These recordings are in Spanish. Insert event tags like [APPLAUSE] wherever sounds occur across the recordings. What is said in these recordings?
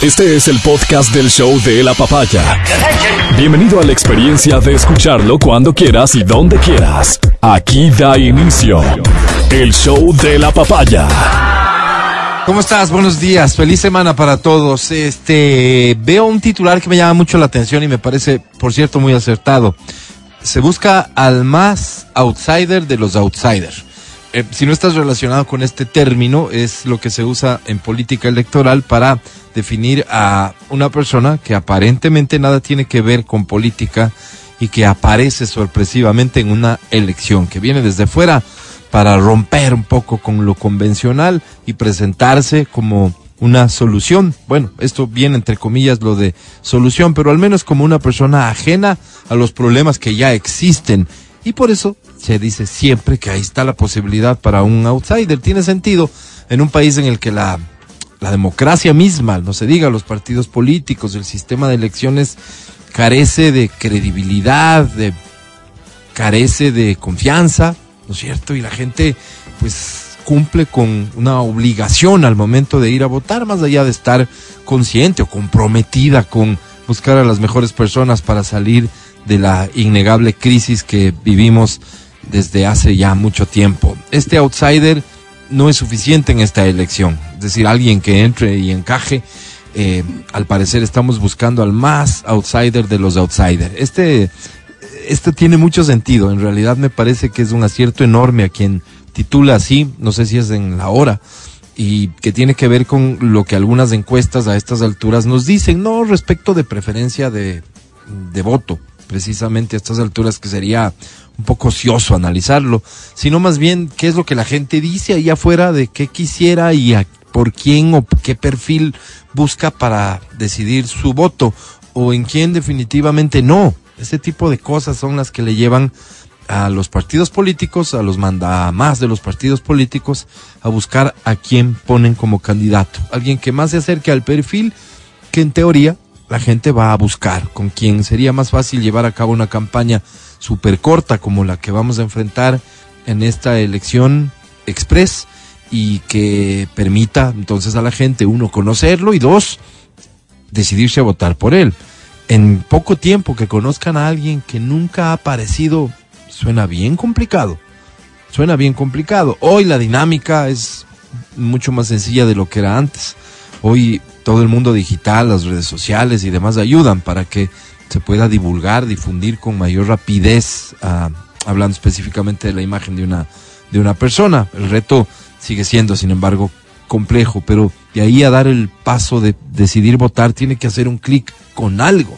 Este es el podcast del show de la papaya. Bienvenido a la experiencia de escucharlo cuando quieras y donde quieras. Aquí da inicio el show de la papaya. ¿Cómo estás? Buenos días. Feliz semana para todos. Este, veo un titular que me llama mucho la atención y me parece, por cierto, muy acertado. Se busca al más outsider de los outsiders. Eh, si no estás relacionado con este término, es lo que se usa en política electoral para definir a una persona que aparentemente nada tiene que ver con política y que aparece sorpresivamente en una elección, que viene desde fuera para romper un poco con lo convencional y presentarse como una solución. Bueno, esto viene entre comillas lo de solución, pero al menos como una persona ajena a los problemas que ya existen. Y por eso se dice siempre que ahí está la posibilidad para un outsider. Tiene sentido en un país en el que la, la democracia misma, no se diga los partidos políticos, el sistema de elecciones carece de credibilidad, de, carece de confianza, ¿no es cierto? Y la gente pues cumple con una obligación al momento de ir a votar, más allá de estar consciente o comprometida con buscar a las mejores personas para salir de la innegable crisis que vivimos desde hace ya mucho tiempo. Este outsider no es suficiente en esta elección, es decir, alguien que entre y encaje. Eh, al parecer estamos buscando al más outsider de los outsiders. Este, este tiene mucho sentido, en realidad me parece que es un acierto enorme a quien titula así, no sé si es en la hora, y que tiene que ver con lo que algunas encuestas a estas alturas nos dicen, no respecto de preferencia de, de voto, precisamente a estas alturas que sería un poco ocioso analizarlo, sino más bien qué es lo que la gente dice ahí afuera de qué quisiera y a, por quién o qué perfil busca para decidir su voto o en quién definitivamente no. Ese tipo de cosas son las que le llevan a los partidos políticos, a los más de los partidos políticos, a buscar a quién ponen como candidato. Alguien que más se acerque al perfil que en teoría la gente va a buscar, con quien sería más fácil llevar a cabo una campaña súper corta como la que vamos a enfrentar en esta elección express y que permita entonces a la gente, uno, conocerlo y dos, decidirse a votar por él. En poco tiempo que conozcan a alguien que nunca ha aparecido suena bien complicado. Suena bien complicado. Hoy la dinámica es mucho más sencilla de lo que era antes. Hoy todo el mundo digital, las redes sociales y demás ayudan para que se pueda divulgar, difundir con mayor rapidez, uh, hablando específicamente de la imagen de una, de una persona. El reto sigue siendo, sin embargo, complejo, pero de ahí a dar el paso de decidir votar tiene que hacer un clic con algo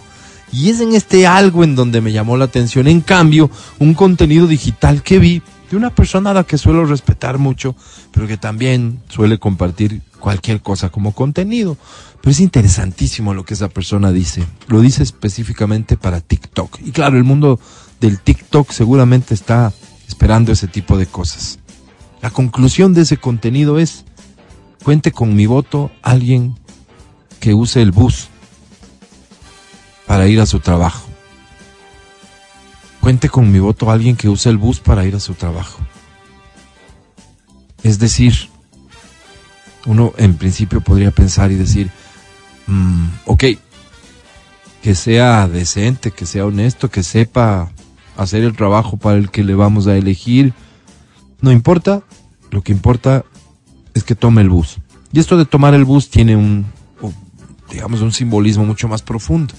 y es en este algo en donde me llamó la atención. En cambio, un contenido digital que vi de una persona a la que suelo respetar mucho, pero que también suele compartir cualquier cosa como contenido. Pero es interesantísimo lo que esa persona dice. Lo dice específicamente para TikTok. Y claro, el mundo del TikTok seguramente está esperando ese tipo de cosas. La conclusión de ese contenido es, cuente con mi voto alguien que use el bus para ir a su trabajo. Cuente con mi voto alguien que use el bus para ir a su trabajo. Es decir, uno en principio podría pensar y decir, mm, ok, que sea decente, que sea honesto, que sepa hacer el trabajo para el que le vamos a elegir. No importa, lo que importa es que tome el bus. Y esto de tomar el bus tiene un, digamos, un simbolismo mucho más profundo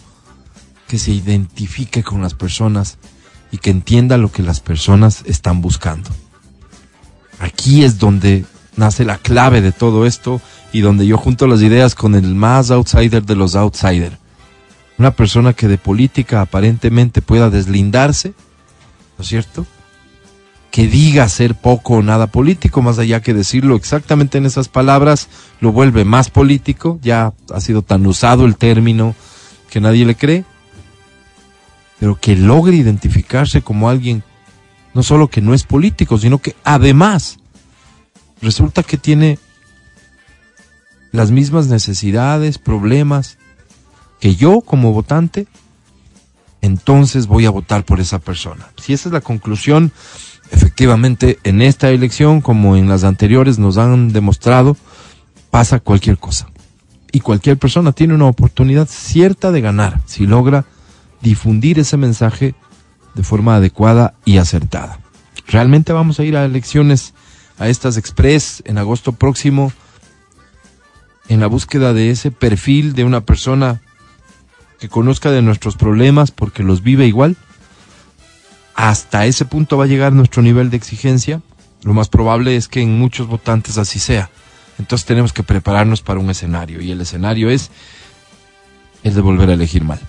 que se identifique con las personas y que entienda lo que las personas están buscando. Aquí es donde nace la clave de todo esto y donde yo junto las ideas con el más outsider de los outsiders. Una persona que de política aparentemente pueda deslindarse, ¿no es cierto? Que diga ser poco o nada político, más allá que decirlo exactamente en esas palabras, lo vuelve más político, ya ha sido tan usado el término que nadie le cree pero que logre identificarse como alguien no solo que no es político, sino que además resulta que tiene las mismas necesidades, problemas que yo como votante, entonces voy a votar por esa persona. Si esa es la conclusión, efectivamente en esta elección como en las anteriores nos han demostrado, pasa cualquier cosa. y cualquier persona tiene una oportunidad cierta de ganar si logra difundir ese mensaje de forma adecuada y acertada. ¿Realmente vamos a ir a elecciones, a estas express en agosto próximo, en la búsqueda de ese perfil de una persona que conozca de nuestros problemas porque los vive igual? Hasta ese punto va a llegar nuestro nivel de exigencia. Lo más probable es que en muchos votantes así sea. Entonces tenemos que prepararnos para un escenario y el escenario es el de volver a elegir mal.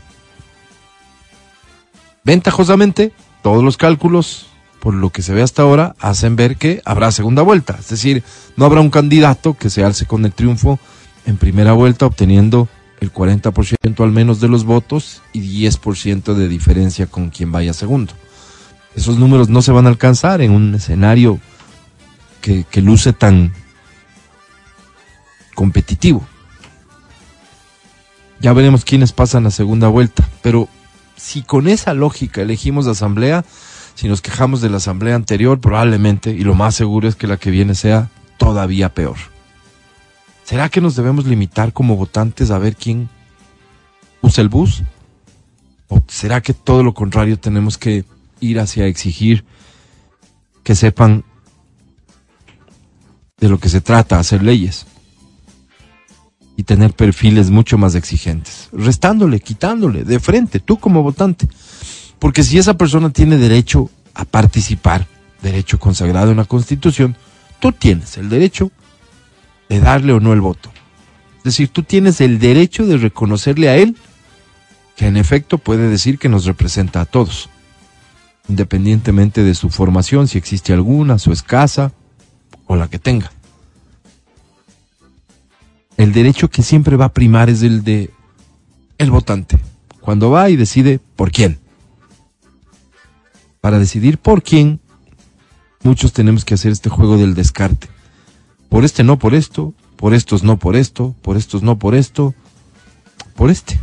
Ventajosamente, todos los cálculos, por lo que se ve hasta ahora, hacen ver que habrá segunda vuelta. Es decir, no habrá un candidato que se alce con el triunfo en primera vuelta obteniendo el 40% al menos de los votos y 10% de diferencia con quien vaya segundo. Esos números no se van a alcanzar en un escenario que, que luce tan competitivo. Ya veremos quiénes pasan la segunda vuelta, pero si con esa lógica elegimos la asamblea, si nos quejamos de la asamblea anterior, probablemente, y lo más seguro es que la que viene sea todavía peor. ¿Será que nos debemos limitar como votantes a ver quién usa el bus? ¿O será que todo lo contrario tenemos que ir hacia exigir que sepan de lo que se trata, hacer leyes? Y tener perfiles mucho más exigentes, restándole, quitándole de frente, tú como votante. Porque si esa persona tiene derecho a participar, derecho consagrado en la Constitución, tú tienes el derecho de darle o no el voto. Es decir, tú tienes el derecho de reconocerle a él que en efecto puede decir que nos representa a todos, independientemente de su formación, si existe alguna, su escasa o la que tenga el derecho que siempre va a primar es el de el votante, cuando va y decide por quién. Para decidir por quién, muchos tenemos que hacer este juego del descarte. Por este no por esto, por estos no por esto, por estos no por esto, por este.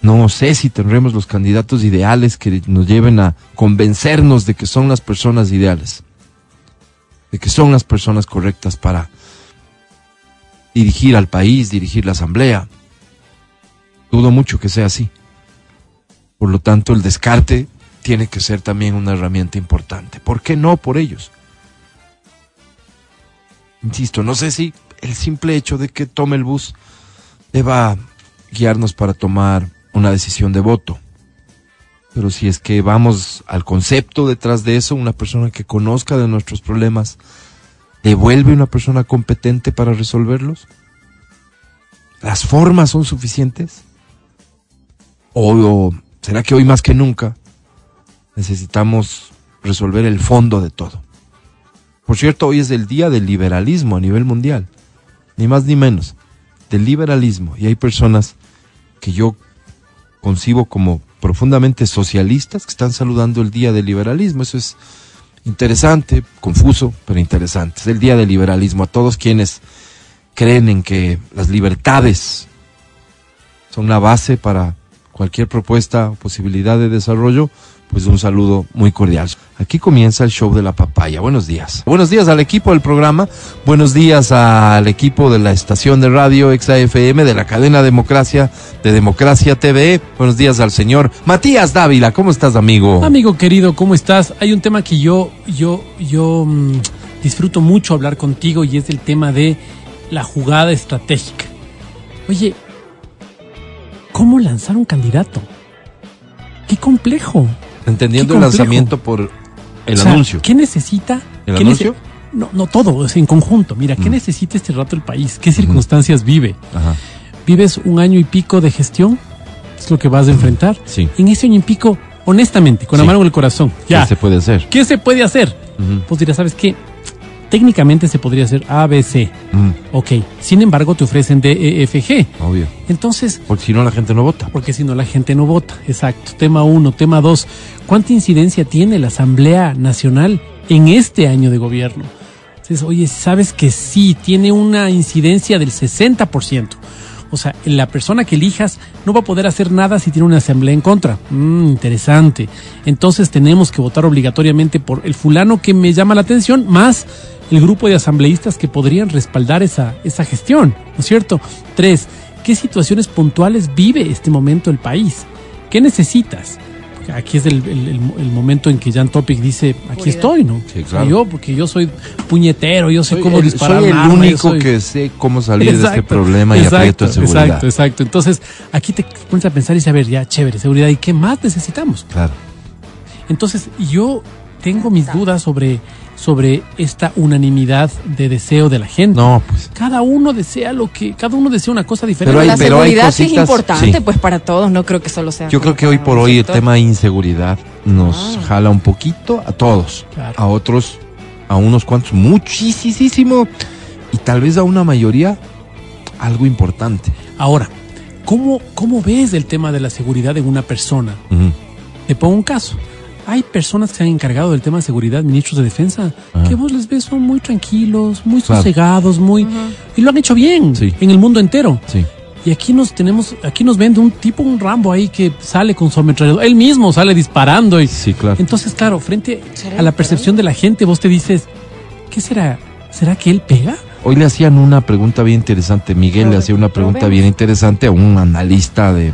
No sé si tendremos los candidatos ideales que nos lleven a convencernos de que son las personas ideales, de que son las personas correctas para dirigir al país, dirigir la asamblea. Dudo mucho que sea así. Por lo tanto, el descarte tiene que ser también una herramienta importante. ¿Por qué no por ellos? Insisto, no sé si el simple hecho de que tome el bus deba guiarnos para tomar una decisión de voto. Pero si es que vamos al concepto detrás de eso, una persona que conozca de nuestros problemas, ¿Devuelve una persona competente para resolverlos? ¿Las formas son suficientes? ¿O, será que hoy más que nunca necesitamos resolver el fondo de todo? Por cierto, hoy es el día del liberalismo a nivel mundial, ni más ni menos, del liberalismo. Y hay personas que yo concibo como profundamente socialistas que están saludando el día del liberalismo. Eso es interesante, confuso, pero interesante. Es el día del liberalismo. A todos quienes creen en que las libertades son la base para cualquier propuesta o posibilidad de desarrollo, pues un saludo muy cordial. Aquí comienza el show de la papaya. Buenos días. Buenos días al equipo del programa. Buenos días al equipo de la estación de radio ExaFM de la cadena Democracia de Democracia TV. Buenos días al señor Matías Dávila. ¿Cómo estás, amigo? Amigo querido, ¿cómo estás? Hay un tema que yo, yo, yo mmm, disfruto mucho hablar contigo y es el tema de la jugada estratégica. Oye, ¿cómo lanzar un candidato? Qué complejo. Entendiendo el lanzamiento por el o sea, anuncio. ¿Qué necesita? ¿El ¿Qué anuncio? nece- no, no todo, es en conjunto. Mira, ¿qué necesita este rato el país? ¿Qué circunstancias vive? Ajá. ¿Vives un año y pico de gestión? Es lo que vas a enfrentar. Sí. En ese año y pico, honestamente, con la Sí. mano en el corazón, ya, ¿Qué se puede hacer? ¿qué se puede hacer? Pues dirás, ¿sabes qué? Técnicamente se podría hacer A, B, C. Mm, Ok. Sin embargo, te ofrecen D, E, F, G. obvio. Entonces, Porque si no, la gente no vota. porque si no la gente no vota. Exacto. Tema uno. Tema dos. ¿Cuánta incidencia tiene la Asamblea Nacional en este año de gobierno? Entonces, oye, sabes que sí, tiene una incidencia del 60%. O sea, la persona que elijas no va a poder hacer nada si tiene una asamblea en contra. Mm, interesante. Entonces tenemos que votar obligatoriamente por el fulano que me llama la atención, más el grupo de asambleístas que podrían respaldar esa, esa gestión, ¿no es cierto? Tres, ¿qué situaciones puntuales vive este momento el país? ¿Qué necesitas? Aquí es el, el- el- el momento en que Jan Topic dice, aquí estoy, ¿no? Sí, claro. yo, porque yo soy puñetero, yo sé Soy cómo el, disparar soy el arma, único soy- que sé cómo salir de este Exacto, problema y aprieto de seguridad. Exacto, exacto. Entonces, aquí te pones a pensar y saber, ya, chévere, seguridad, ¿y qué más necesitamos? Claro. Entonces, yo tengo mis dudas sobre, sobre esta unanimidad de deseo de la gente. No, pues. Cada uno desea lo que, cada uno desea una cosa diferente. Pero hay- la seguridad sí es importante, sí. pues para todos, no creo que solo sea. Yo creo que hoy por hoy el tema de inseguridad nos Ah. jala un poquito a todos, Claro. a otros, a unos cuantos, muchísimo, y tal vez a una mayoría algo importante. Ahora, ¿cómo, ¿cómo ves el tema de la seguridad en una persona? Te pongo un caso. Hay personas que se han encargado del tema de seguridad, ministros de defensa, Ajá. que vos les ves son muy tranquilos, muy Claro. sosegados, muy... Y lo han hecho bien Sí. en el mundo entero. Sí. Y aquí nos tenemos, aquí nos vende un tipo, un Rambo ahí que sale con su ametralladora. Él mismo sale disparando. Y, Sí, claro. Entonces, claro, frente ¿Será a la percepción de la gente, vos te dices, ¿qué será? ¿Será que él pega? Hoy le hacían una pregunta bien interesante. Miguel le hacía una pregunta bien interesante a un analista de,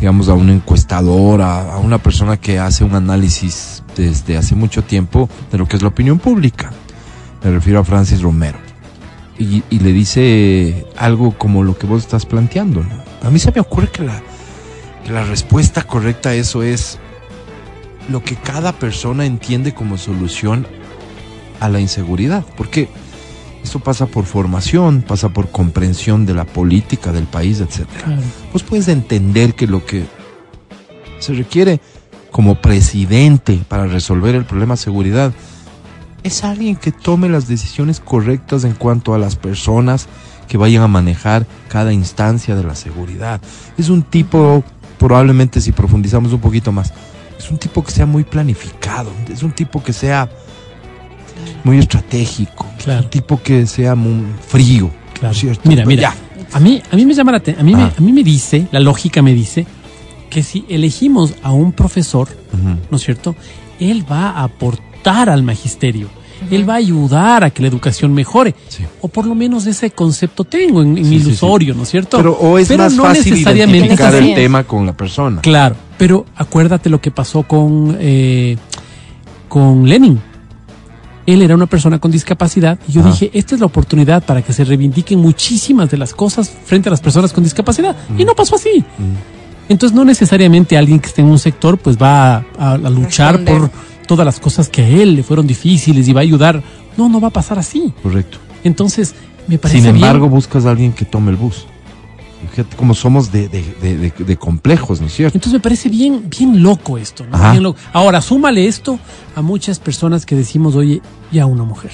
digamos, a un encuestador, a, una persona que hace un análisis desde hace mucho tiempo de lo que es la opinión pública. Me refiero a Francis Romero. Y, le dice algo como lo que vos estás planteando. A mí se me ocurre que la, que la respuesta correcta a eso es lo que cada persona entiende como solución a la inseguridad. Porque esto pasa por formación, pasa por comprensión de la política del país, etc. Vos puedes entender que lo que se requiere como presidente para resolver el problema de seguridad es alguien que tome las decisiones correctas en cuanto a las personas que vayan a manejar cada instancia de la seguridad. Es un tipo, probablemente si profundizamos un poquito más, es un tipo que sea muy planificado, es un tipo que sea muy estratégico, Claro. un tipo que sea muy frío, Claro. ¿cierto? Mira, mira. ya. A mí, a mí me llama la atención, a mí, me, Ah. a mí me dice, la lógica me dice, que si elegimos a un profesor. ¿no es cierto? Él va a aportar al magisterio. Él va a ayudar a que la educación mejore. Sí. O por lo menos ese concepto tengo en, en Sí, sí, ilusorio, ¿no es cierto? Pero o es Pero más no fácil necesariamente identificar el tema con la persona. Claro, pero acuérdate lo que pasó con, eh, con Lenin. Él era una persona con discapacidad y yo dije, esta es la oportunidad para que se reivindiquen muchísimas de las cosas frente a las personas con discapacidad. Y no pasó así. Entonces no necesariamente alguien que esté en un sector pues va a, a- a luchar Responder. por todas las cosas que a él le fueron difíciles y va a ayudar. No, no va a pasar así. Correcto. Entonces me parece Sin bien- embargo, buscas a alguien que tome el bus. Fíjate cómo somos de, de- de- de- de complejos, ¿no es cierto? Entonces me parece bien, bien loco esto. ¿no? Ajá. Bien loco. Ahora, súmale esto a muchas personas que decimos, oye, ya una mujer.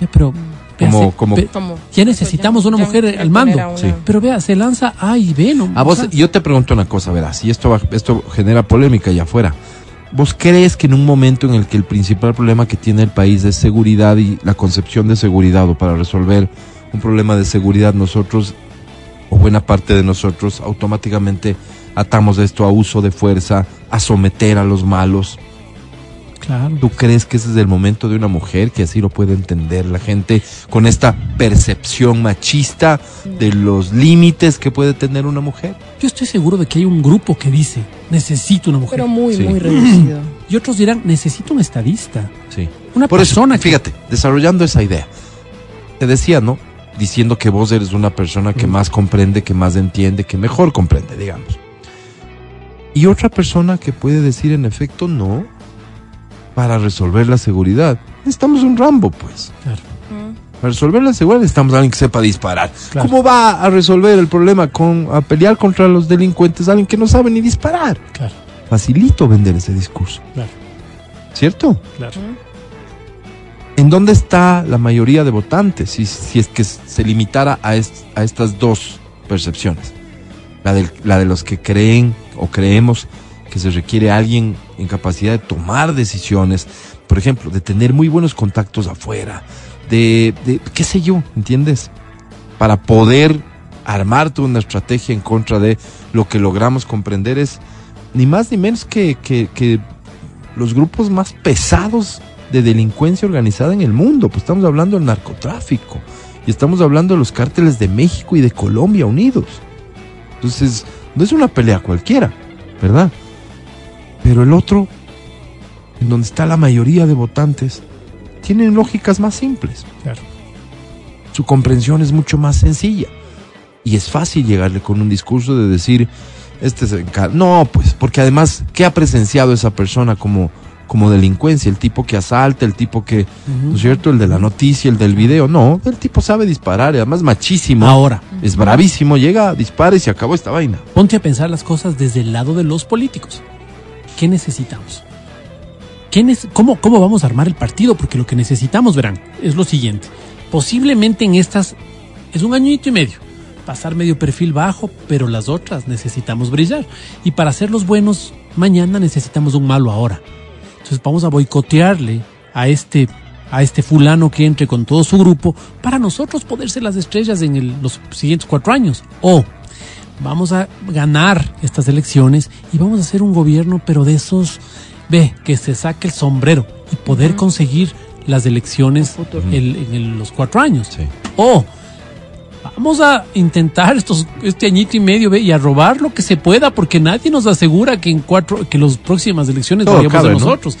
Ya, pero. Como- como- ve- Como- ya necesitamos ya- una ya mujer al mando. Sí. Pero vea, se lanza A y B, ¿no? A vos, yo te pregunto una cosa, verás, y esto, va- esto genera polémica allá afuera. ¿Vos crees que en un momento en el que el principal problema que tiene el país es seguridad y la concepción de seguridad o para resolver un problema de seguridad nosotros o buena parte de nosotros automáticamente atamos esto a uso de fuerza, a someter a los malos? Claro. ¿Tú crees que ese es el momento de una mujer que así lo puede entender la gente con esta percepción machista de los límites que puede tener una mujer? Yo estoy seguro de que hay un grupo que dice, necesito una mujer. Pero muy, Sí. muy reducido. [CLEARS THROAT] y otros dirán, necesito un estadista. Sí. Una Por eso, persona que- fíjate, desarrollando esa idea, te decía, ¿no? Diciendo que vos eres una persona que Mm. más comprende, que más entiende, que mejor comprende, digamos. Y otra persona que puede decir, en efecto, no, para resolver la seguridad. Necesitamos un Rambo, pues. Claro, Para resolver la seguridad necesitamos a alguien que sepa disparar. Claro. ¿Cómo va a resolver el problema con a pelear contra los delincuentes alguien que no sabe ni disparar? claro, Facilito vender ese discurso, claro, ¿cierto? claro. ¿En dónde está la mayoría de votantes si, es que se limitara a, est- a estas dos percepciones? La, de los que creen o creemos que se requiere alguien en capacidad de tomar decisiones, por ejemplo, de tener muy buenos contactos afuera, de, qué sé yo, ¿entiendes? Para poder armar toda una estrategia en contra de lo que logramos comprender es ni más ni menos que, que los grupos más pesados de delincuencia organizada en el mundo. Pues estamos hablando del narcotráfico y estamos hablando de los cárteles de México y de Colombia unidos. Entonces, no es una pelea cualquiera, ¿verdad? Pero el otro, en donde está la mayoría de votantes, tienen lógicas más simples. Claro. Su comprensión es mucho más sencilla. Y es fácil llegarle con un discurso de decir, este es el ca-". No, pues, porque además, ¿qué ha presenciado esa persona como, como delincuencia? El tipo que asalta, el tipo que, ¿no es cierto? El de la noticia, el del video. No, el tipo sabe disparar, y además machísimo. Ahora, Es bravísimo, llega, dispara y se acabó esta vaina. ponte a pensar las cosas desde el lado de los políticos. ¿Qué necesitamos? ¿Qué nece- cómo, ¿Cómo vamos a armar el partido? Porque lo que necesitamos, verán, es lo siguiente. Posiblemente en estas es un añito y medio. Pasar medio perfil bajo, pero las otras necesitamos brillar. Y para ser los buenos, mañana necesitamos un malo ahora. Entonces vamos a boicotearle a este, a este fulano que entre con todo su grupo para nosotros poder ser las estrellas en el- los siguientes cuatro años. O vamos a ganar estas elecciones y vamos a hacer un gobierno, pero de esos, ve, que se saque el sombrero y poder conseguir las elecciones El en el- los cuatro años. Sí. O vamos a intentar estos, este añito y medio ve, y a robar lo que se pueda, porque nadie nos asegura que en cuatro, que las próximas elecciones vayamos ¿no? nosotros.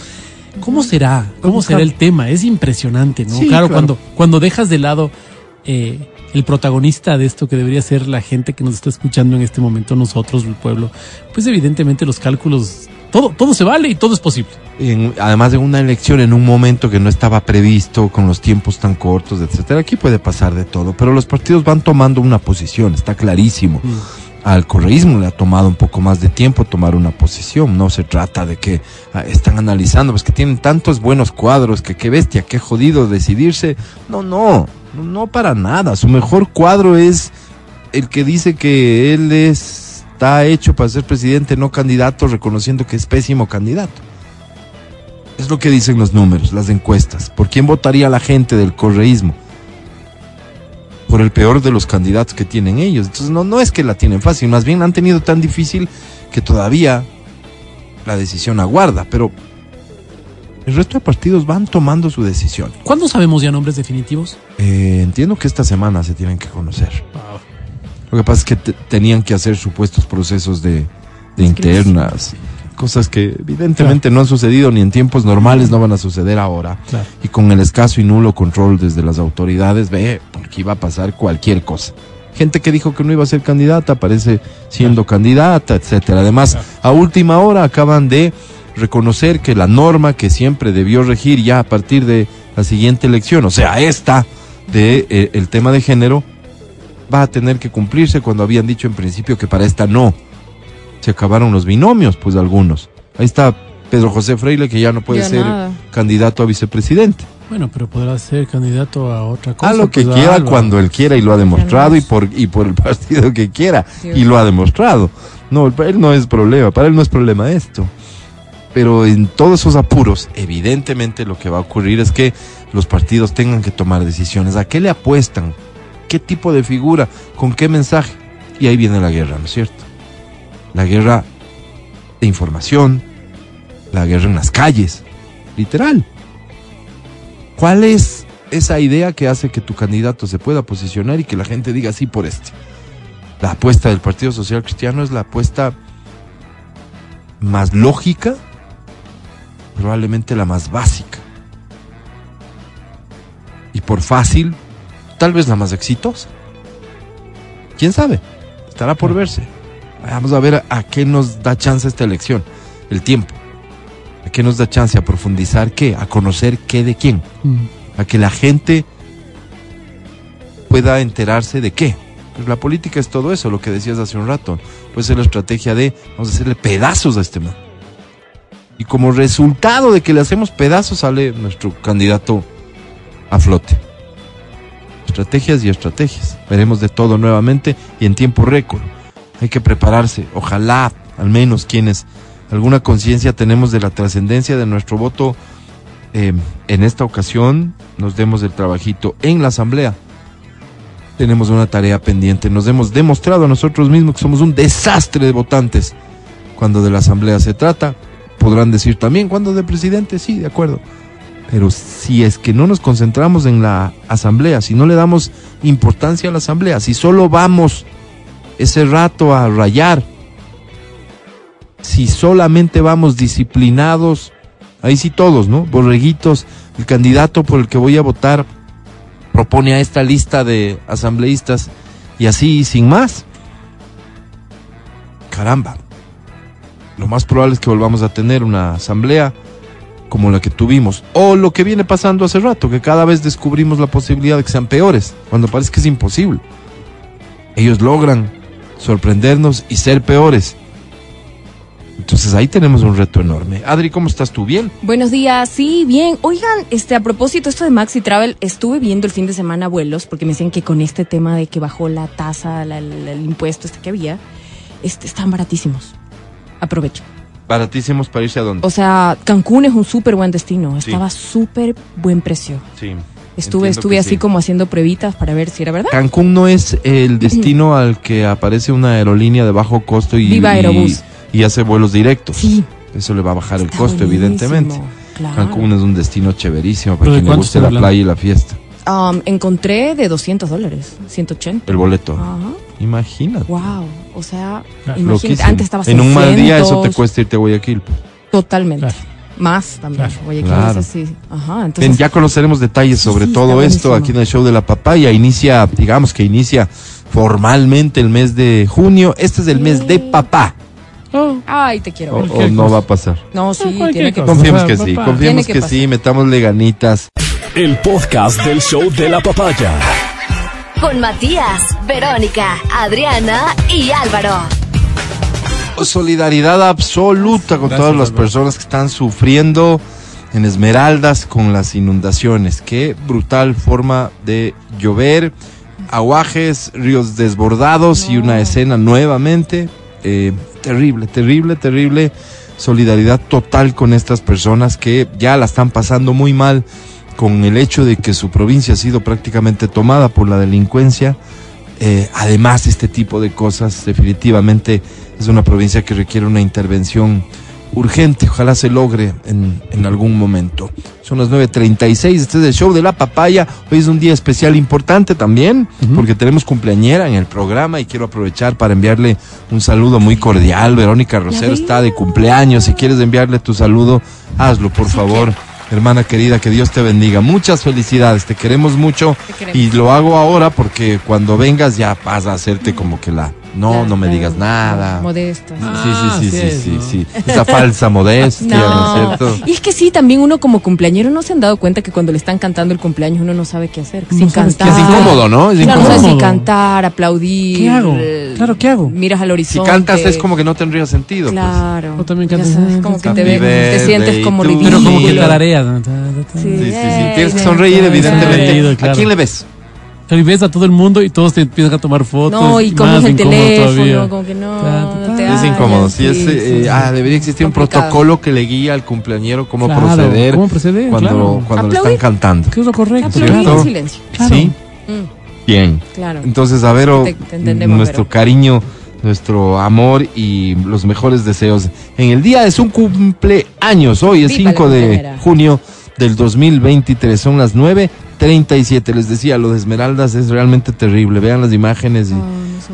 ¿Cómo será? ¿Cómo será el tema? Es impresionante, ¿no? Sí, claro, claro. cuando cuando dejas de lado eh, el protagonista de esto que debería ser la gente que nos está escuchando en este momento, nosotros, el pueblo, pues evidentemente los cálculos, todo, todo se vale y todo es posible. En- además de una elección en un momento que no estaba previsto, con los tiempos tan cortos, etcétera, aquí puede pasar de todo, pero los partidos van tomando una posición, está clarísimo. Al correísmo le ha tomado un poco más de tiempo tomar una posición, no se trata de que ah, están analizando, pues que tienen tantos buenos cuadros, que qué bestia, qué jodido decidirse. No, no, no, no para nada. Su mejor cuadro es el que dice que él es- está hecho para ser presidente, no candidato, reconociendo que es pésimo candidato. Es lo que dicen los números, las encuestas. ¿Por quién votaría la gente del correísmo? Por el peor de los candidatos que tienen ellos. Entonces no, no es que la tienen fácil, más bien la han tenido tan difícil que todavía la decisión aguarda. Pero el resto de partidos van tomando su decisión. ¿Cuándo sabemos ya nombres definitivos? Eh, entiendo que esta semana se tienen que conocer. Lo que pasa es que te- tenían que hacer supuestos procesos de, de internas, cosas que evidentemente no han sucedido ni en tiempos normales, no van a suceder ahora. Claro. Y con el escaso y nulo control desde las autoridades, ve, porque iba a pasar cualquier cosa. Gente que dijo que no iba a ser candidata, aparece siendo candidata, etcétera. Además, a última hora acaban de reconocer que la norma que siempre debió regir ya a partir de la siguiente elección, o sea, esta de eh, el tema de género, va a tener que cumplirse cuando habían dicho en principio que para esta no. Se acabaron los binomios, pues algunos. Ahí está Pedro José Freire, que ya no puede Ya ser nada. candidato a vicepresidente. Bueno, pero podrá ser candidato a otra cosa. A lo que pues, quiera, algo. cuando él quiera, y lo ha demostrado, y por, y por el partido que quiera, Sí. y lo ha demostrado. No, para él no es problema, para él no es problema esto. Pero en todos esos apuros, evidentemente lo que va a ocurrir es que los partidos tengan que tomar decisiones. ¿A qué le apuestan? ¿Qué tipo de figura? ¿Con qué mensaje? Y ahí viene la guerra, ¿no es cierto? La guerra de información, la guerra en las calles, literal. ¿Cuál es esa idea que hace que tu candidato se pueda posicionar y que la gente diga sí por este? La apuesta del Partido Social Cristiano es la apuesta más lógica, probablemente la más básica. Y por fácil, tal vez la más exitosa. ¿Quién sabe? Estará por verse. Vamos a ver a, qué nos da chance esta elección, el tiempo. ¿A qué nos da chance a profundizar qué? A conocer qué de quién. A que la gente pueda enterarse de qué. Pues la política es todo eso, lo que decías hace un rato. Puede ser la estrategia de vamos a hacerle pedazos a este man. Y como resultado de que le hacemos pedazos sale nuestro candidato a flote. Estrategias y estrategias. Veremos de todo nuevamente y en tiempo récord. Hay que prepararse. Ojalá, al menos quienes alguna conciencia tenemos de la trascendencia de nuestro voto, eh, en esta ocasión nos demos el trabajito en la asamblea tenemos una tarea pendiente. Nos hemos demostrado a nosotros mismos que somos un desastre de votantes. Cuando de la asamblea se trata, podrán decir también cuando de presidente, sí, de acuerdo. Pero si es que no nos concentramos en la asamblea, si no le damos importancia a la asamblea, si solo vamos ese rato a rayar, si solamente vamos disciplinados, ahí sí todos, ¿no? Borreguitos, el candidato por el que voy a votar propone a esta lista de asambleístas y así sin más. Caramba. Lo más probable es que volvamos a tener una asamblea como la que tuvimos. O lo que viene pasando hace rato, que cada vez descubrimos la posibilidad de que sean peores, cuando parece que es imposible. Ellos logran sorprendernos y ser peores. Entonces ahí tenemos un reto enorme. Adri, ¿cómo estás tú? ¿Bien? Buenos días, sí, bien. Oigan, este, a propósito, esto de Maxi Travel, estuve viendo el fin de semana vuelos, porque me decían que con este tema de que bajó la tasa, la- el impuesto este que había, este, están baratísimos. Aprovecho. Baratísimos para irse a dónde. O sea, Cancún es un súper buen destino. Sí. Estaba súper buen precio. Sí. Estuve, estuve así sí. como haciendo pruebitas para ver si era verdad. Cancún no es el [CLEARS THROAT] destino al que aparece una aerolínea de bajo costo y, Viva y- Aerobús. y hace vuelos directos. Sí. Eso le va a bajar el costo, buenísimo, evidentemente. Claro. Cancún es un destino chéverísimo para ¿Pero de quien le guste la hablando? playa y la fiesta. Um, encontré de 200 dólares, 180. El boleto. Ajá. Imagínate. Wow. O sea, Claro. imagínate, antes estaba En un mal día eso te 600, cuesta irte a Guayaquil. pues. Totalmente. Claro. Más también. Claro. Sí. Ajá. Bien, Entonces, ya conoceremos detalles sobre Sí, todo esto aquí en el show de la papaya. Inicia, digamos que inicia formalmente el mes de junio. Este es el mes de papá. Oh, Ay, te quiero. Ver. o Cualquier no va a pasar. No, sí, cualquier tiene que. Confiemos que sí, confiemos que, que sí, metámosle ganitas. El podcast del show de la papaya. Con Matías, Verónica, Adriana y Álvaro. Solidaridad absoluta con Gracias, todas las Álvaro. personas que están sufriendo en Esmeraldas con las inundaciones. Qué brutal forma de llover, aguajes, ríos desbordados y una escena nuevamente eh, terrible, terrible, terrible. Solidaridad total con estas personas que ya la están pasando muy mal con el hecho de que su provincia ha sido prácticamente tomada por la delincuencia. Eh, además, este tipo de cosas definitivamente es una provincia que requiere una intervención urgente. Ojalá se logre en, en algún momento. Son las 9.36, este es el show de la papaya. Hoy es un día especial importante también, porque tenemos cumpleañera en el programa y quiero aprovechar para enviarle un saludo muy cordial. Verónica Rosero está de cumpleaños. Si quieres enviarle tu saludo, hazlo, por favor. Hermana querida, que Dios te bendiga. Muchas felicidades, te queremos mucho. Te queremos. Y lo hago ahora porque cuando vengas ya vas a hacerte como que la... No, Ya, no me digas nada. Modesto. Sí, Ah, sí, sí, sí sí, es, sí, ¿no? sí. Esa falsa modestia, ¿no, No, es cierto? y es que sí, también uno como cumpleañero no se han dado cuenta que cuando le están cantando el cumpleaños uno no sabe qué hacer. No sin sabes qué cantar. Es incómodo, ¿no? Es Claro, no sabes si incómodo. cantar, aplaudir. ¿Qué hago? Claro, ¿qué hago? Miras al Si horizonte. cantas es como que no tendría sentido. pues. Claro. O también cantas, sabes, eh, como que te, ves, te sientes como ridículo. Pero como que tarareas. ¿no? Sí. Sí, sí, Tienes que sonreír, evidentemente. Sonreído, ¿A claro. quién le ves? Pero y ves a todo el mundo y todos te empiezan a tomar fotos. No, y como el incómodo teléfono, todavía. como que no, Ta, ta, ta. te Es incómodo. Sí, es, sí, eh, sí. ah, debería existir un protocolo que le guíe al cumpleañero cómo Claro, proceder cómo proceder, cuando, claro. cuando le están cantando. ¿Qué es lo correcto? Aplaudir ¿Cierto? en silencio. Claro. Sí, Mm, bien. claro. Entonces, a ver, oh, Te- te entendemos, nuestro Vero. cariño, nuestro amor y los mejores deseos. En el día de su cumpleaños, hoy es Viva la 5 de junio del 2023, son las 9.37. Les decía, lo de Esmeraldas es realmente terrible. Vean las imágenes y no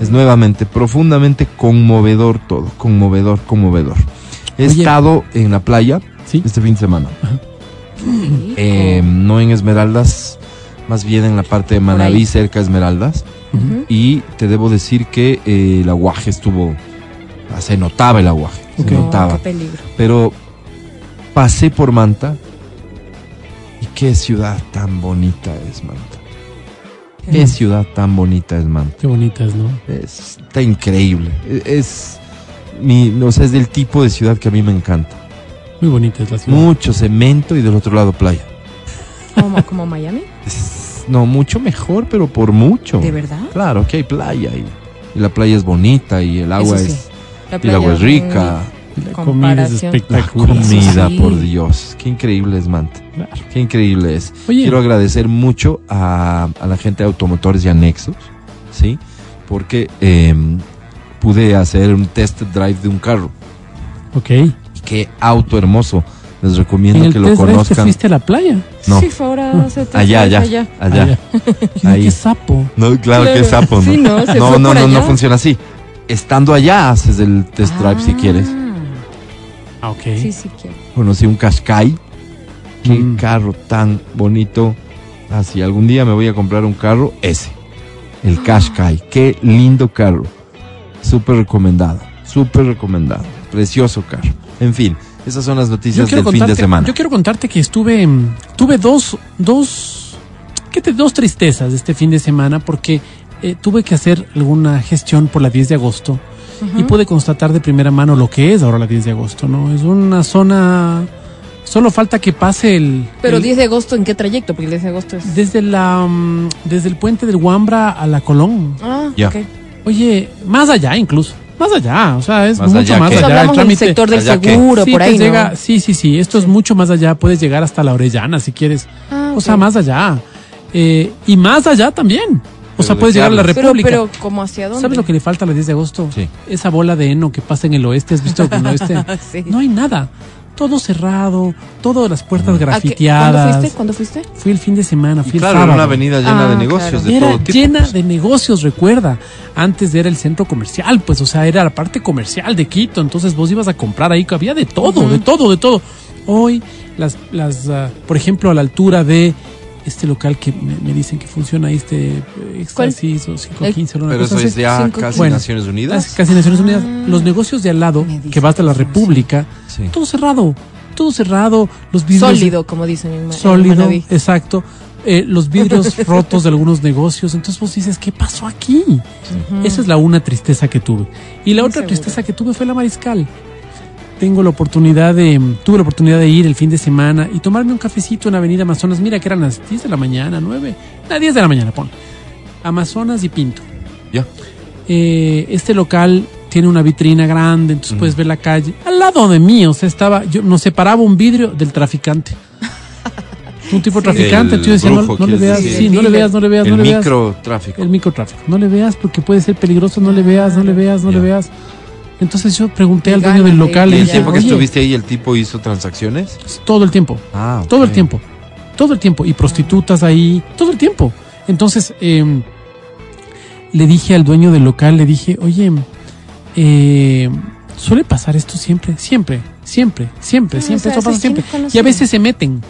es nuevamente profundamente conmovedor todo, conmovedor, conmovedor. He Oye. estado en la playa Sí. este fin de semana, eh, no en Esmeraldas, más bien en la parte de. Manaví, cerca de Esmeraldas. Y te debo decir que eh, el aguaje estuvo, se notaba el aguaje, se No, notaba. qué peligro. Pero pasé por Manta qué ciudad tan bonita es Manta. Qué ciudad tan bonita es Manta. Qué bonitas, ¿no? Es, está increíble. E- Es, mi, no sé, es del tipo de ciudad que a mí me encanta. Muy bonita es la ciudad. Mucho cemento y del otro lado playa. ¿Como, como Miami? Es- no, mucho mejor, pero por mucho. ¿De verdad? Claro, que hay playa y, y la playa es bonita y el agua Eso sí. es La y el agua es playa, rica. La comida es comparación. La espectacular. comida, Sí. por Dios. Qué increíble es Manta. Claro. Qué increíble es. Oye. Quiero agradecer mucho a, a la gente de Automotores y Anexos, ¿sí? Porque eh, pude hacer un test drive de un carro. Ok. Y qué auto hermoso. Les recomiendo que lo te conozcan. fuiste a la playa. No, Sí, fue ahora hace tres allá, allá, allá. Allá. [LAUGHS] Ahí. Qué sapo. No, claro, Claro. que sapo, ¿no? Sí, no, se no, fue no, por no, funciona así. Estando allá haces el test drive si Ah. quieres. Ah, ok. Sí, sí quiero. Conocí un Qashqai. Qué Mm. carro tan bonito. Ah, si algún día me voy a comprar un carro, ese. El Qashqai. Qué lindo carro. Súper recomendado. Súper recomendado. Precioso carro. En fin, esas son las noticias del fin de semana. yo quiero contarte que estuve, mm, tuve dos, dos, ¿qué te, dos tristezas este fin de semana porque eh, tuve que hacer alguna gestión por la 10 de agosto y pude constatar de primera mano lo que es ahora la 10 de agosto, ¿no? Es una zona, solo falta que pase el... Pero el- 10 de agosto, ¿en qué trayecto? Porque el 10 de agosto es... Desde la, mm, desde el puente del Huambra a la Colón. Ah, Ya. ok. Oye, más allá incluso. Más allá, o sea, es Más mucho allá más que- allá. el hablamos del trámite- sector del allá que- seguro, Sí, por ahí, ¿no? llega- sí, sí, sí. Esto es mucho más allá. Puedes llegar hasta la Orellana si quieres. Ah, O sea, más allá. Eh, y más allá también. O sea, ¿de puedes llegar a la hablas? Pero, República. pero, ¿cómo hacia dónde? ¿Sabes lo que le falta a la 10 de agosto? Sí. Esa bola de heno que pasa en el oeste. ¿Has visto que en el oeste? [LAUGHS] Sí. No hay nada. Todo cerrado. Todas las puertas ¿A qué- grafiteadas. ¿Cuándo fuiste? ¿Cuándo fuiste? Fui el fin de semana. Y Fui claro, el era una avenida llena Ah, de negocios claro. de era todo tipo. llena pues. de negocios, recuerda. Antes era el centro comercial, pues, o sea, era la parte comercial de Quito. Entonces vos ibas a comprar ahí, había de todo, de todo, de todo. Hoy, las, las, ah, por ejemplo, a la altura de este local que me, me dicen que funciona ahí, este eh, Éxtasis o 515 o una Pero cosa eso es ya cinco- casi Bueno, Naciones Unidas. Casi, Naciones Unidas. Los negocios de al lado, que va hasta la. República, Sí. todo cerrado, todo cerrado. Los vidrios Sólido, como dicen en, sólido, exacto. Eh, los vidrios [LAUGHS] rotos de algunos negocios. Entonces vos dices, ¿qué pasó aquí? Esa es la una tristeza que tuve. Y la Muy otra seguro. tristeza que tuve fue la mariscal. Tengo la oportunidad de, tuve la oportunidad de ir el fin de semana y tomarme un cafecito en Avenida Amazonas. Mira que eran las 10 de la mañana, 9, a 10 de la mañana, pon. Amazonas y Pinto. Ya. Eh, este local tiene una vitrina grande, entonces Mm. puedes ver la calle. Al lado de mí, o sea, estaba, yo nos separaba un vidrio del traficante. [LAUGHS] Un tipo de traficante, El no, no le veas, sí, no le veas, no le veas, El no le veas. microtráfico. El microtráfico. No le veas porque puede ser peligroso, no le veas, no le veas, no le veas. Entonces yo pregunté al dueño del local ¿Y el tiempo que "Oye, estuviste ahí, el tipo hizo transacciones? todo el tiempo, Ah, ok. todo el tiempo, todo el tiempo. Y prostitutas ahí, todo el tiempo. Entonces eh, le dije al dueño del local, le dije, oye, eh, suele pasar esto siempre, siempre, siempre, siempre, Ah, siempre, o sea, esto pasa siempre. Y a veces se meten.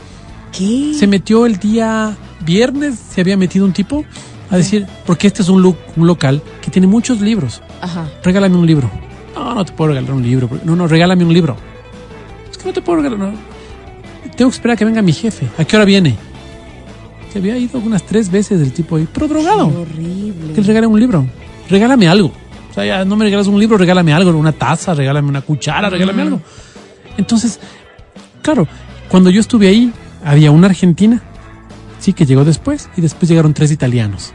¿Qué? Se metió el día viernes, se había metido un tipo a decir, porque este es un, lu- un local que tiene muchos libros. Ajá. regálame un libro. No, no te puedo regalar un libro. No, no, regálame un libro. Es que no te puedo regalar. no. Tengo que esperar a que venga mi jefe. ¿A qué hora viene? Se había ido unas tres veces el tipo ahí, pero drogado. Qué horrible. Que le un libro. Regálame algo. O sea, ya no me regalas un libro, regálame algo, una taza, regálame una cuchara, regálame algo. Entonces, claro, cuando yo estuve ahí, había una argentina, sí, que llegó después, y después llegaron tres italianos.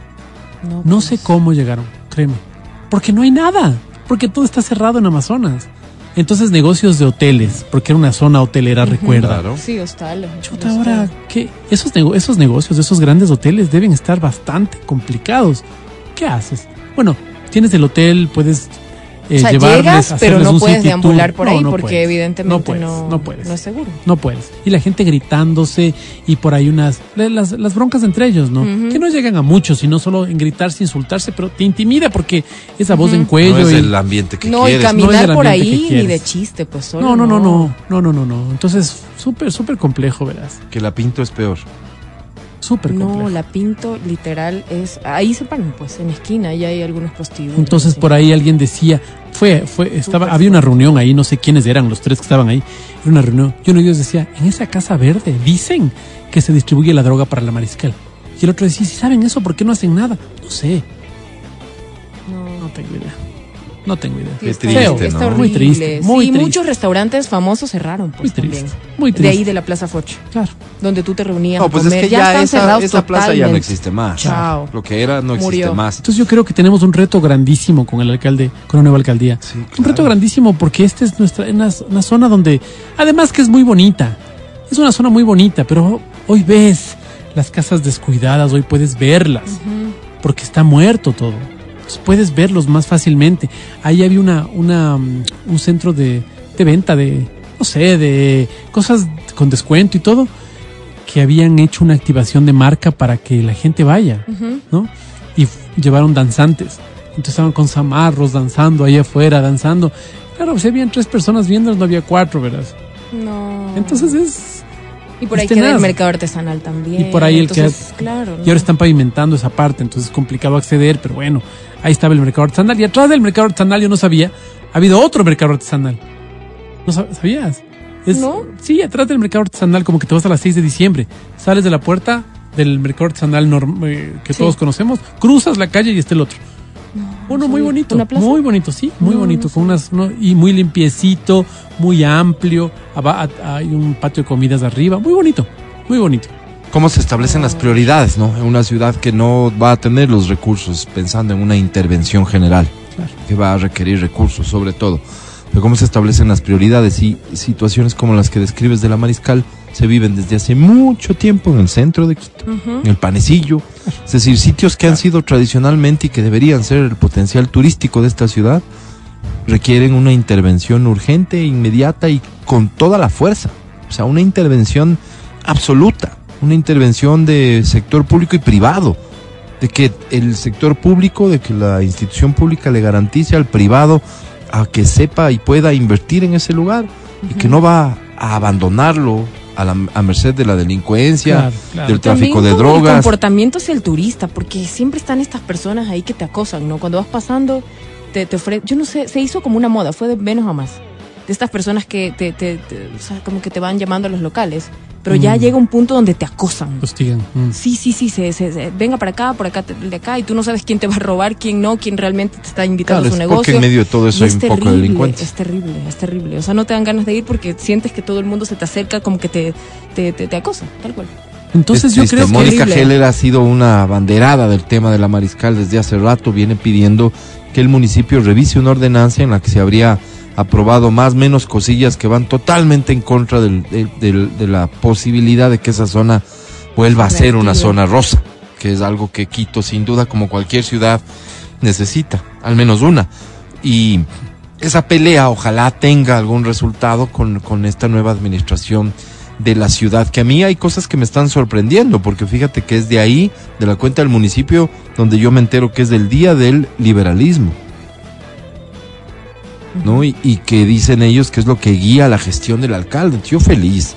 No, No pues. sé cómo llegaron, créeme. Porque no hay nada. Porque todo está cerrado en Amazonas. Entonces, negocios de hoteles, porque era una zona hotelera, recuerda. Claro. Sí, hostales. Chuta, ahora, ¿qué? Esos, nego- esos negocios, esos grandes hoteles deben estar bastante complicados. ¿Qué haces? Bueno, tienes el hotel, puedes eh, o sea, llevarles, llegas, pero no un puedes city deambular tour. por No, ahí no porque puedes. evidentemente no puedes, no puedes. no es seguro. No puedes. Y la gente gritándose y por ahí unas... Las, las broncas entre ellos, ¿no? Que no llegan a muchos, sino solo en gritarse, insultarse, pero te intimida porque esa voz en No cuello es y... el ambiente que no, y quieres. No es caminar el por ambiente ahí ni de chiste, pues solo. No, no, no, no, no, no, no, no. Entonces, súper, súper complejo, verás. Que la pinto es peor. Súper. No, la pinto literal es. Ahí se paran, pues, en esquina, y hay algunos prostíbulos. Entonces por ahí alguien decía, fue, fue, estaba, había una reunión ahí, no sé quiénes eran los tres que estaban ahí, era una reunión, y uno de ellos decía, en esa casa verde dicen que se distribuye la droga para la mariscal. Y el otro decía, si saben eso, ¿por qué no hacen nada? No sé, No. no tengo idea. No tengo idea. Qué está- triste, está ¿no? horrible. Muy triste, muy sí, triste. muchos restaurantes famosos cerraron, pues Muy triste, también. muy De ahí de la Plaza Foch, Claro. donde tú te reunías No, a pues es comer. que ya, ya están esa, cerrados esa plaza ya no existe más. Chao. Lo que era no existe más. Entonces yo creo que tenemos un reto grandísimo con el alcalde, con la nueva alcaldía. Sí, Un reto grandísimo porque esta es nuestra una, una zona donde, además que es muy bonita, es una zona muy bonita, pero hoy ves las casas descuidadas, hoy puedes verlas, porque está muerto todo. Entonces puedes verlos más fácilmente. Ahí había una, una, mm, un centro de, de venta de, no sé, de cosas con descuento y todo, que habían hecho una activación de marca para que la gente vaya, ¿no? Y llevaron danzantes. Entonces estaban con zamarros danzando ahí afuera, danzando. Claro, si habían tres personas viendo, no había cuatro, ¿verdad? No. Entonces es... Y por ahí queda el mercado artesanal también. Y por ahí el que claro. Y ahora están pavimentando esa parte, entonces es complicado acceder, pero bueno, ahí estaba el mercado artesanal. Y atrás del mercado artesanal, yo no sabía, ha habido otro mercado artesanal. ¿No sab- sabías? Es- ¿No? Sí, atrás del mercado artesanal, como que te vas a las 6 de diciembre, sales de la puerta del mercado artesanal eh, que Sí. todos conocemos, cruzas la calle y está el otro. Uno muy bonito, muy bonito, sí, muy No, bonito, no con unas, uno- y muy limpiecito, muy amplio, hay un patio de comidas arriba, muy bonito, muy bonito. ¿Cómo se establecen las prioridades, no? En una ciudad que no va a tener los recursos, pensando en una intervención general, Claro. que va a requerir recursos, sobre todo. Pero cómo se establecen las prioridades y situaciones como las que describes de la Mariscal se viven desde hace mucho tiempo en el centro de Quito, en el Panecillo, es decir, sitios que han sido tradicionalmente y que deberían ser el potencial turístico de esta ciudad, requieren una intervención urgente, inmediata y con toda la fuerza. O sea, una intervención absoluta, una intervención de sector público y privado, de que el sector público, de que la institución pública le garantice al privado a que sepa y pueda invertir en ese lugar y que no va a abandonarlo a, la, a merced de la delincuencia, Claro, claro. del tráfico de como El drogas. comportamiento hacia el turista, porque siempre están estas personas ahí que te acosan, ¿no? Cuando vas pasando, te, te ofrecen. Yo no sé, se hizo como una moda, fue de menos a más. De estas personas que te, te- te- o sea, como que te van llamando a los locales. Pero ya Mm. llega un punto donde te acosan. Hostigan. mm. Sí, sí, sí, se, se- se- venga para acá, por acá, de acá, y tú no sabes quién te va a robar, quién no, quién realmente te está invitando Claro, a su es negocio. porque en medio de todo eso Y hay es un poco de terrible, delincuencia. Es terrible, es terrible. O sea, no te dan ganas de ir porque sientes que todo el mundo se te acerca como que te, te, te, te acosa, tal cual. Entonces Es yo triste. creo que Mónica. Heller ha sido una banderada del tema de la mariscal desde hace rato, viene pidiendo que el municipio revise una ordenanza en la que se habría aprobado más menos cosillas que van totalmente en contra del- del- del- de la posibilidad de que esa zona vuelva a ser una zona rosa, que es algo que Quito sin duda como cualquier ciudad necesita, al menos una. Y esa pelea ojalá tenga algún resultado con, con esta nueva administración de la ciudad, que a mí hay cosas que me están sorprendiendo, porque fíjate que es de ahí, de la cuenta del municipio, donde yo me entero que es del día del liberalismo, ¿no? Y, y que dicen ellos que es lo que guía la gestión del alcalde. Yo feliz,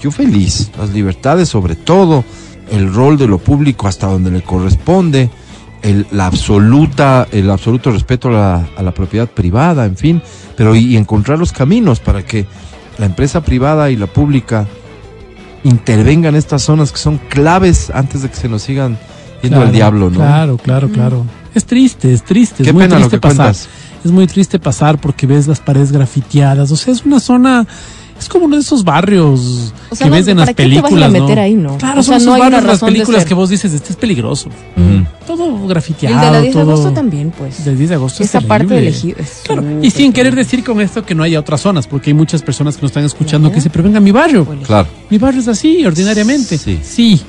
yo feliz, las libertades sobre todo, el rol de lo público hasta donde le corresponde, el, la absoluta, el absoluto respeto a la, propiedad privada, en fin, pero y, y encontrar los caminos para que la empresa privada y la pública intervengan en estas zonas que son claves antes de que se nos sigan yendo Claro, al diablo, ¿no? Claro, claro, claro. Es triste, es triste, Qué es muy pena lo triste que pasar. cuentas. Es muy triste pasar porque ves las paredes grafiteadas. O sea, es una zona, es como uno de esos barrios O sea, que no, ves en las ¿para qué te vas a películas, ¿no? meter ahí, no? Claro, O sea, son esos no barrios de las películas que vos dices, este es peligroso. Ujú. Todo Y el grafiteado. de la 10 de todo- agosto también, pues. Del 10 de agosto es Esa parte terrible. elegida es Claro, y sin querer decir con esto que no haya otras zonas, porque hay muchas personas que nos están escuchando Ya. que dicen, pero venga a mi barrio. Claro. Mi barrio es así, ordinariamente. Sí. Sí.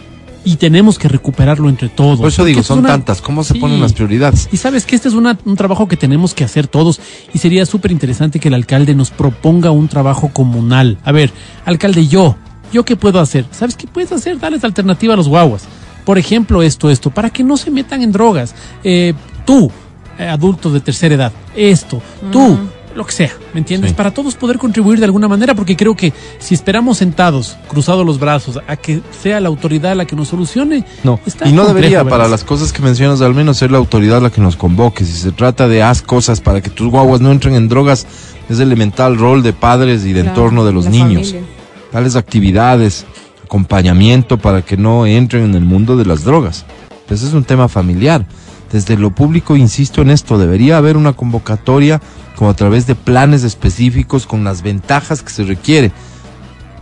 Y tenemos que recuperarlo entre todos. Por eso digo, son es una- tantas, ¿cómo se Sí. ponen las prioridades? Y sabes que este es una- un trabajo que tenemos que hacer todos y sería súper interesante que el alcalde nos proponga un trabajo comunal. A ver, alcalde, yo, ¿yo qué puedo hacer? ¿Sabes qué puedes hacer? Darles alternativa a los guaguas. Por ejemplo, esto, esto, para que no se metan en drogas. Eh, tú, eh, adulto de tercera edad, esto, tú, lo que sea, ¿me entiendes? Sí. Para todos poder contribuir de alguna manera, porque creo que si esperamos sentados, cruzados los brazos, a que sea la autoridad la que nos solucione, No, está y no complejo, debería ¿verdad? para las cosas que mencionas al menos ser la autoridad la que nos convoque. Si se trata de haz cosas para que tus guaguas no entren en drogas, es elemental rol de padres y de entorno de los niños. familia. Tales actividades, acompañamiento para que no entren en el mundo de las drogas. Ese es un tema familiar. Desde lo público, insisto en esto, debería haber una convocatoria como a través de planes específicos con las ventajas que se requiere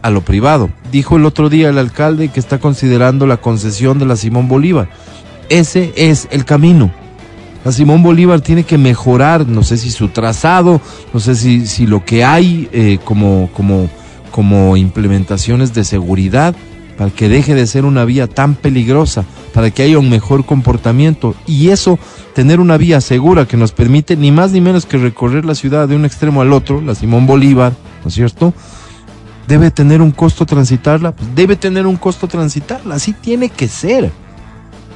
a lo privado. Dijo el otro día el alcalde que está considerando la concesión de la Simón Bolívar. Ese es el camino. La Simón Bolívar tiene que mejorar, no sé si su trazado, no sé si, lo que hay eh, como, como implementaciones de seguridad para que deje de ser una vía tan peligrosa, para que haya un mejor comportamiento. Y eso, tener una vía segura que nos permite ni más ni menos que recorrer la ciudad de un extremo al otro, la Simón Bolívar, ¿no es cierto? Debe tener un costo transitarla, pues debe tener un costo transitarla, así tiene que ser.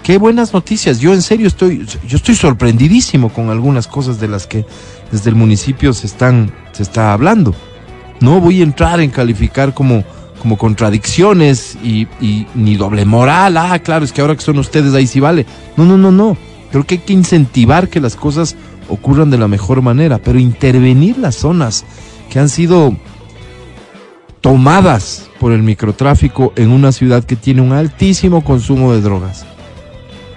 Qué buenas noticias. Yo en serio estoy, yo estoy sorprendidísimo con algunas cosas de las que desde el municipio se están, se está hablando. No voy a entrar en calificar como, como contradicciones y, ni doble moral. Ah, claro, es que ahora que son ustedes ahí sí vale. No, no, no, no. Creo que hay que incentivar que las cosas ocurran de la mejor manera, pero intervenir las zonas que han sido tomadas por el microtráfico en una ciudad que tiene un altísimo consumo de drogas.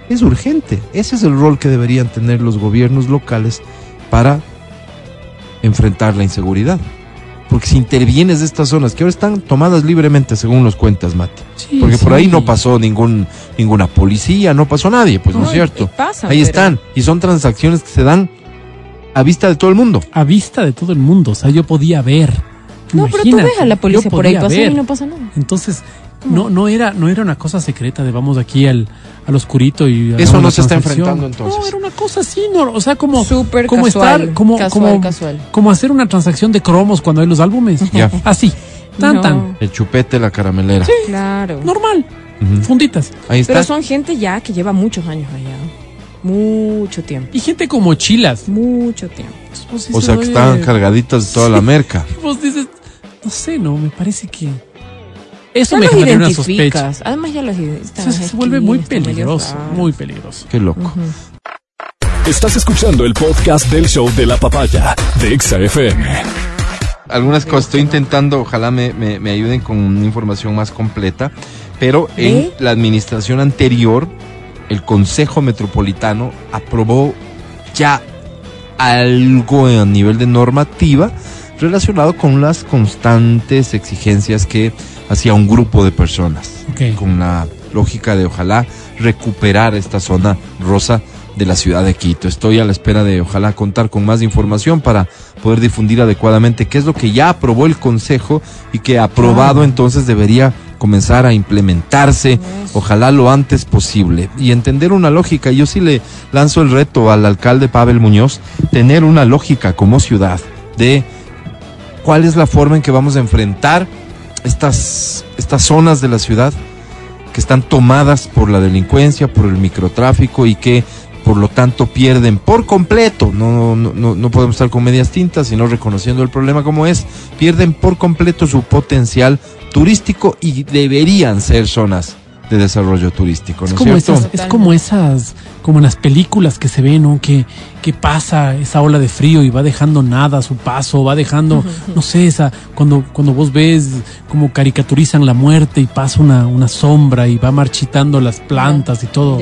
Es urgente. Ese es el rol que deberían tener los gobiernos locales para enfrentar la inseguridad. Porque si intervienes de estas zonas que ahora están tomadas libremente, según los cuentas, Mati. Sí, Porque por ahí no pasó ningún ninguna policía, no pasó nadie, pues no, es cierto. y pasan, ahí pero- están. Y son transacciones que se dan a vista de todo el mundo. A vista de todo el mundo, o sea, yo podía ver. No, pero tú ves a la policía por ahí pasar y ver. no pasa nada. Entonces, no, no era, no era una cosa secreta de vamos aquí al, al oscurito y Eso no se está enfrentando, entonces. No, era una cosa así, no, o sea, como, Súper como casual, estar, como, casual, como, casual. como hacer una transacción de cromos cuando hay los álbumes. [LAUGHS] Ya. Así, tan, No. tan, El chupete, la caramelera. Claro. normal, funditas. Ahí está. Pero son gente ya que lleva muchos años allá. Mucho tiempo. Y gente con mochilas. Mucho tiempo. Entonces, vos O sea, que estaban cargaditas de toda la Sí. merca. Vos [LAUGHS] dices, no sé, no, me parece que eso Ya me los genera una sospecha. identificas. Además ya los identificas. Se, se vuelve muy peligroso, muy peligroso. Qué loco. Estás escuchando el podcast del show de la papaya de Exa FM. Algunas cosas estoy intentando, ojalá me, me- me ayuden con una información más completa, pero en ¿Eh? la administración anterior, el Consejo Metropolitano aprobó ya algo a nivel de normativa relacionado con las constantes exigencias que hacía un grupo de personas, Ok. con la lógica de ojalá recuperar esta zona rosa de la ciudad de Quito. Estoy a la espera de ojalá contar con más información para poder difundir adecuadamente qué es lo que ya aprobó el Consejo y que aprobado entonces debería comenzar a implementarse, ojalá lo antes posible. Y entender una lógica, yo sí le lanzo el reto al alcalde Pavel Muñoz, tener una lógica como ciudad de cuál es la forma en que vamos a enfrentar estas, estas zonas de la ciudad que están tomadas por la delincuencia, por el microtráfico y que por lo tanto pierden por completo, no, no, no, no podemos estar con medias tintas, sino reconociendo el problema como es, pierden por completo su potencial turístico y deberían ser zonas de desarrollo turístico, ¿no Es como, cierto? esas, es como esas, como en las películas que se ven, ¿no? Que, que pasa esa ola de frío y va dejando nada a su paso, va dejando, no sé, esa, cuando, cuando vos ves como caricaturizan la muerte y pasa una, una sombra y va marchitando las plantas y todo.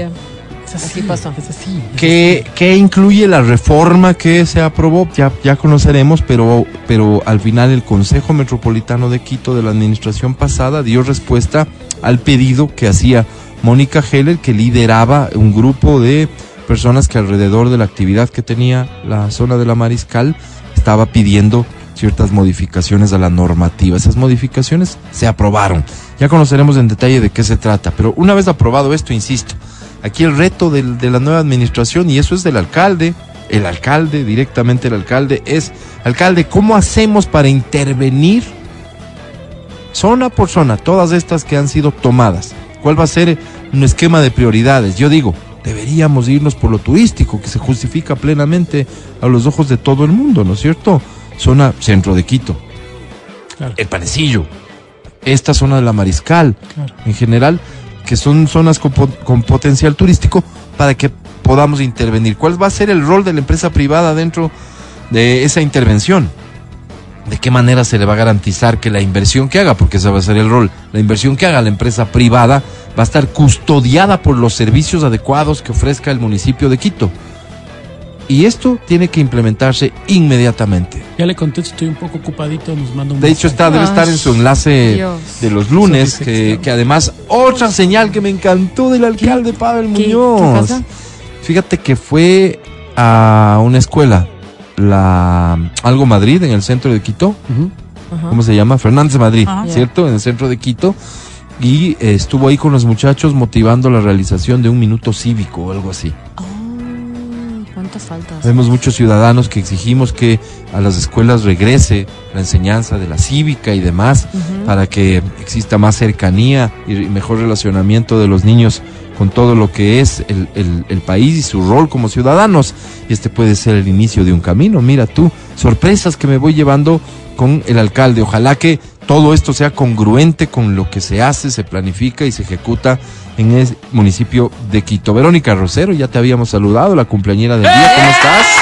Es así, Así pasó. Es así. ¿Qué, qué incluye la reforma que se aprobó? Ya, ya conoceremos, pero, pero al final el Consejo Metropolitano de Quito de la administración pasada dio respuesta al pedido que hacía Mónica Heller, que lideraba un grupo de personas que alrededor de la actividad que tenía la zona de la Mariscal estaba pidiendo ciertas modificaciones a la normativa. Esas modificaciones se aprobaron. Ya conoceremos en detalle de qué se trata, pero una vez aprobado esto, insisto, aquí el reto del- de la nueva administración, y eso es del alcalde, el alcalde, directamente el alcalde, es, alcalde, ¿cómo hacemos para intervenir zona por zona, todas estas que han sido tomadas? ¿Cuál va a ser un esquema de prioridades? Yo digo, deberíamos irnos por lo turístico, que se justifica plenamente a los ojos de todo el mundo, ¿no es cierto? Zona centro de Quito, Claro. el Panecillo, esta zona de la Mariscal, Claro. en general, que son zonas con, po- con potencial turístico para que podamos intervenir. ¿Cuál va a ser el rol de la empresa privada dentro de esa intervención? ¿De qué manera se le va a garantizar que la inversión que haga, porque ese va a ser el rol, la inversión que haga la empresa privada va a estar custodiada por los servicios adecuados que ofrezca el municipio de Quito? Y esto tiene que implementarse inmediatamente. Ya le contesto, estoy un poco ocupadito, nos manda un De hecho, está, debe estar en su enlace Dios. de los lunes, que que, está. que además, otra señal que me encantó del alcalde Pavel ¿Qué- Muñoz. qué pasa? Fíjate que fue a una escuela, la Algo Madrid, en el centro de Quito. ¿Cómo se llama? Fernández Madrid, Ah. ¿cierto? En el centro de Quito. y eh, estuvo ahí con los muchachos motivando la realización de un minuto cívico o algo así. Oh, ¿Cuántas faltas? Vemos muchos ciudadanos que exigimos que a las escuelas regrese la enseñanza de la cívica y demás para que exista más cercanía y mejor relacionamiento de los niños con todo lo que es el, el- el país y su rol como ciudadanos. Y este puede ser el inicio de un camino. Mira tú, sorpresas que me voy llevando con el alcalde. Ojalá que todo esto sea congruente con lo que se hace, se planifica y se ejecuta en el municipio de Quito. Verónica Rosero, ya te habíamos saludado, la cumpleañera del día. ¿Cómo estás?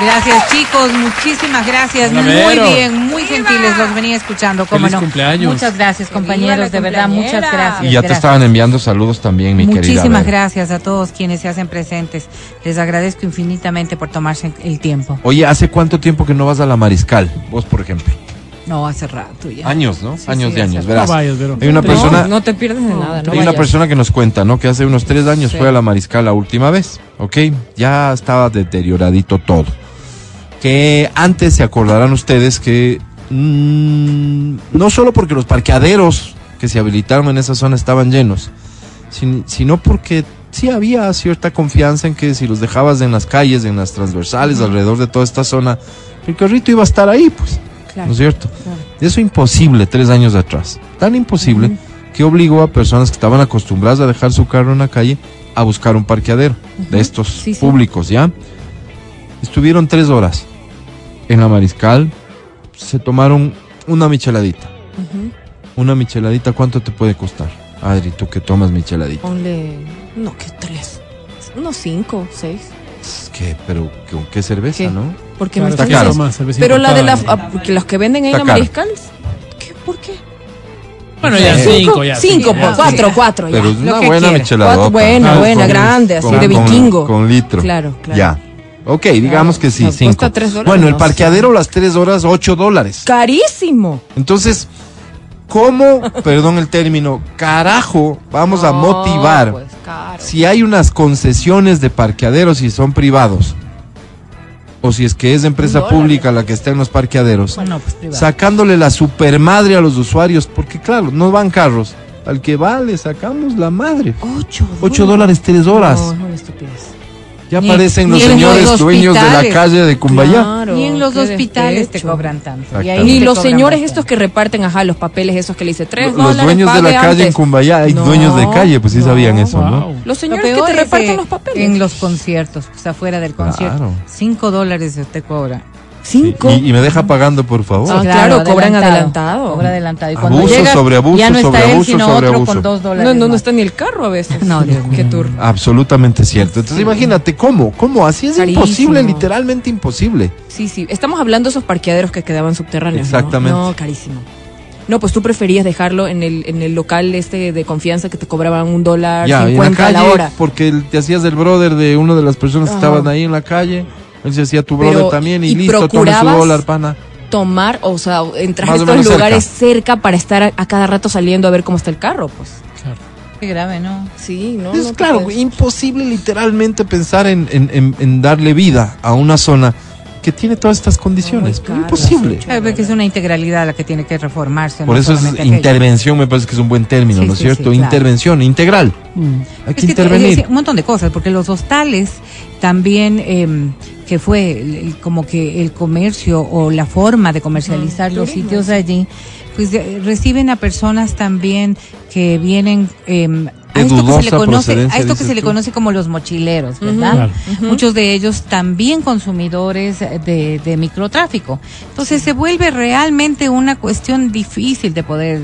Gracias chicos, muchísimas gracias, muy bien, muy gentiles, los venía escuchando, cómo Feliz no. cumpleaños. Muchas gracias compañeros, de verdad, muchas gracias. Y ya te gracias. estaban enviando saludos también, mi querida. Muchísimas gracias a todos quienes se hacen presentes. Les agradezco infinitamente por tomarse el tiempo. Oye, ¿hace cuánto tiempo que no vas a la Mariscal? Vos, por ejemplo. No, hace rato ya. Años, ¿no? Sí, años sí, de años, No verás. vayas, Vero. Hay una No, persona, No, te pierdes de nada, no hay una persona que nos cuenta, ¿no? Que hace unos tres años Sí. fue a la Mariscal la última vez, ¿ok? Ya estaba deterioradito todo. Que antes se acordarán ustedes que mm, no solo porque los parqueaderos que se habilitaron en esa zona estaban llenos, sin- sino porque sí había cierta confianza en que si los dejabas en las calles, en las transversales, alrededor de toda esta zona, el carrito iba a estar ahí, pues. Claro. ¿No es cierto? Claro. Eso imposible tres años atrás. Tan imposible que obligó a personas que estaban acostumbradas a dejar su carro en la calle a buscar un parqueadero de estos Sí, sí. públicos, ¿ya? Estuvieron tres horas en la Mariscal, se tomaron una micheladita. Una micheladita, ¿cuánto te puede costar? Adri, tú que tomas micheladita. Ponle. No, que tres. Unos cinco, seis. ¿Qué? Pero ¿con qué cerveza, ¿Qué? no? Porque Claro, está claro. diciendo- Más, cerveza Pero la de la. ah, porque los que venden ahí en la caro. Mariscal. ¿Qué? ¿Por qué? Bueno, ya cinco, ya. Cinco, ya, sí. cuatro, cuatro, ya. Pero es una buena. Cuatro, buena, Ah, buena, con- grande, así Con- de vikingo. Con, litro. Claro, claro. Ya. Ok, digamos que sí, cinco. cuesta tres dólares, bueno, el parqueadero las tres horas, ocho dólares. Carísimo. Entonces, ¿cómo, perdón el término, carajo vamos a motivar pues, si hay unas concesiones de parqueaderos y son privados? O si es que es empresa pública la que está en los parqueaderos, pues sacándole la supermadre a los usuarios, porque claro, no van carros. Al que va le sacamos la madre. Ocho dólares. Ocho dólares, tres horas. No, estupidez. Ya Ni- aparecen los ni señores los dueños de la calle de Cumbayá. Claro, y en los hospitales te cobran tanto. Y ahí Ni los señores bastante. estos que reparten, ajá, los papeles esos que le dice tres Los dólares, dueños de la calle en. Cumbayá, hay No, dueños de calle, pues sí no. sabían eso, ¿no? Los Lo señores que te reparten los papeles. En los conciertos, pues afuera del concierto. Claro. Cinco dólares te cobra. Cinco. Y, y me deja pagando, por favor. Ah, claro, cobran adelantado. Cobra adelantado. Y Abuso sobre abuso, ya no sobre está él, abuso, sino sobre otro abuso. con dos dólares. No, no, no está ni el carro a veces. No, Dios mío. Qué tour. Absolutamente cierto. Entonces imagínate cómo, cómo, así es Carísimo. imposible, literalmente imposible. Sí, sí. Estamos hablando de esos parqueaderos que quedaban subterráneos. ¿no? Exactamente. No, carísimo. No, pues tú preferías dejarlo en el, en el local este de confianza que te cobraban un dólar Ya, y en la cincuenta a calle, la hora. porque te hacías el brother de una de las personas que Ajá. estaban ahí en la calle. Él se hacía tu Pero, brother también y, ¿y listo, toma su procurabas? dólar, pana. Tomar, o sea, entrar Más a estos lugares cerca. para estar a, a cada rato saliendo a ver cómo está el carro, pues. Claro. Qué grave, ¿no? Sí, no. es no claro, puedes- imposible literalmente pensar en, en- en- en darle vida a una zona que tiene todas estas condiciones. Caro, imposible. sí. Hay que es una integralidad la que tiene que reformarse. Por no eso es aquello. intervención, me parece que es un buen término, Sí, ¿no es sí, cierto? sí, claro. Intervención, integral. Mm. Hay que Es que, intervenir. un montón de cosas, porque los hostales también, eh, que fue el- el- como que el comercio o la forma de comercializar los turismo, sitios allí, pues eh, reciben a personas también que vienen eh, a esto que se le conoce, a esto que se le conoce como los mochileros, ¿verdad? Claro. Muchos de ellos también consumidores de, de microtráfico. Entonces se vuelve realmente una cuestión difícil de poder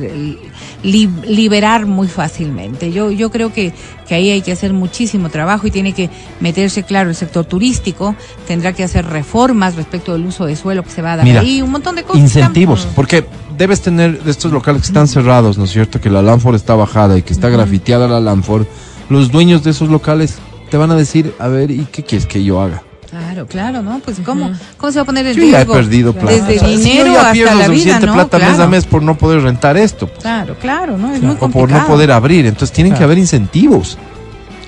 li- liberar muy fácilmente. Yo, yo creo que, que ahí hay que hacer muchísimo trabajo y tiene que meterse, claro, el sector turístico, tendrá que hacer reformas respecto del uso de suelo que se va a dar Mira, ahí, un montón de cosas. Incentivos, porque debes tener de estos locales que están cerrados, ¿no es cierto? Que la Lanford está bajada y que está grafiteada la Lanford. Los dueños de esos locales te van a decir, a ver, ¿y qué quieres que yo haga? Claro, claro, ¿no? Pues ¿cómo, cómo se va a poner en Yo ya he perdido plata. Desde O sea, si dinero yo ya hasta pierdo la vida, suficiente ¿no? plata mes a Claro. mes por no poder rentar esto, pues, Claro, claro, ¿no? Es muy o por complicado. no poder abrir. Entonces tienen que Claro. haber incentivos.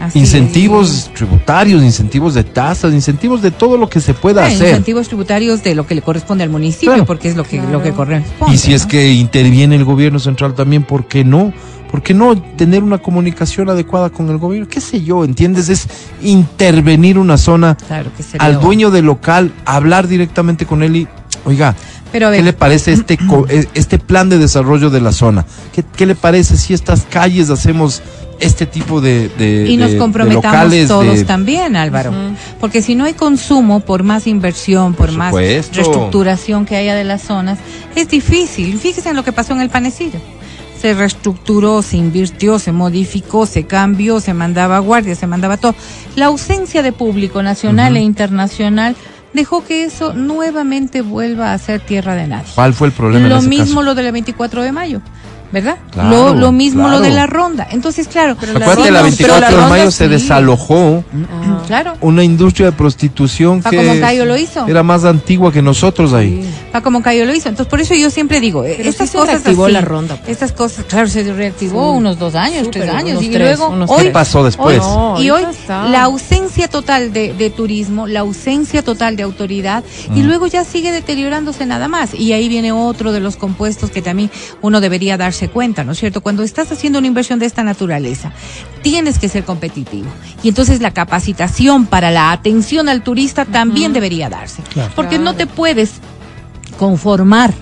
Así incentivos tributarios, incentivos de tasas, incentivos de todo lo que se pueda hacer. incentivos tributarios de lo que le corresponde al municipio, Claro. porque es lo que, Claro. lo que corresponde. Y si es que interviene el gobierno central también, ¿por qué no? ¿Por qué no tener una comunicación adecuada con el gobierno? ¿Qué sé yo? ¿Entiendes? Es intervenir una zona Claro que sería al dueño del local, hablar directamente con él y, oiga, Pero ¿qué le parece este, co- eh, este plan de desarrollo de la zona? ¿Qué, qué le parece si estas calles hacemos este tipo de, de- y nos de- de comprometamos locales? todos de- también, Álvaro. Porque si no hay consumo, por más inversión, por, Por más supuesto. reestructuración que haya de las zonas, es difícil. Fíjese en lo que pasó en el panecillo. Se reestructuró, se invirtió, se modificó, se cambió, se mandaba guardia, se mandaba todo. La ausencia de público nacional e internacional dejó que eso nuevamente vuelva a ser tierra de nadie. ¿Cuál fue el problema Lo en ese mismo caso? lo del 24 de mayo, ¿verdad? Claro, lo, lo mismo lo de la ronda. Entonces, claro, Pero Acuérdate, sí, la no, 24 pero la de ronda mayo se sí. desalojó Ah. Claro. una industria de prostitución Paco que Moncayo lo hizo. era más antigua que nosotros ahí. Paco Moncayo lo hizo. Entonces, por eso yo siempre digo, eh, Pero estas sí se cosas reactivó así, la ronda, pues. Estas cosas, claro, se reactivó Sí. unos dos años, Súper, tres años, y tres, luego hoy, ¿Qué pasó después? hoy- No, y hoy está. la ausencia total de, de turismo, la ausencia total de autoridad, y Mm. luego ya sigue deteriorándose nada más. Y ahí viene otro de los compuestos que también uno debería darse cuenta, ¿no es cierto? Cuando estás haciendo una inversión de esta naturaleza, tienes que ser competitivo. Y entonces la capacitación para la atención al turista también debería darse. Claro. Porque no te puedes conformar.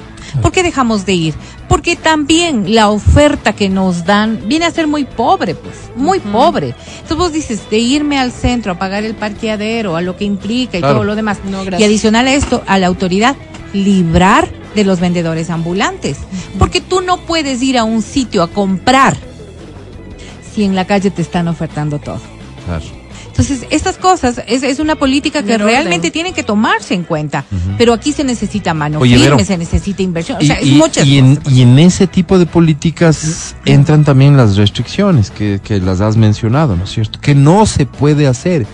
¿Por qué dejamos de ir? Porque también la oferta que nos dan viene a ser muy pobre, pues, muy pobre. Entonces vos dices, de irme al centro a pagar el parqueadero, a lo que implica y Claro. todo lo demás. No, gracias. y adicional a esto, a la autoridad, librar de los vendedores ambulantes. Porque tú no puedes ir a un sitio a comprar si en la calle te están ofertando todo. Claro. Entonces, estas cosas es, es una política que realmente orden. tiene que tomarse en cuenta. Pero aquí se necesita mano Oye, firme, se necesita inversión. O Y, sea, es muchas y en, cosas. y en ese tipo de políticas entran también las restricciones que, que las has mencionado, ¿no es cierto? Que no se puede hacer,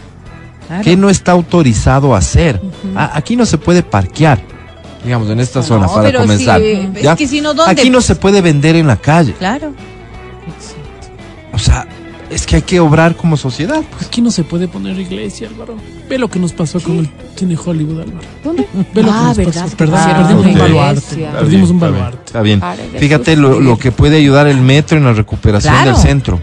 Claro. que no está autorizado a hacer. A- aquí no se puede parquear, digamos, en esta zona para pero comenzar. si- es ¿ya? que si no, ¿dónde? Aquí no se puede vender en la calle. Claro. O sea, es que hay que obrar como sociedad. pues. Aquí no se puede poner iglesia, Álvaro. Ve lo que nos pasó con el cine Hollywood, Álvaro. ¿Dónde? Ve lo que ah, nos verdad. pasó. que Perdón, pusieron perdimos una un baluarte. Perdimos bien, un está bien, baluarte. Está bien. Fíjate lo, lo que puede ayudar el metro en la recuperación Claro. del centro.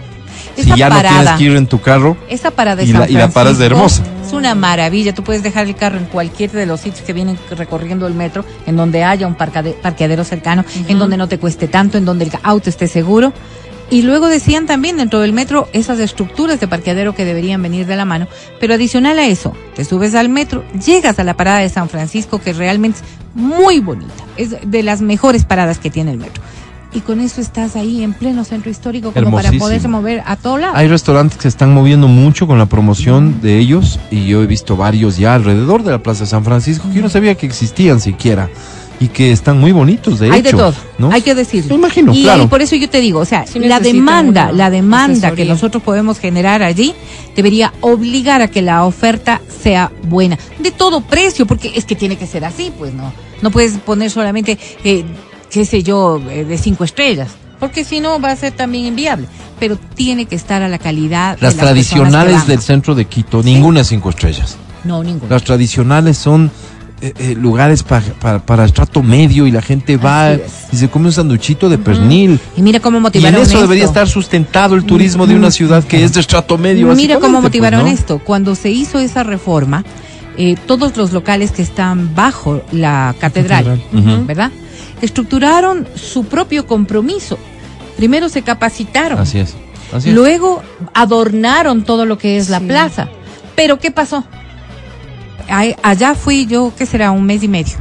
Esa si ya no tienes que ir en tu carro, Esa parada de Y San la- y la de Hermosa. Es una maravilla. Tú puedes dejar el carro en cualquier de los sitios que vienen recorriendo el metro, en donde haya un parcade- parqueadero cercano, en donde no te cueste tanto, en donde el auto esté seguro. Y luego decían también dentro del metro esas estructuras de parqueadero que deberían venir de la mano. Pero adicional a eso, te subes al metro, llegas a la parada de San Francisco, que realmente es muy bonita. Es de las mejores paradas que tiene el metro. Y con eso estás ahí en pleno centro histórico como para poderse mover a todo lado. Hay restaurantes que se están moviendo mucho con la promoción de ellos y yo he visto varios ya alrededor de la Plaza de San Francisco que yo no sabía que existían siquiera y que están muy bonitos de hay hecho. de todo, ¿no? hay que decirlo. Me imagino, y, claro. y por eso yo te digo, o sea, Sí la demanda, la demanda que nosotros podemos generar allí debería obligar a que la oferta sea buena, de todo precio, porque es que tiene que ser así, pues no, no puedes poner solamente, eh, qué sé yo, eh, de cinco estrellas, porque si no va a ser también inviable, pero tiene que estar a la calidad. de Las personas que tradicionales del centro de Quito, ninguna cinco estrellas. no ninguna. Las tradicionales son eh, eh, lugares pa- pa- para estrato medio y la gente va y se come un sanduchito de pernil. Y mira cómo Y en motivaron eso esto. debería estar sustentado el turismo de una ciudad que es de estrato medio. Mira cómo básicamente, motivaron pues, ¿no? esto. Cuando se hizo esa reforma, eh, todos los locales que están bajo la catedral. ¿verdad? Estructuraron su propio compromiso. Primero se capacitaron, Así es. Así es. luego adornaron todo lo que es la plaza. Pero ¿qué pasó? Allá fui yo, ¿qué será? Un mes y medio.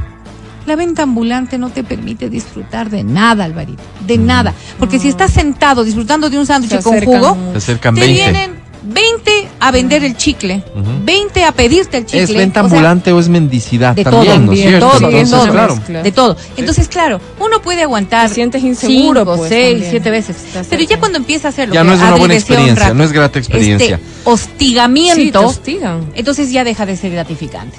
La venta ambulante no te permite disfrutar de nada, Alvarito, de Mm. nada. Porque si estás sentado disfrutando de un sándwich con jugo, te 20. vienen 20 a vender el chicle, Ujú. 20 a pedirte el chicle. ¿Es venta o sea, ambulante o es mendicidad? de también, todo, ¿no de todo, de Entonces, todo. claro. De todo. Entonces, claro, uno puede aguantar Te sientes inseguro, cinco, pues, seis, también. siete veces. Pero ya cuando empieza a hacerlo, Ya no es una buena experiencia, rato, no es grata experiencia. Este hostigamiento, Sí, te hostigan. entonces ya deja de ser gratificante.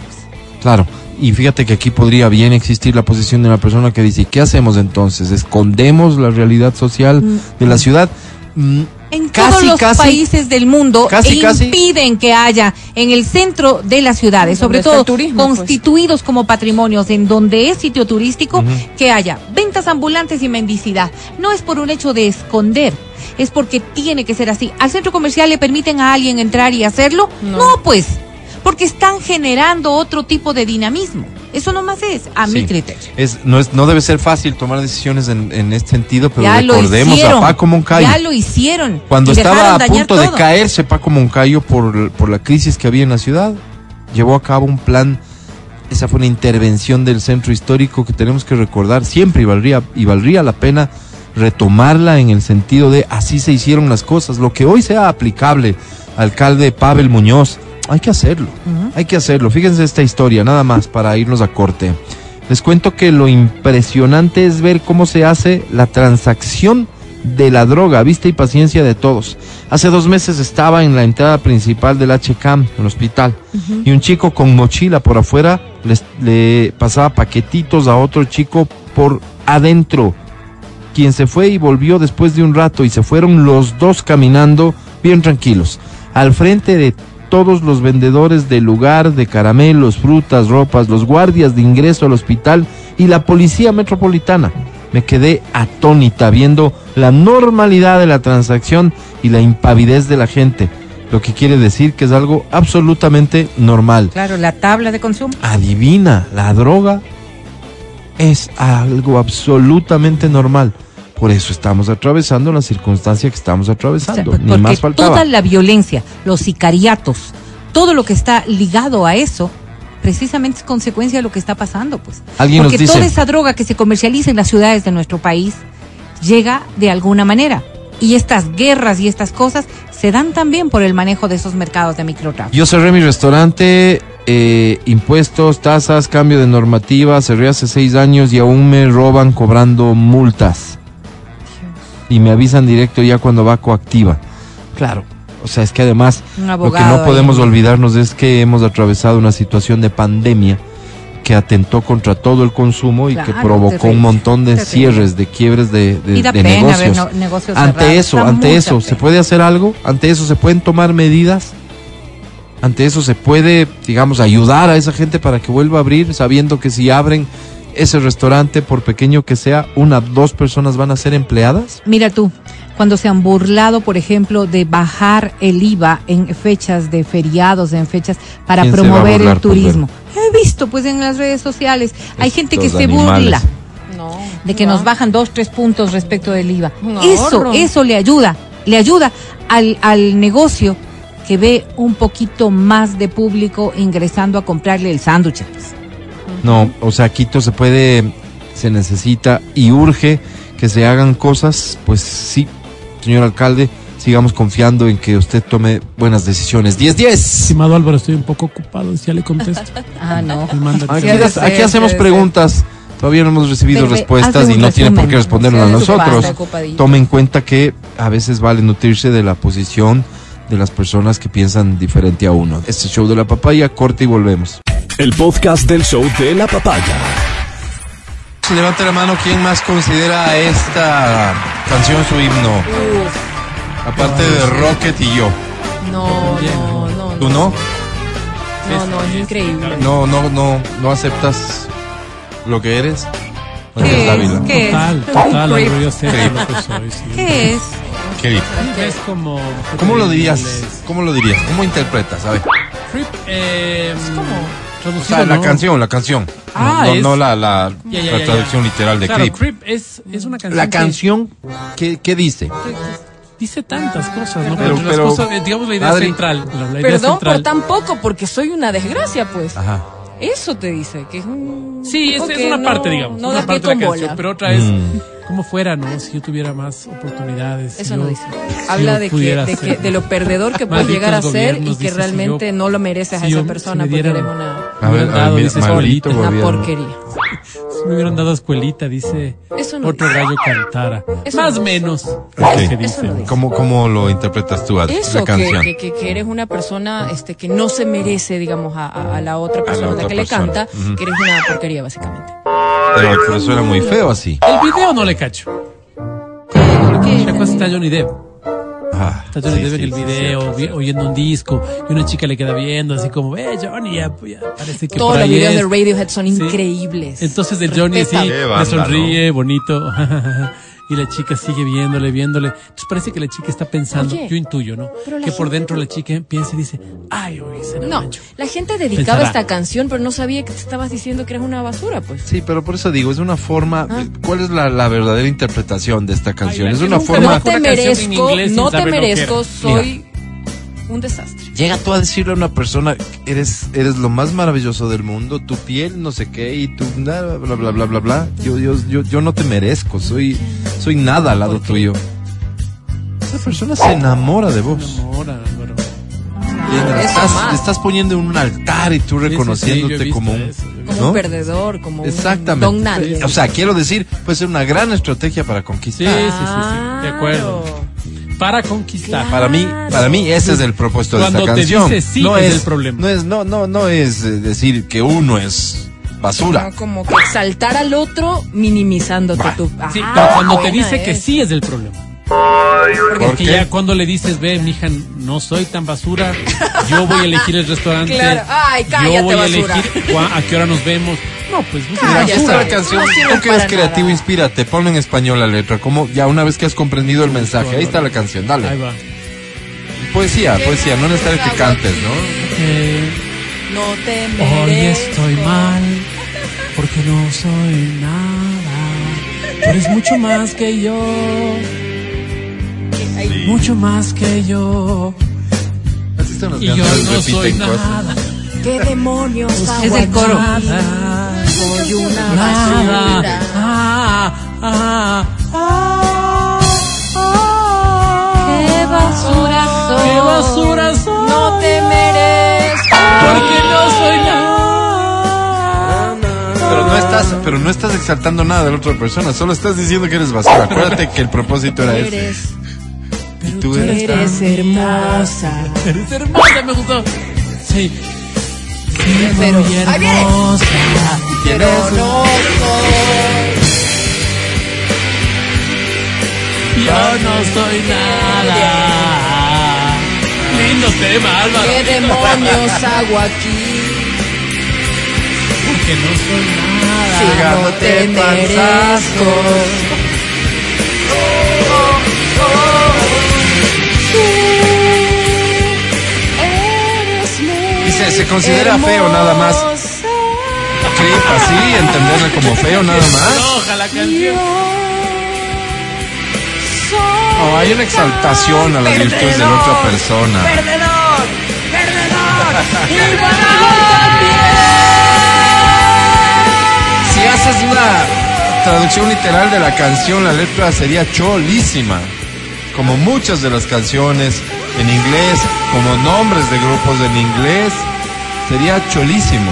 Claro. Y fíjate que aquí podría bien existir la posición de una persona que dice, ¿qué hacemos entonces? ¿Escondemos la realidad social Mm. de la ciudad? Mm, en Casi, todos los casi. países del mundo Casi, e impiden que haya en el centro de las ciudades, sobre todo turismo, pues. constituidos como patrimonios en donde es sitio turístico, que haya ventas ambulantes y mendicidad. No es por un hecho de esconder, es porque tiene que ser así. ¿Al centro comercial le permiten a alguien entrar y hacerlo? No. No, pues, porque están generando otro tipo de dinamismo. Eso nomás es, a mi criterio. Es, no, es, no debe ser fácil tomar decisiones en, en este sentido, pero ya recordemos hicieron. a Paco Moncayo. Ya lo hicieron. Cuando estaba a punto de todo. caerse Paco Moncayo por, por la crisis que había en la ciudad, llevó a cabo un plan, esa fue una intervención del centro histórico que tenemos que recordar siempre y valdría, y valdría la pena retomarla en el sentido de así se hicieron las cosas. Lo que hoy sea aplicable, alcalde Pavel Muñoz, hay que hacerlo, hay que hacerlo. Fíjense esta historia, nada más para irnos a corte. Les cuento que lo impresionante es ver cómo se hace la transacción de la droga, vista y paciencia de todos. Hace dos meses estaba en la entrada principal del HCAM, el hospital, y un chico con mochila por afuera les- le pasaba paquetitos a otro chico por adentro, quien se fue y volvió después de un rato y se fueron los dos caminando bien tranquilos, al frente de todos los vendedores del lugar de caramelos, frutas, ropas, los guardias de ingreso al hospital y la policía metropolitana. Me quedé atónita viendo la normalidad de la transacción y la impavidez de la gente, lo que quiere decir que es algo absolutamente normal. Claro, la tabla de consumo. Adivina, la droga es algo absolutamente normal. Por eso estamos atravesando la circunstancia que estamos O sea, atravesando. Ni más faltaba. toda la violencia, los sicariatos, todo lo que está ligado a eso, precisamente es consecuencia de lo que está pasando, pues. Alguien nos porque dice- toda esa droga que se comercializa en las ciudades de nuestro país llega de alguna manera. Y estas guerras y estas cosas se dan también por el manejo de esos mercados de microtráfico. Yo cerré mi restaurante, eh, impuestos, tasas, cambio de normativa, cerré hace seis años y aún me roban cobrando multas. Y me avisan directo ya cuando va coactiva. Claro, o sea, es que además lo que no podemos ahí. olvidarnos es que hemos atravesado una situación de pandemia que atentó contra todo el consumo y que provocó terrible, un montón de terrible. cierres, de quiebres de, de- Y da de pena ver negocios. no- negocios ante cerrados, eso, da ante eso, ¿se puede hacer algo? Ante eso, ¿se pueden tomar medidas? Ante eso, ¿se puede, digamos, ayudar a esa gente para que vuelva a abrir, sabiendo que si abren ese restaurante, por pequeño que sea, una, dos personas van a ser empleadas? Mira tú, cuando se han burlado, por ejemplo, de bajar el IVA en fechas de feriados, en fechas para ¿Quién se va a promover el turismo. He visto pues en las redes sociales, hay gente que se burla. No. de que no. nos bajan dos, tres puntos respecto del IVA. Eso, eso le ayuda, le ayuda al, al negocio que ve un poquito más de público ingresando a comprarle el sándwich. No, o sea, Quito se puede, se necesita y urge que se hagan cosas, pues sí, señor alcalde, sigamos confiando en que usted tome buenas decisiones. 10-10. Estimado Álvaro, estoy un poco ocupado. Ya le contesto. [LAUGHS] Ah, no. Me manda Aquí, hacemos preguntas. Todavía no hemos recibido respuestas y no tiene por qué respondernos a nosotros. Tome en cuenta que a veces vale nutrirse de la posición de las personas que piensan diferente a uno. Este show de la papaya, corte y volvemos. El podcast del show de la papaya. Levante la mano, ¿quién más considera esta canción su himno? Aparte de Rocket y yo. No, no, no. ¿Tú no? No, no, es increíble. No, no, no, no aceptas lo que eres. ¿Qué es? ¿Qué es? Total, total, Creep. Álvaro, yo sé Creep. lo que soy. sí. ¿Qué es? Creep es como... ¿Cómo lo dirías? ¿Cómo lo dirías? ¿Cómo interpretas? A ver. Creep, eh, O sea, la ¿no? canción, la canción. Ah, no, no, es- no la, la, Ya, ya, la ya, traducción ya. literal de Claro, Creep. Creep es, es una canción La que canción, ¿qué, qué dice? dice tantas cosas, ¿no? Pero- Pero, pero- la cosas, eh, digamos la idea Adri- central. La, la idea Perdón central. por tan poco, porque soy una desgracia, pues. Ajá. Eso te dice, que es un... Sí, es, es que una no- parte, digamos. No una parte de la canción. Pero otra es, Mm. Como fuera, ¿no? Si yo tuviera más oportunidades. si Eso yo- no dice. si Habla de que, de, que, de lo perdedor que puedes llegar a ser y que dice, si realmente yo- no lo mereces a si yo- esa persona si me porque eres una, A ver, hubieran dado, a ver, dice, maldito escuelita. una porquería. Si me hubieran dado escuelita, dice Eso no otro dice. gallo cantara. Eso Más no o dice. menos. Ok. que Eso dice. no dice. ¿Cómo, ¿Cómo lo interpretas tú, Adri, Eso, la que, canción? que, que- que eres una persona este, que no se merece, digamos, a, a- a la otra persona a la otra que persona. le canta, que eres una porquería, básicamente. Pero, pero suena muy feo así. El video no le cacho. ¿Por qué? ¿Te acuerdas está Johnny Depp? Ah, Está Johnny sí, Depp en sí, el sí, video, vi- cierto. oyendo un disco, y una chica le queda viendo, así como, ve Johnny, ya, ya parece que Todos los videos es". de Radiohead son Sí. increíbles. Entonces el Johnny. Qué le sonríe, bonito. [LAUGHS] y la chica sigue viéndole, viéndole. Entonces parece que la chica está pensando, Oye, yo intuyo, ¿no? Que por dentro la chica piensa y dice, ay, oye, se No, mancho". la gente dedicaba Pensará. esta canción, pero no sabía que te estabas diciendo que eras una basura, pues. Sí, pero por eso digo, es una forma. Ah. ¿Cuál es la, la verdadera interpretación de esta canción? es una forma. No te merezco, no te merezco, soy un desastre. Llega tú a decirle a una persona, eres, eres lo más maravilloso del mundo, tu piel, no sé qué, y tú, nada, bla, bla, bla, bla, bla. Yo, yo, yo, yo no te merezco, soy, soy nada al lado tuyo. Esa persona se enamora de vos. Enamora, Álvaro. Y le Eso estás, estás poniendo en un altar y tú Sí, sí, sí, yo he reconociéndote como un... eso, yo he Como ¿No? un perdedor, como un Exactamente. don nadie. O sea, quiero decir, puede ser una gran estrategia para Sí, conquistar. sí, sí, sí, de acuerdo. Para conquistar. Para mí, para mí ese es el propósito de Cuando esta te canción. dice sí no es el problema. No es, no, no, no es eh, decir que uno es basura. No, como que exaltar al otro minimizándote Bah. tú. Sí, Ah, pero cuando te dice que sí es el problema. ¿Por Porque ya cuando le dices, ve, mija, no soy tan basura, yo voy a elegir el restaurante. [LAUGHS] Claro. Ay, cállate, yo voy a basura. elegir a qué hora nos vemos. No, pues busca Mira, aquí Cállate. está basura. la canción. No Tú que eres creativo, nada. inspírate. Ponlo en español la letra. Como ya una vez que has comprendido el mensaje. Ahí está la canción. Ahí Dale. va. Poesía, poesía. No necesita que cantes, ¿no? Eh, No te hoy estoy mal porque no soy nada. Tú eres mucho más que yo, mucho más que yo. Así son las Y yo no soy repiten cosas. nada. ¿Qué demonios Es el coro. Nada. Soy una basura. Ah, ah, ah, Qué basura soy. ¡Qué basura soy! No te merezco. Porque no soy nada. Pero no estás, pero no estás exaltando nada de la otra persona, solo estás diciendo que eres basura. Acuérdate que el propósito era ese. Y tú eres. eres hermosa. Eres hermosa, me gustó. Sí. Pero- ¡Ahí viene! Pero no soy. Yo no soy nada. Lindo tema, Álvaro. ¿Qué demonios hago aquí? Porque no soy nada. Si no te merezco. Dice, se considera feo nada más. Clip así, entenderle como feo nada más. Enoja la canción. No, hay una exaltación a las virtudes de la otra persona. Perdedor, perdedor. [LAUGHS] Si haces una traducción literal de la canción, la letra sería cholísima. Como muchas de las canciones en inglés, como nombres de grupos en inglés, sería cholísimo.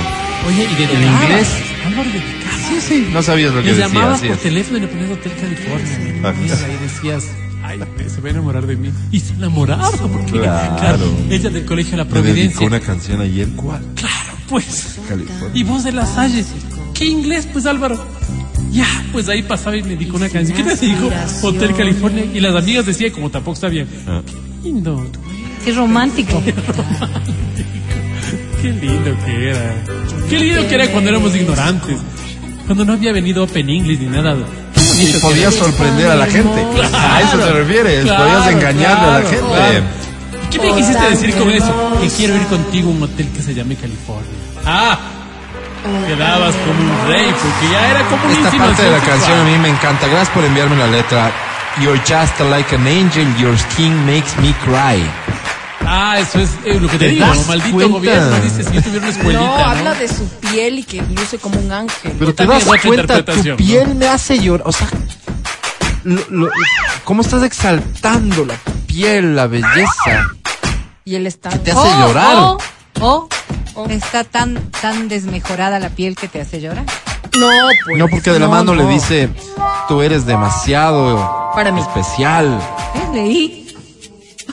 Oye, y de ¿En inglés? Sí, sí. No sabías lo que Le decía, llamabas por es. teléfono y le ponías Hotel California. ¿me Ah? Ahí decías, ay, se va a enamorar de mí. Y se enamoraba, porque Claro. ella del colegio La Me Providencia. una canción ayer, ¿cuál? Claro, pues. California. Y vos de la Salle. ¿Qué inglés, pues, Álvaro? Ya, pues ahí pasaba y me dedicó una canción. ¿Qué te dijo? Hotel California. Y las amigas decían, como tampoco está bien. Ah. Lindo. Qué romántico. Qué lindo que era. Qué lindo que era cuando éramos ignorantes. Cuando no había venido Open English ni nada. Qué Y podías sorprender a la gente. Claro. a eso te refieres. Claro, podías engañarle a la claro, gente. claro. ¿Qué me quisiste decir con eso? Que quiero ir contigo a un hotel que se llame California. Ah, quedabas como un rey, porque ya era como una Esta parte de la canción a mí me encanta. Gracias por enviarme la letra. You're just like an angel, your skin makes me cry. Ah, eso es eh, lo que te, ¿Te digo, maldito cuenta? gobierno. Dice, si yo tuviera una escuelita, No, ¿no? habla de su piel y que luce como un ángel. Pero te das cuenta, tu piel me hace llorar. O sea, lo- lo- ¿cómo estás exaltando la piel, la belleza? Y él está. te hace O- llorar. O, o Oh, está tan, tan desmejorada la piel que te hace llorar. No, pues. No, porque de la no, mano le dice, tú eres demasiado Para mí. especial. ¿Eh? Leí.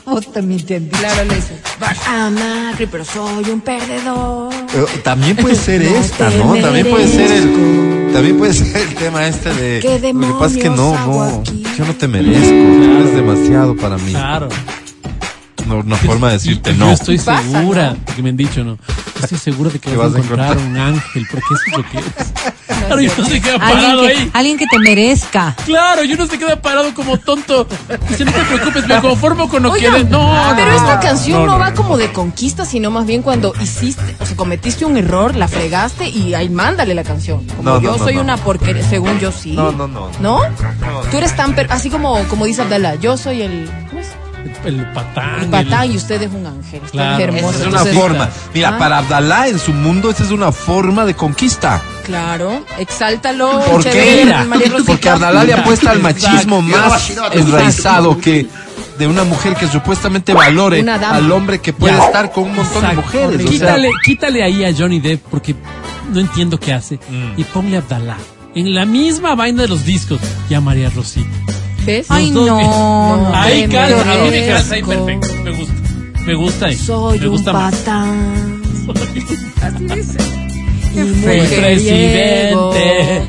Vos también te. Claro, le dice. Vas a Macri, pero soy un perdedor. Eh, También puede [LAUGHS] ser No esta, ¿no? También puede ser el, también puede ser el tema este de. ¿Qué Lo que pasa es que no, no, aquí? yo no te merezco, tú eres demasiado para mí. Claro. Buscando una forma de decirte [LAUGHS] no. Yo estoy segura, porque me han dicho no. Estoy segura de que vas, a encontrar un ángel, porque eso es lo que es. [LAUGHS] Claro, yo no se queda parado Alguien que, ahí. alguien que te merezca. Claro, yo no se queda parado como tonto. Dice, no te preocupes, me conformo con lo que eres. No, pero no, esta no, canción no, no, va como de conquista, sino más bien cuando hiciste, o sea, cometiste un error, la fregaste y ahí mándale la canción. Como yo no, soy no. una porquería, según yo sí. No, no, no. ¿No? Tú eres tan, per- así como, como dice Abdala, yo soy el, ¿cómo es? El patán. El patán y usted es un ángel. Claro. es hermoso. Esa es una Entonces, forma. Mira, Ah. para Abdalá en su mundo, esa es una forma de conquista. Claro, exáltalo. ¿Por qué? [LAUGHS] Porque Abdalá le apuesta al machismo Exacto. más enraizado que de una mujer que supuestamente valore al hombre que puede Ya. estar con un montón de mujeres. o sea, Quítale, quítale ahí a Johnny Depp porque no entiendo qué hace. Mm. Y ponle a Abdalá. En la misma vaina de los discos. Y a María Rosita. ¿Ves? Ay, no, no. Ahí calza, a mí me calza ahí perfecto. Me gusta. Me gusta ahí. Soy me un gusta más. patán. Así dice. [LAUGHS] Un presidente.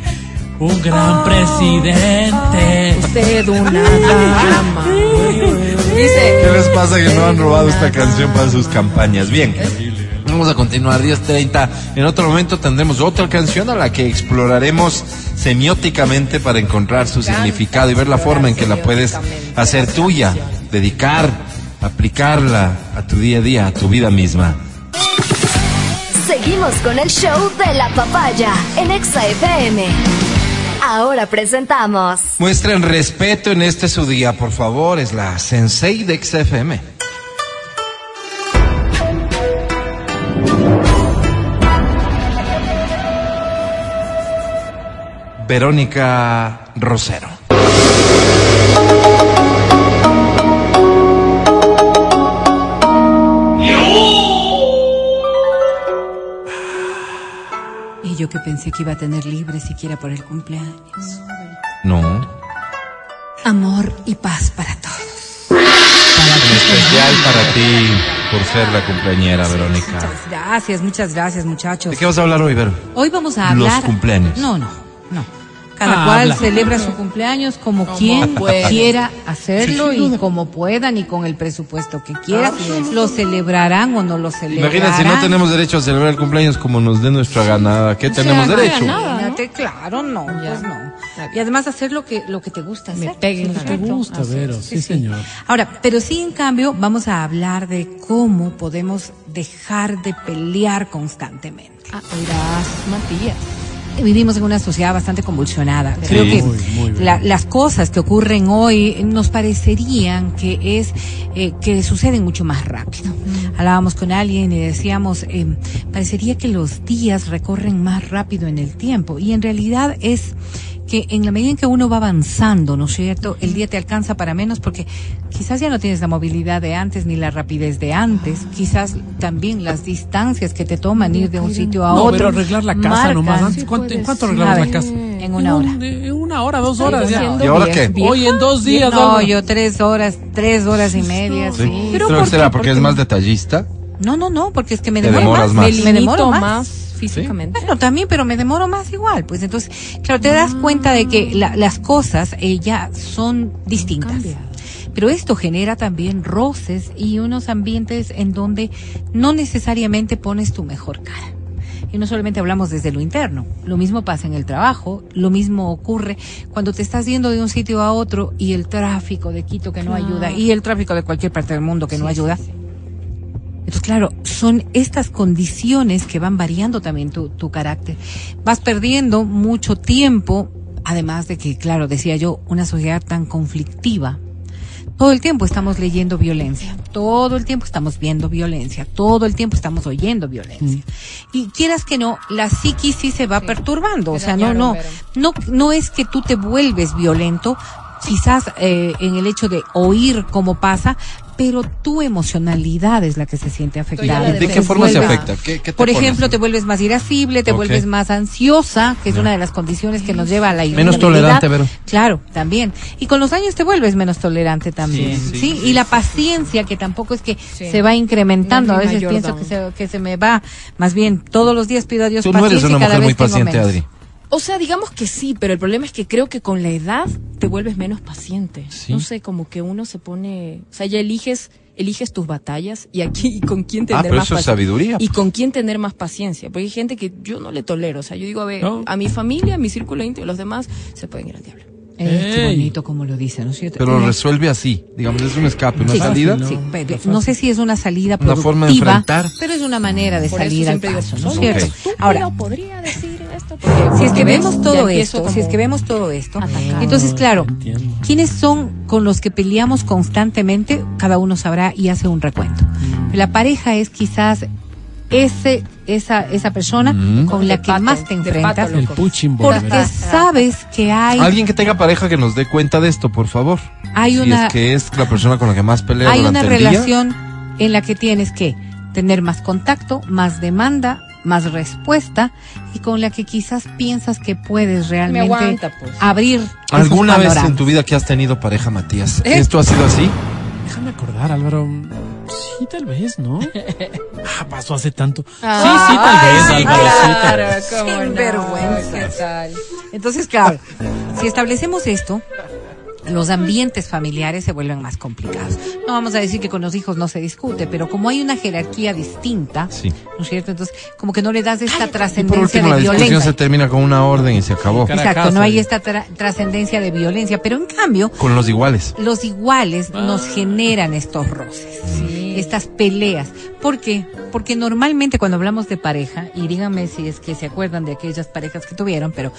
Un gran presidente. Usted una dama. Dice. ¿Qué les pasa que no han robado esta canción para sus campañas? Bien. Vamos a continuar 10.30. En otro momento tendremos otra canción a la que exploraremos semióticamente para encontrar su significado y ver la forma en que la puedes hacer tuya, dedicar, aplicarla a tu día a día, a tu vida misma. Seguimos con el show de la papaya en Exa FM. Ahora presentamos Muestren respeto en este su día, por favor. Es la Sensei de XFM. Verónica Rosero. Y yo que pensé que iba a tener libre siquiera por el cumpleaños. No. Amor y paz para todos. En especial para ti, por ser la cumpleañera, Verónica. Muchas gracias, muchas gracias, muchachos. ¿De qué vas a hablar hoy, Vero? Hoy vamos a Los hablar. cumpleaños. No, no, no. Cada Ah, cual habla. celebra su cumpleaños como, Como quien quiera hacerlo y como puedan y con el presupuesto que quiera. Lo celebrarán o no lo celebrarán. Imagínate, si no tenemos derecho a celebrar el cumpleaños como nos dé nuestra ganada, ¿qué O sea, tenemos derecho? claro, no, pues no. Y además hacer lo que, lo que te gusta Me hacer. peguen Sí, la ¿Te gusta, Vero? Sí, señor. Ahora, pero sí, en cambio, vamos a hablar de cómo podemos dejar de pelear constantemente. Ah, oirás, Matías. Vivimos en una sociedad bastante convulsionada. Creo que Muy, muy bien. la- las cosas que ocurren hoy nos parecerían que es eh, que suceden mucho más rápido. Hablábamos con alguien y decíamos eh, parecería que los días recorren más rápido en el tiempo y en realidad es que en la medida en que uno va avanzando, ¿no es cierto? El día te alcanza para menos porque quizás ya no tienes la movilidad de antes ni la rapidez de antes, quizás también las distancias que te toman ir de un sitio a No, otro. pero arreglar la casa marcan. nomás. Antes, ¿cuánto- ¿En cuánto arreglamos la casa? En una hora. en una hora, dos horas ya. ¿Y ahora qué? vieja. Hoy en dos días. No, yo tres horas, tres horas y media, sí. Sí. Pero ¿por será qué? porque ¿Por es más detallista. No, no, no, porque es que me demoro más. más. Me, me demoro limito más. físicamente. Bueno, también, pero me demoro más igual. Pues entonces, claro, te das cuenta de que la- las cosas eh, ya son distintas. Cambia. Pero esto genera también roces y unos ambientes en donde no necesariamente pones tu mejor cara. Y no solamente hablamos desde lo interno, lo mismo pasa en el trabajo, lo mismo ocurre cuando te estás yendo de un sitio a otro y el tráfico de Quito que no ayuda y el tráfico de cualquier parte del mundo que no ayuda. Entonces, claro, son estas condiciones que van variando también tu, tu carácter. Vas perdiendo mucho tiempo, además de que, claro, decía yo, una sociedad tan conflictiva. Todo el tiempo estamos leyendo violencia, todo el tiempo estamos viendo violencia, todo el tiempo estamos oyendo violencia. Y quieras que no, la psiquis sí se va perturbando, o sea, no, no, no, no es que tú te vuelves violento, quizás eh, en el hecho de oír cómo pasa, pero tu emocionalidad es la que se siente afectada. ¿De qué forma se afecta? ¿Qué, qué te Por pones? ejemplo, te vuelves más irascible, te vuelves más ansiosa, que es una de las condiciones que nos lleva a la Menos tolerante, Vero. Claro, también. Y con los años te vuelves menos tolerante también. Sí, Sí, sí, y la paciencia, que tampoco es que Sí. se va incrementando. A No veces pienso que se, que se me va. Más bien, todos los días pido a Dios Tú no paciencia eres una y cada mujer muy paciente, menos. Adri. O sea, digamos que sí, pero el problema es que creo que con la edad te vuelves menos paciente. Sí. No sé, como que uno se pone, o sea, ya eliges eliges tus batallas y aquí y con quién Ah, tener pero más eso es paciencia. sabiduría. Y con quién tener más paciencia. Porque hay gente que yo no le tolero. O sea, yo digo, a ver, No. a mi familia, a mi círculo íntimo, los demás se pueden ir al diablo. Eh, qué bonito como lo dice, ¿no es cierto? Pero Eh, resuelve así. Digamos, es un escape, una Sí, salida. no. Sí, pero no sé si es una salida Una productiva, forma de enfrentar. pero es una manera de Por salir al siempre digo, paso, ¿no es cierto? Ahora, podría decir esto. si es que vemos todo esto, si es que vemos todo esto, entonces claro, Entiendo. ¿quiénes son con los que peleamos constantemente? Cada uno sabrá y hace un recuento. La pareja es quizás ese esa esa persona Mm. con la De que pato, más te enfrentas pato, porque sabes que hay Alguien que tenga pareja que nos dé cuenta de esto, por favor. hay si una es que es la persona con la que más pelea hay durante una día. relación en la que tienes que tener más contacto, más demanda, más respuesta y con la que quizás piensas que puedes realmente aguanta, pues. abrir ¿Alguna vez en tu vida que has tenido pareja, Matías? ¿Eh? ¿Esto ha sido así? Déjame acordar, Álvaro. Sí, tal vez, ¿no? [LAUGHS] Ah, pasó hace tanto. Ah, sí, sí, tal vez, Álvaro. sí, tal claro, vez. cómo no, Sinvergüenza. ¿qué tal? Entonces, claro, si establecemos esto, los ambientes familiares se vuelven más complicados. No vamos a decir que con los hijos no se discute, pero como hay una jerarquía distinta, Sí. ¿no es cierto? Entonces, como que no le das esta trascendencia último, de la discusión se termina con una orden y se acabó. Exacto, casa, no hay y- esta tra- trascendencia de violencia, pero en cambio, Con los iguales. los iguales Ah. nos generan estos roces, estas peleas. ¿Por qué? Porque normalmente cuando hablamos de pareja, y díganme si es que se acuerdan de aquellas parejas que tuvieron, pero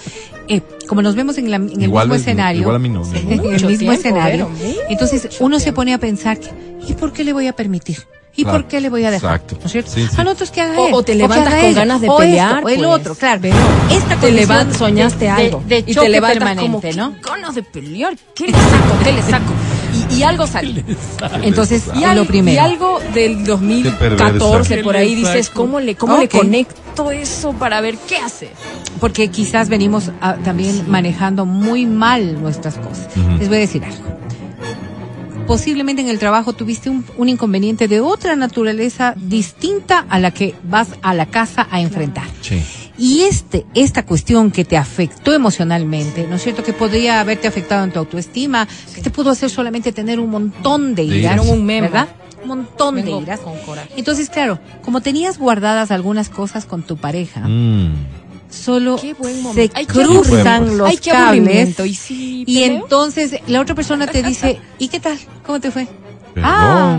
eh, como nos vemos en, la- en el mismo escenario, igual a mí no, [LAUGHS] en el mismo tiempo, escenario, entonces uno se pone a pensar, que, ¿y por qué le voy a permitir? ¿Y Claro, por qué le voy a dejar? exacto. ¿No es cierto? Sí, sí. A nosotros que haga O- él, o te levantas con ella, ganas de o pelear, esto, o el pues. otro, claro. Pero esta te levantas, soñaste de- algo. de, y te levantas permanente, como, ¿no? "¿Qué ganas de pelear. ¿Qué le saco? ¿Qué le saco? Y, y algo sale. [LAUGHS] Entonces, Y, lo al- primero. y algo del 2014 Qué por ahí dices, ¿cómo le, cómo le conecto eso para ver qué hace? porque quizás venimos ah, también manejando muy mal nuestras cosas. Les voy a decir algo. Posiblemente en el trabajo tuviste un, un inconveniente de otra naturaleza distinta a la que vas a la casa a enfrentar. Sí. Y este, esta cuestión que te afectó emocionalmente, ¿no es cierto? Que podría haberte afectado en tu autoestima, que te pudo hacer solamente tener un montón de iras. Un memo. ¿verdad? Un montón Vengo de iras. con coraje. Entonces, claro, como tenías guardadas algunas cosas con tu pareja, Mm. solo se. Ay, cruzan los Ay, cables. Y, entonces la otra persona te dice, ¿y qué tal? ¿Cómo te fue? Perdón. Ah,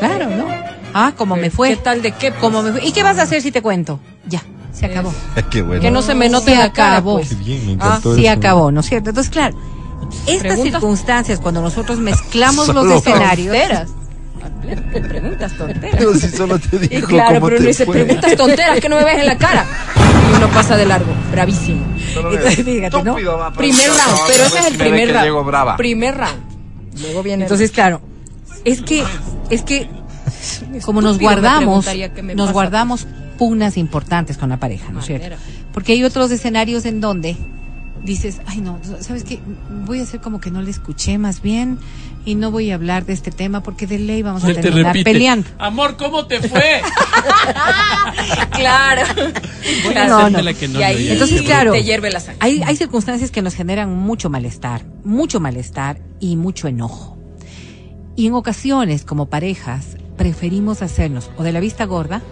claro, ¿no? Ah, ¿cómo me fue? ¿Qué tal de qué? ¿Cómo me fue? ¿Y qué vas a hacer si te cuento? Ya, se acabó. [LAUGHS] Qué bueno. Que no se me note Se la cara, acabó. pues. Bien, me Ah, eso. acabó, ¿no es cierto? Entonces, claro, estas Preguntas- circunstancias, cuando nosotros mezclamos los escenarios, Tonteras. Preguntas tonteras. Pero si solo te Y dijo claro, cómo pero te uno dice, fue. preguntas tonteras que no me ves en la cara. Y uno pasa de largo, bravísimo. entonces, fíjate, ¿no? Va, Primer round, no, pero ese es el primer round. brava. Primer round. Luego viene Entonces, claro, es que, es que como nos guardamos, nos pasa. guardamos pugnas importantes con la pareja, ¿no es cierto? Porque hay otros escenarios en donde dices, ay no, ¿sabes qué? Voy a hacer como que no le escuché más bien y no voy a hablar de este tema porque de ley vamos a Él te terminar repite. peleando. Amor, ¿cómo te fue? [LAUGHS] Claro. Voy No, a no. hacerte la que no y ahí Entonces, claro. te hierve la sangre. Hay, hay circunstancias que nos generan mucho malestar, mucho malestar y mucho enojo. Y en ocasiones, como parejas, preferimos hacernos o de la vista gorda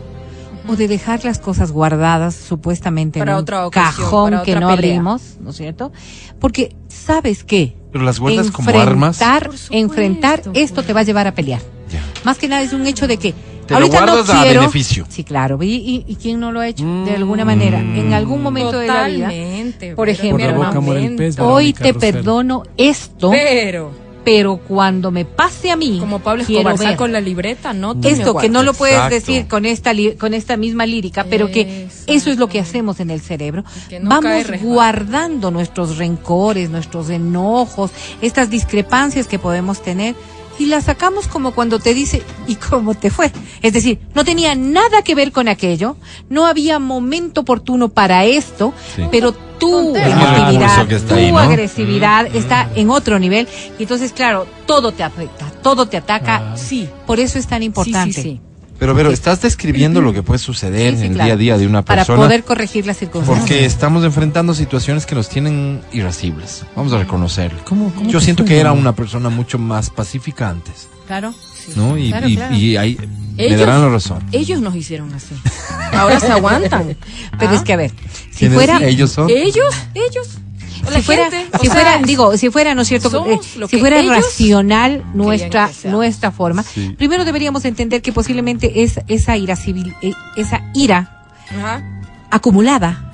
o de dejar las cosas guardadas supuestamente Para en un otra ocasión, cajón para que otra no pelea. abrimos, ¿no es cierto? Porque sabes qué, Pero las guardas como armas. enfrentar, Por supuesto, enfrentar esto pues. te va a llevar a pelear. Ya. Más que nada es un hecho de que Te lo ahorita no guardas a quiero. beneficio. Sí, claro. ¿Y, y, y quién no lo ha hecho? De alguna manera. En algún momento de la vida. Por ejemplo, Por la boca muere el momento. pez. Hoy te perdono esto, Pero, pero cuando me pase a mí, como Pablo Escobar, ver saco la libreta, no esto que no lo puedes Exacto. decir con esta li- con esta misma lírica, pero que eso es lo que hacemos en el cerebro. no Vamos guardando nuestros rencores, nuestros enojos, estas discrepancias que podemos tener y las sacamos como cuando te dice ¿y cómo te fue? Es decir, no tenía nada que ver con aquello, no había momento oportuno para esto, Sí. pero tu Tontera. Es el emotividad, recurso que está tu ahí, ¿no? agresividad está en otro nivel y entonces claro, todo te afecta, todo te ataca. Ah. Sí, por eso es tan importante. sí, sí. Pero, pero estás describiendo lo que puede suceder Sí, sí, en el claro. día a día de una Para persona. poder corregir las circunstancias. Porque estamos enfrentando situaciones que nos tienen irascibles. Vamos a reconocerlo. ¿Cómo- cómo Yo siento fue, que era una persona mucho más pacífica antes. Claro. ¿No? Y, Claro, y- claro. y ahí me Ellos- darán la razón. Ellos nos hicieron así. Ahora se aguantan. [LAUGHS] Pero Ah. es que a ver, si ¿Quiénes fuera ellos son? Ellos, ellos. La si fuera, gente, si sea, fuera, digo, si fuera, ¿no es cierto? Eh, si que fuera racional nuestra, nuestra forma, Sí. primero deberíamos entender que posiblemente es esa ira civil, eh, esa ira Ajá. acumulada,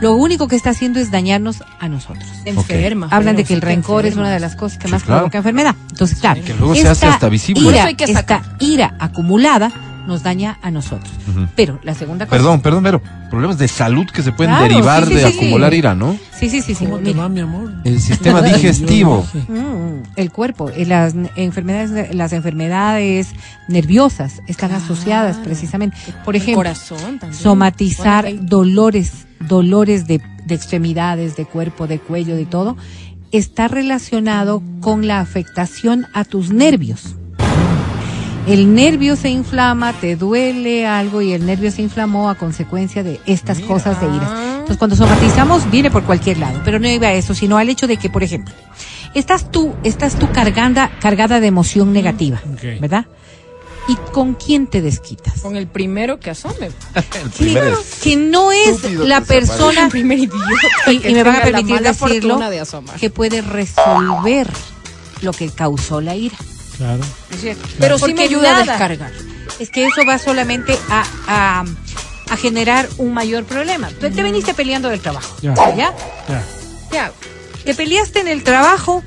lo único que está haciendo es dañarnos a nosotros. Enferma. Hablan de que el rencor es una de las cosas que Sí, más claro. provoca enfermedad. Entonces, claro, Que luego se hace hasta visible. Ira, eso hay que esta ira acumulada nos daña a nosotros. Ujú. Pero la segunda cosa. Perdón, perdón, pero problemas de salud que se pueden Claro, derivar sí, sí, de sí. acumular ira, ¿no? Sí, sí, sí, sí. ¿Cómo te va, mi amor? El sistema digestivo. Mm, el cuerpo, eh, las enfermedades, las enfermedades nerviosas están asociadas precisamente. Por El ejemplo, corazón también. somatizar dolores, dolores de, de extremidades, de cuerpo, de cuello, de todo, está relacionado con la afectación a tus nervios. El nervio se inflama, te duele algo y el nervio se inflamó a consecuencia de estas cosas de iras. Entonces, cuando somatizamos, viene por cualquier lado. Pero no iba a eso, sino al hecho de que, por ejemplo, estás tú, estás tú cargada, cargada de emoción negativa. ¿verdad? ¿Y con quién te desquitas? Con el primero que asome. [LAUGHS] El Claro, que no es la persona El primer idiota. y, que y me van a la permitir decirlo de que puede resolver lo que causó la ira. Claro. ¿No es cierto? Pero sí me ayuda a descargar. Es que eso va solamente a, a, a generar un mayor problema. Tú te viniste peleando del trabajo. Ya. ¿Ya? Ya. Ya. Te peleaste en el trabajo.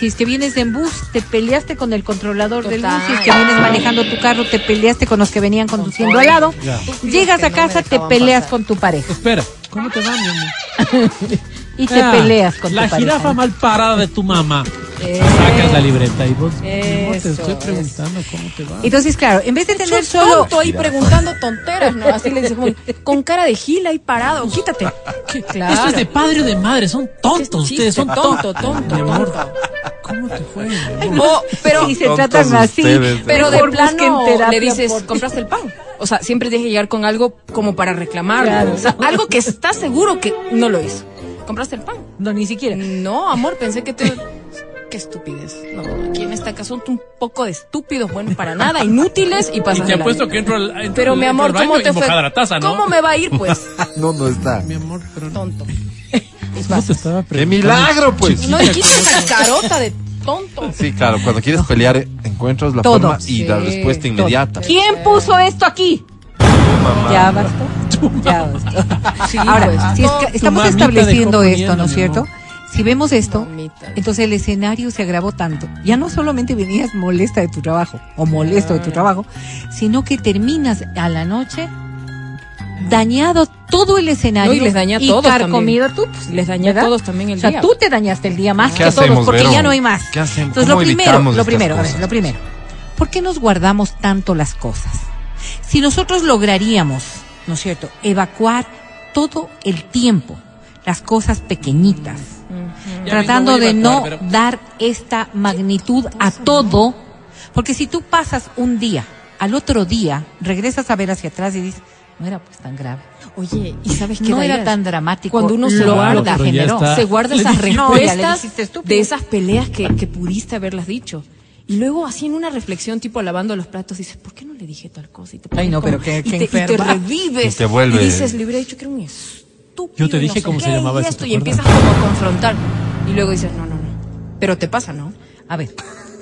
Si es que vienes en bus, te peleaste con el controlador del bus. Total. Si es que vienes manejando tu carro, te peleaste con los que venían conduciendo al lado. Ya. Llegas a casa, te peleas pasar. con tu pareja. Espera, ¿cómo te va, mi amor? [LAUGHS] Y te Ah, peleas con La tu pareja. jirafa mal parada de tu mamá. Eh, Sacas la libreta y vos, amor, te eso, estoy preguntando cómo te va. Entonces, claro, en vez de tener Yo solo tonto ahí preguntando tonteras, ¿no? Así le dices, con cara de gila ahí parado, quítate. Claro. Esto es de padre o de madre, son tontos Chiste, ustedes, son tonto, tontos. tonto, Mi amor, tonto. ¿cómo te fue? amor? Oh, pero, si se tratan así, ustedes, pero de plano terapia le dices, por- compraste el pan. O sea, siempre tienes que llegar con algo como para reclamarlo. Claro. O sea, algo que estás seguro que no lo hizo. ¿Compraste el pan? No, ni siquiera. No, amor, pensé que te... [LAUGHS] Qué estupidez. No, aquí en esta casa son un poco de estúpidos, bueno, para nada, inútiles y Y pasas te de apuesto que entro al, entro Pero mi amor, ¿cómo y te fue? taza, ¿no? ¿Cómo me va a ir, pues? [LAUGHS] No, no está. Mi amor, pero no, Tonto. [LAUGHS] no te estaba ¡Qué milagro, pues! No, y quita esa carota de tonto. Sí, claro, cuando quieres pelear eh, encuentras la Todo. forma y la Sí, respuesta Todo. inmediata. ¿Quién puso esto aquí? Ya bastó. Ya bastó. [LAUGHS] Sí, Ahora, pues, si es estamos estableciendo esto, ¿no es cierto? Si vemos esto, Mamita. entonces el escenario se agravó tanto. Ya no solamente venías molesta de tu trabajo o molesto de tu trabajo, sino que terminas a la noche dañado todo el escenario No, y les daña a todos carcomido tú. pues, Les todos también el O sea, día. tú te dañaste el día más ¿Qué que hacemos, todos porque Vero? ya no hay más. ¿Qué hacemos? Entonces, ¿Cómo lo primero, lo primero, a ver, lo primero. ¿Por qué nos guardamos tanto las cosas? Si nosotros lograríamos, ¿no es cierto?, evacuar todo el tiempo las cosas pequeñitas, tratando de no pero- dar esta magnitud a todo, porque si tú pasas un día, al otro día, regresas a ver hacia atrás y dices, no era pues tan grave. Oye, ¿y sabes qué? No era tan dramático. Cuando uno se lo guarda, generó. Se guarda esas. No, respuestas de esas peleas que, que pudiste haberlas dicho. Y luego así en una reflexión, tipo lavando los platos, dices, ¿por qué no le dije tal cosa? Y te Ay, no, pones pero qué- y qué te, y te revives. Y te vuelve- Y dices, le hubiera dicho que era un estúpido. Yo te dije no sé cómo se llamaba y esto, ¿te y empiezas como a confrontar. Y luego dices, no, no, no. Pero te pasa, ¿no? A ver,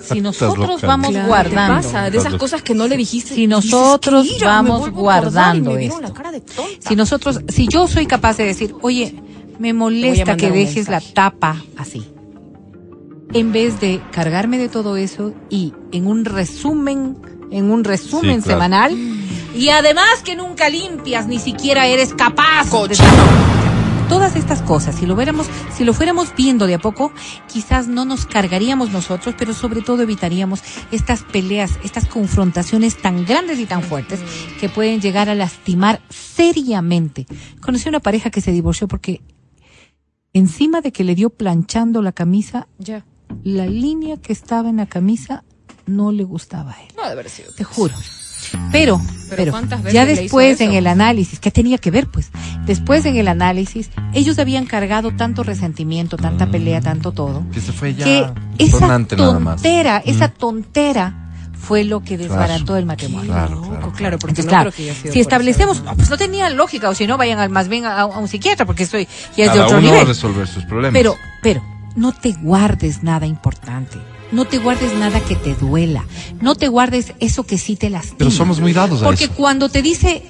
si nosotros vamos. Claro, guardando, Te pasa, de esas cosas que no le dijiste. Si y dices, nosotros "Qué ira, vamos me vuelvo a acordar", y guardando esto. la cara de tonta. si nosotros, si yo soy capaz de decir, oye, me molesta que dejes la tapa así, en vez de cargarme de todo eso y en un resumen, en un resumen Sí, claro. semanal, y además que nunca limpias, ni siquiera eres capaz. de- Cochino. Todas estas cosas, si lo viéramos, si lo fuéramos viendo de a poco, quizás no nos cargaríamos nosotros, pero sobre todo evitaríamos estas peleas, estas confrontaciones tan grandes y tan fuertes que pueden llegar a lastimar seriamente. Conocí una pareja que se divorció porque encima de que le dio planchando la camisa, Ya. La línea que estaba en la camisa no le gustaba a él. No debe haber sido. Te juro. Pero, Pero pero, ¿cuántas veces ya le hizo después en el análisis, ¿qué tenía que ver? Pues después en el análisis, ellos habían cargado tanto resentimiento, tanta pelea, tanto todo, Que se fue ya que esa sonante nada más. tontera, esa tontera fue lo que desbarató Claro. el matrimonio. Claro, claro, claro, porque Entonces, no claro, creo que haya sido si establecemos, no, pues no tenía lógica, o si no, vayan al, más bien a, a un psiquiatra, porque esto ya es de otro uno va a nivel. resolver sus problemas. Pero, pero, no te guardes nada importante. No te guardes nada que te duela. No te guardes eso que sí te lastima. Pero somos muy dados a Porque eso. cuando te dice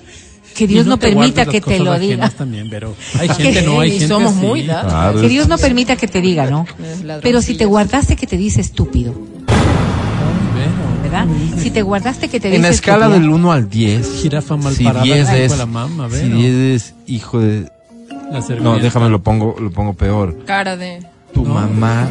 que Dios no, te permita que te lo diga. también, pero [LAUGHS] hay gente, no, hay Y gente somos así. muy dados. Claro. Que Dios no permita que te diga, ¿no? [LAUGHS] Pero si te guardaste que te dice estúpido, ¿verdad? Si te guardaste que te dice En la escala del 1 al 10. Jirafa mal si parada, 10 hijo de es, la mamá, si bueno. 10 es hijo de... la No, déjame lo pongo, lo pongo peor. Cara de. Tu No. mamá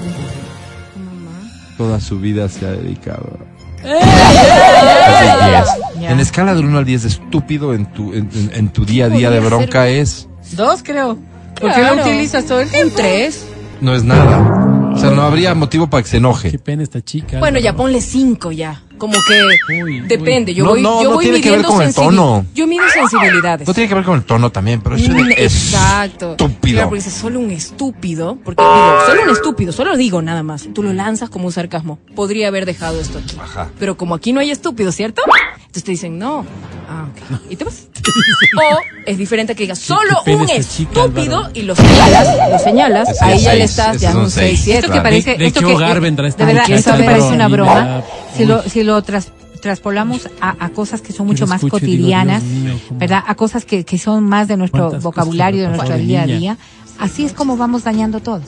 tu mamá. toda su vida se ha dedicado. ¡Eh! a- Es de 10. Ya. En la escala del 1 al 10 estúpido en tu, en, en- en tu día a día de bronca es... Dos, creo. Porque Claro. lo utilizas todo el Un tiempo. tres. No es nada. O sea, no habría motivo para que se Qué enoje. pena esta chica. Bueno, ya ponle cinco ya. Como que Uy, depende. Yo No, voy, no, yo no voy tiene que ver midiendo con el tono. Yo mido sensibilidades. No tiene que ver con el tono también, pero eso Mm, es Exacto. estúpido. Claro, porque dices solo un estúpido, porque digo, solo un estúpido, solo digo nada más. Tú lo lanzas como un sarcasmo. Podría haber dejado esto aquí. Ajá. Pero como aquí no hay estúpido, ¿cierto? Entonces te dicen, no. Ah, ok. [LAUGHS] ¿Y te vas? [LAUGHS] o es diferente que digas, solo un chica, estúpido y lo señalas, lo señalas, ahí ya le estás, ya es un un seis, 6, 7. Esto que parece, ¿De- de esto qué que, hogar vendrá esta de verdad, esto me parece una broma. Si lo, si lo tras- traspolamos a, a cosas que son mucho más escucho y digo, cotidianas, mío, ¿verdad? A cosas que, que son más de nuestro vocabulario, de nuestro día a día. Así es como vamos dañando todo.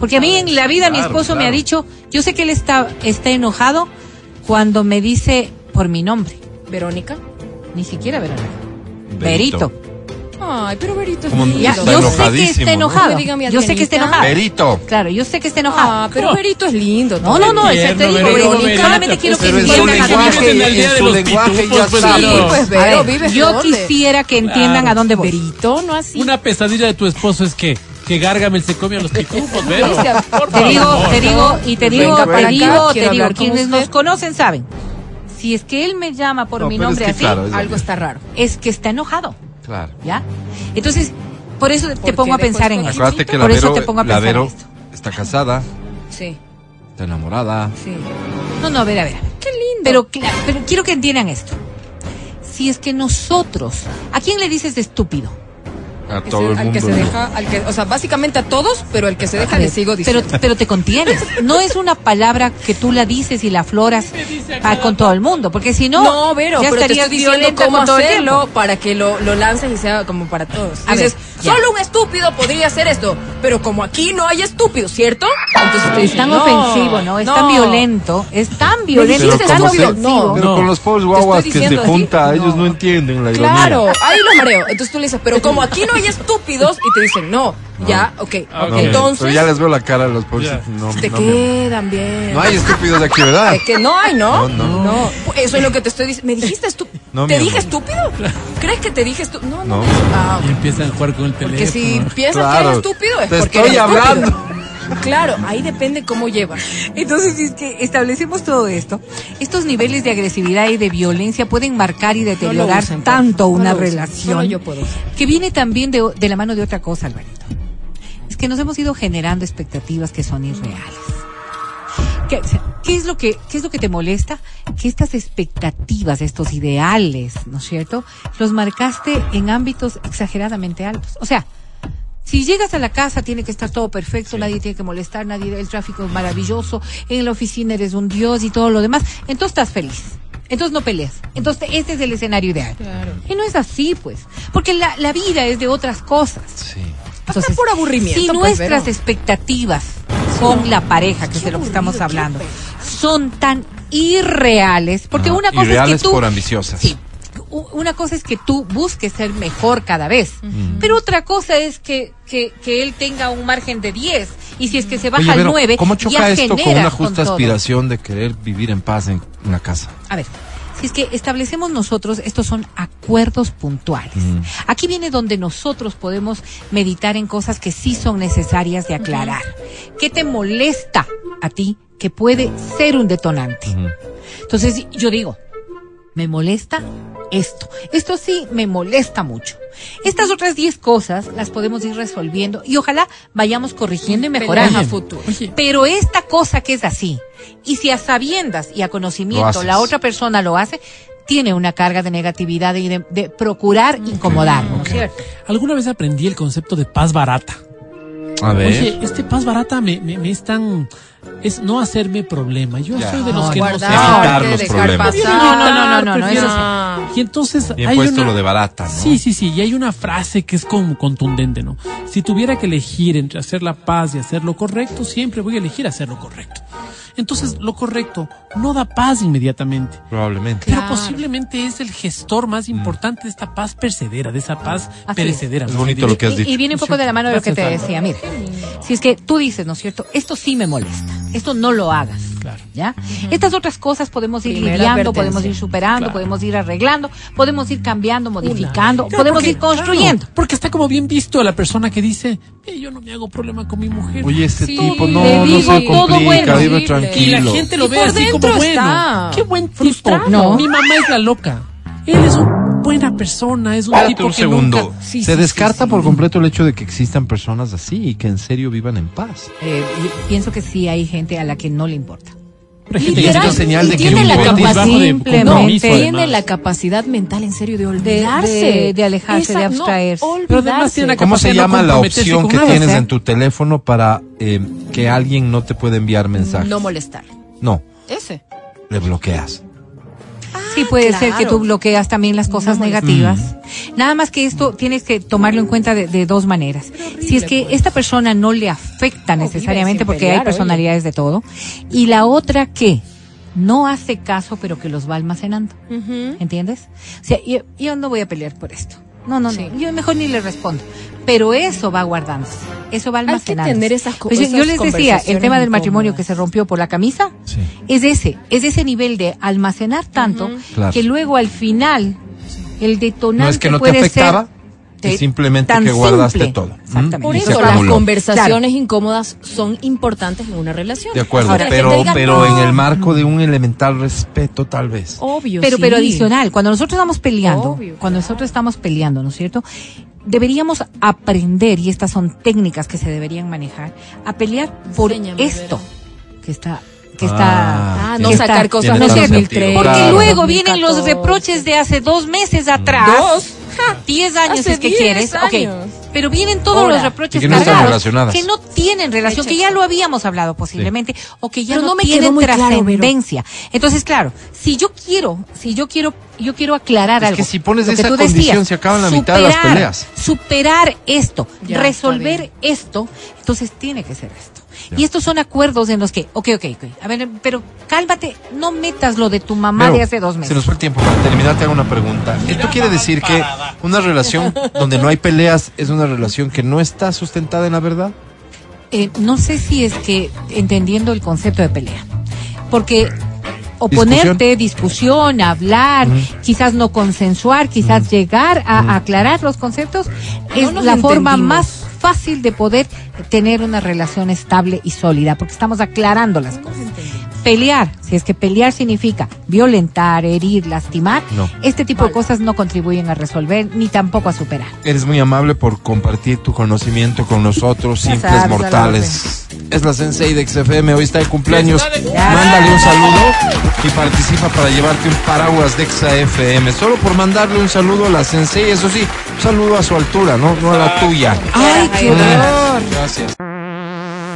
Porque a mí en la vida mi Claro, esposo me ha dicho, yo sé que él está, está enojado cuando me dice por mi nombre. Verónica. Ni siquiera Verónica. Berito. Ay, pero Berito es lindo. Ya, yo sé que enojadísimo, está ¿no? enojado. No Yo sé que está enojado. Berito. Claro, yo sé que está enojado. Ah, pero Berito es lindo. No, no, no, eso te digo, Berito, solamente quiero que entiendan a dónde ya pues, pues, A Vero, ver, ¿vives yo quisiera que entiendan Claro. a dónde voy. Berito, no así. Una pesadilla de tu esposo es que, que Gargamel se come a los pitufos, Vero. Te digo, te digo, y te digo, te digo, te digo, quienes usted. nos conocen saben. Si es que él me llama por No, mi es nombre que así, claro, es Algo está raro. es que está enojado, Claro. ¿ya? Entonces, por eso te pongo a pensar en esto. Acuérdate que la Por eso te pongo a la pensar en esto. está casada, Sí, está enamorada. sí. No, no, a ver, a ver. Qué lindo. Pero, pero quiero que entiendan esto. Si es que nosotros, ¿a quién le dices de estúpido? A Que todo se- el al mundo. que se deja, al que, o sea, básicamente a todos, pero al que se deja le sigo pero, diciendo. pero te contienes. No es una palabra que tú la dices y la afloras pa- con todo el mundo, porque si no, No, Vero, ya pero te estarías estoy diciendo cómo el hacerlo para que lo, lo lances y sea como para todos. A Dices, ver, solo un estúpido podría hacer esto, pero como aquí no hay estúpidos, ¿cierto? Entonces Es tan no, ofensivo, ¿no? Es tan violento, es tan violento, Pero es tan ofensivo. Pero No. con los pobres guaguas que se junta, ellos No. no entienden la ironía. Claro, ahí lo mareo. Entonces tú le dices, pero como aquí no hay estúpidos, y te dicen, no, ya, ok. Ah, No, ok. Entonces, Pero ya les veo la cara a los pobres. Ya. No, te no, quedan bien. no hay estúpidos aquí, ¿verdad? Es que no hay, ¿no? No, no. Eso es lo que te estoy diciendo. ¿Me dijiste estúpido? No, ¿Te dije amor. estúpido? ¿Crees que te dije estúpido? No, no. No. Ah, ok. Y empiezan a jugar con el teléfono. Porque si piensas que eres estúpido es Te porque estoy eres estúpido. Claro, ahí depende cómo llevas. Entonces, si es que establecemos todo esto, estos niveles de agresividad y de violencia pueden marcar y deteriorar usen, tanto una No usen. relación. Yo puedo. Que viene también de, de la mano de otra cosa, Alvarito. Es que nos hemos ido generando expectativas que son irreales. ¿Qué, o sea, ¿qué es lo que, ¿Qué es lo que te molesta? Que estas expectativas, estos ideales, ¿no es cierto? Los marcaste en ámbitos exageradamente altos. O sea, si llegas a la casa tiene que estar todo perfecto, nadie tiene que molestar, nadie, el tráfico es maravilloso, en la oficina eres un dios y todo lo demás, entonces estás feliz. Entonces no peleas. Entonces este es el escenario ideal. Y no es así, pues. Porque la, la vida es de otras cosas. Sí. Entonces, por aburrimiento, si pues, nuestras expectativas con la pareja, que es de lo que estamos hablando, son tan irreales, porque una cosa irreales es que tú... por ambiciosas. Sí. Una cosa es que tú busques ser mejor cada vez, pero otra cosa es que, que, que él tenga un margen de 10 y si es que se baja Oye, al Vero, 9, ¿cómo choca ya esto con una justa aspiración de querer vivir en paz en una casa? A ver, si es que establecemos nosotros, estos son acuerdos puntuales. Mm. Aquí viene donde nosotros podemos meditar en cosas que sí son necesarias de aclarar. ¿Qué te molesta a ti que puede ser un detonante? Entonces yo digo, me molesta esto. Esto sí me molesta mucho. Estas otras 10 cosas las podemos ir resolviendo y ojalá vayamos corrigiendo y mejorando a futuro. Oye, Pero esta cosa que es así, y si a sabiendas y a conocimiento la otra persona lo hace, tiene una carga de negatividad y de, de procurar incomodar, ¿no es cierto? alguna vez aprendí el concepto de paz barata. A ver. Oye, este paz barata me, me, me es tan... Es no hacerme problema. Yo Ya. soy de los No, que no guardar, sé... Evitar los dejar problemas. pasar. No, no, no, no, no, no, prefiero- eso Y entonces Bien hay puesto una... lo de barata, ¿no? Sí, sí, sí. Y hay una frase que es como contundente, ¿no? Si tuviera que elegir entre hacer la paz y hacer lo correcto, siempre voy a elegir hacer lo correcto. Entonces, lo correcto no da paz inmediatamente. Probablemente. Pero Claro. posiblemente es el gestor más importante de esta paz percedera, de esa paz Así perecedera. es. Bonito lo que has Y- dicho. Y, viene un poco de la mano de lo que te decía. Mira, si es que tú dices, ¿no es cierto? Esto sí me molesta. Esto no lo hagas. Claro. ¿Ya? Estas otras cosas podemos ir Primera lidiando, podemos ir superando, Claro. podemos ir arreglando, podemos ir cambiando, modificando, Claro, podemos porque- ir construyendo. claro, porque está como bien visto la persona que dice, "Eh, yo no me hago problema con mi mujer. Oye, este Sí, tipo, le no, no digo se todo complica, bueno. vive Sí, tranquilo. y la gente lo Y ve así como dentro bueno. está Qué buen tipo. frustrado. No. Mi mamá es la loca. Él es una buena persona, es un Espérate tipo un que segundo. nunca- Sí, Se sí, descarta sí, por sí. completo el hecho de que existan personas así y que en serio vivan en paz. Eh, pienso que sí hay gente a la que no le importa. Pero gente que es señal de que tiene le la capacidad bajo de Simplemente- compromiso, Tiene la capacidad mental en serio de de- olvidarse. de alejarse, de Esa- no, abstraerse. Pero además tiene. ¿Cómo se de no llama la opción que tienes ¿sí? en tu teléfono para eh, que alguien no te pueda enviar mensajes? No molestar. No, Ese. le bloqueas. Sí, puede claro. ser que tú bloqueas también las cosas No negativas. Nada más que esto tienes que tomarlo en cuenta de, de dos maneras. si es que pues. esta persona no le afecta necesariamente, porque pelear, hay personalidades de todo. Y la otra que no hace caso, pero que los va almacenando. ¿Entiendes? O sea, yo, yo no voy a pelear por esto. No, no, Sí. no. Yo mejor ni le respondo. Pero eso va guardándose. Eso va Hay que almacenándose. tener esas co- Pues yo- les decía, el tema del matrimonio incómodas. que se rompió por la camisa, Sí. es ese, es ese nivel de almacenar tanto Claro. que luego al final el detonante No es que no te puede afectaba, ser simplemente tan que guardaste simple. todo. Exactamente. Mm, Por y eso las conversaciones incómodas son importantes en una relación. De acuerdo, Ahora, pero, digan, pero "No". en el marco de un elemental respeto, tal vez. Obvio, pero sí. pero adicional, cuando nosotros estamos peleando, Obvio. cuando nosotros estamos peleando, ¿no es cierto? Deberíamos aprender y estas son técnicas que se deberían manejar a pelear por Enséñame, esto que está que Ah, está Ah, no que sacar está- cosas 2003. Porque Claro. luego vienen los 2014. reproches de hace dos meses atrás. Dos. 10 años Hace es que 10 quieres. Ok. años. Pero vienen todos Ahora. los reproches que no están cargados relacionadas. que no tienen relación, que ya lo habíamos hablado posiblemente, o que ya Pero no, no tienen muy claro, Vero. trascendencia. Entonces, claro, si yo quiero, si yo quiero, yo quiero aclarar Es algo. que si pones esa condición, se acaban la mitad de las peleas. Superar esto, Ya, resolver esto, entonces tiene que ser esto. Y estos son acuerdos en los que, ok, ok, ok, a ver, pero cálmate, no metas lo de tu mamá de hace dos meses. Se nos fue el tiempo. Para terminar, te hago una pregunta. ¿Esto quiere decir que una relación donde no hay peleas es una relación que no está sustentada en la verdad? Eh, no sé si es que entendiendo el concepto de pelea, porque oponerte, discusión, hablar, quizás no consensuar, quizás llegar a aclarar los conceptos, es la forma entendimos. más fácil de poder tener una relación estable y sólida, porque estamos aclarando las cosas. Pelear, si es que pelear significa violentar, herir, lastimar, No. este tipo de cosas no contribuyen a resolver ni tampoco a superar. Eres muy amable por compartir tu conocimiento con nosotros, Ya simples sabes, mortales. Es la Sensei de XFM, hoy está de cumpleaños. Ya. Mándale un saludo y participa para llevarte un paraguas de XFM. Solo por mandarle un saludo a la Sensei, eso sí, un saludo a su altura, no, no a la tuya. ¡Ay, qué horror! Gracias.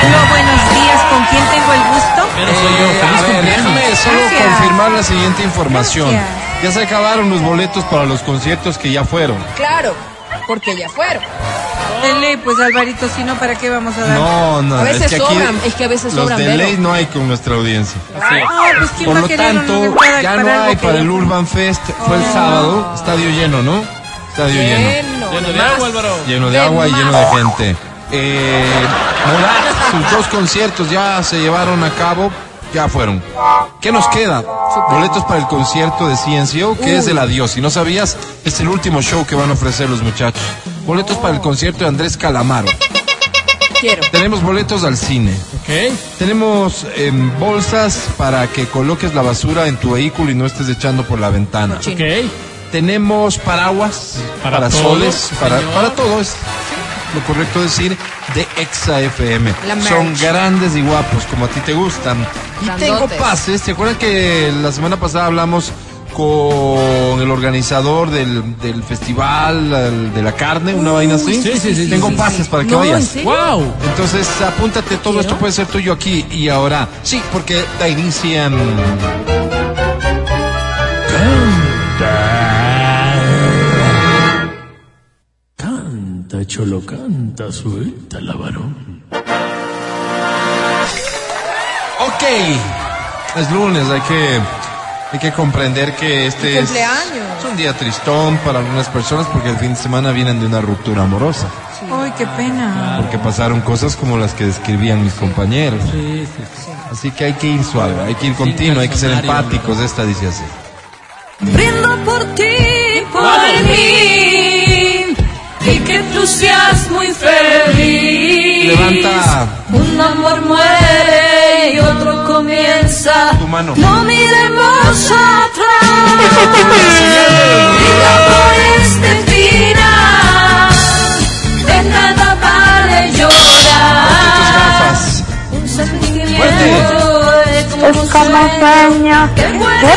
aló, buenos días. ¿Con quién tengo el gusto? Pero soy yo, Eh, feliz a ver, cumpleaños. déjame solo Gracias. confirmar la siguiente información. Gracias. Ya se acabaron los boletos para los conciertos que ya fueron. Claro, porque ya fueron. De ley, pues Alvarito, si no, ¿para qué vamos a dar? No, no, A veces es que aquí sobran, es que a veces los sobran, de ley no hay con nuestra audiencia. Ah, pues ¿quién Por va a lo querer tanto, ya no para hay que- para el Urban Fest. Fue el sábado, estadio lleno, ¿no? Estadio lleno. Lleno, Lleno de agua, Álvaro. Lleno de De agua y lleno de gente. Eh, Morat, sus dos conciertos ya se llevaron a cabo, ya fueron. ¿Qué nos queda? Boletos para el concierto de CNCO, que es el adiós. Si no sabías, es el último show que van a ofrecer los muchachos. Boletos para el concierto de Andrés Calamaro. Quiero. Tenemos boletos al cine. Ok. Tenemos em, bolsas para que coloques la basura en tu vehículo y no estés echando por la ventana. Ok. Tenemos paraguas, Para parasoles, para, para todo es lo correcto decir de Exa FM. Son grandes y guapos como a ti te gustan. Y tengo pases. ¿Se acuerdan que la semana pasada hablamos con el organizador del, del festival el de la carne, una vaina así? sí, sí, sí, Tengo sí, sí, pases para que No, ¿en vayas. Wow. Entonces, apúntate, todo Quiero. esto puede ser tuyo aquí y ahora. Sí, porque da inicio en... Canta, cholo, canta, suelta la varón. Ok, es lunes, hay que, hay que comprender que este es, es un día tristón para algunas personas porque el fin de semana vienen de una ruptura amorosa, Ay, qué pena. porque pasaron cosas como las que describían mis compañeros. Sí, sí, sí. Así que hay que ir suave, hay que ir continuo, hay que ser empáticos, esta dice así. Brindo por ti, por mí, y que tú seas muy feliz. Levanta Un amor muere y otro comienza. tu mano. No miremos atrás. [LAUGHS] Brilla por este final. De nada vale llorar. Un sentimiento es como sueño que puede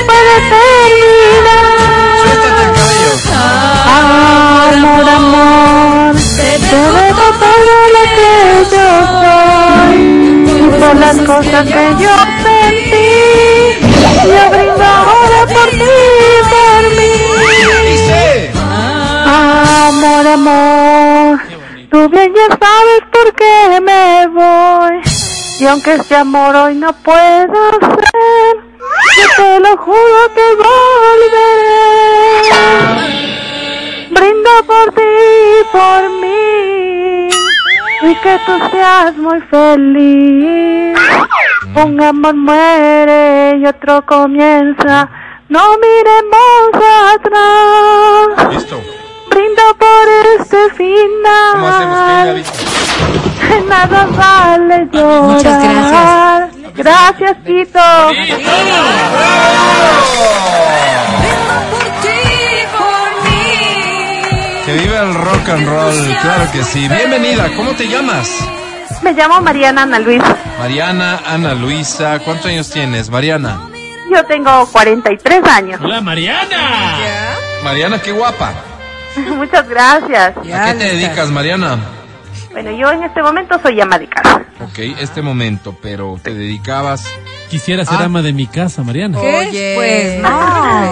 terminar. Dejo todo lo que yo soy. Y por las cosas que yo sentí, yo brindo ahora por ti, por mí. Amor, amor, tú bien ya sabes por qué me voy. Y aunque este amor hoy no pueda ser, yo te lo juro que volveré. Brindo por ti, por mí, y que tú seas muy feliz. Un amor muere y otro comienza. No miremos atrás. Listo. Brindo por este ¿Cómo final. avisa? [LAUGHS] Nada vale llorar. Muchas gracias. Gracias, Tito. por el rock and roll, claro que sí. Bienvenida, ¿cómo te llamas? Me llamo Mariana Ana Luisa. Mariana, Ana Luisa, ¿cuántos años tienes, Mariana? Yo tengo 43 años. Hola, Mariana. Mariana, qué guapa. [LAUGHS] Muchas gracias. ¿A qué te dedicas, Mariana? Bueno, yo en este momento soy ama de casa. Ok, este momento, pero te dedicabas. Quisiera ser Ah. ama de mi casa, Mariana. ¿Qué? Pues no.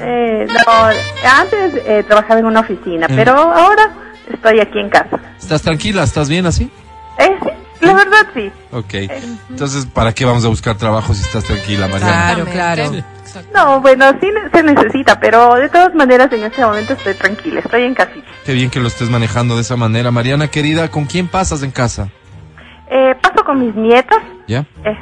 Eh, no, antes eh, trabajaba en una oficina, Mm. pero ahora estoy aquí en casa. ¿Estás tranquila? ¿Estás bien así? Eh, sí, la verdad sí. Ok. Entonces, ¿para qué vamos a buscar trabajo si estás tranquila, Mariana? Claro, claro. No, bueno, sí se necesita, pero de todas maneras en este momento estoy tranquila, estoy en casita. Qué bien que lo estés manejando de esa manera. Mariana, querida, ¿con quién pasas en casa? Eh, paso con mis nietas. ¿Ya? Eh,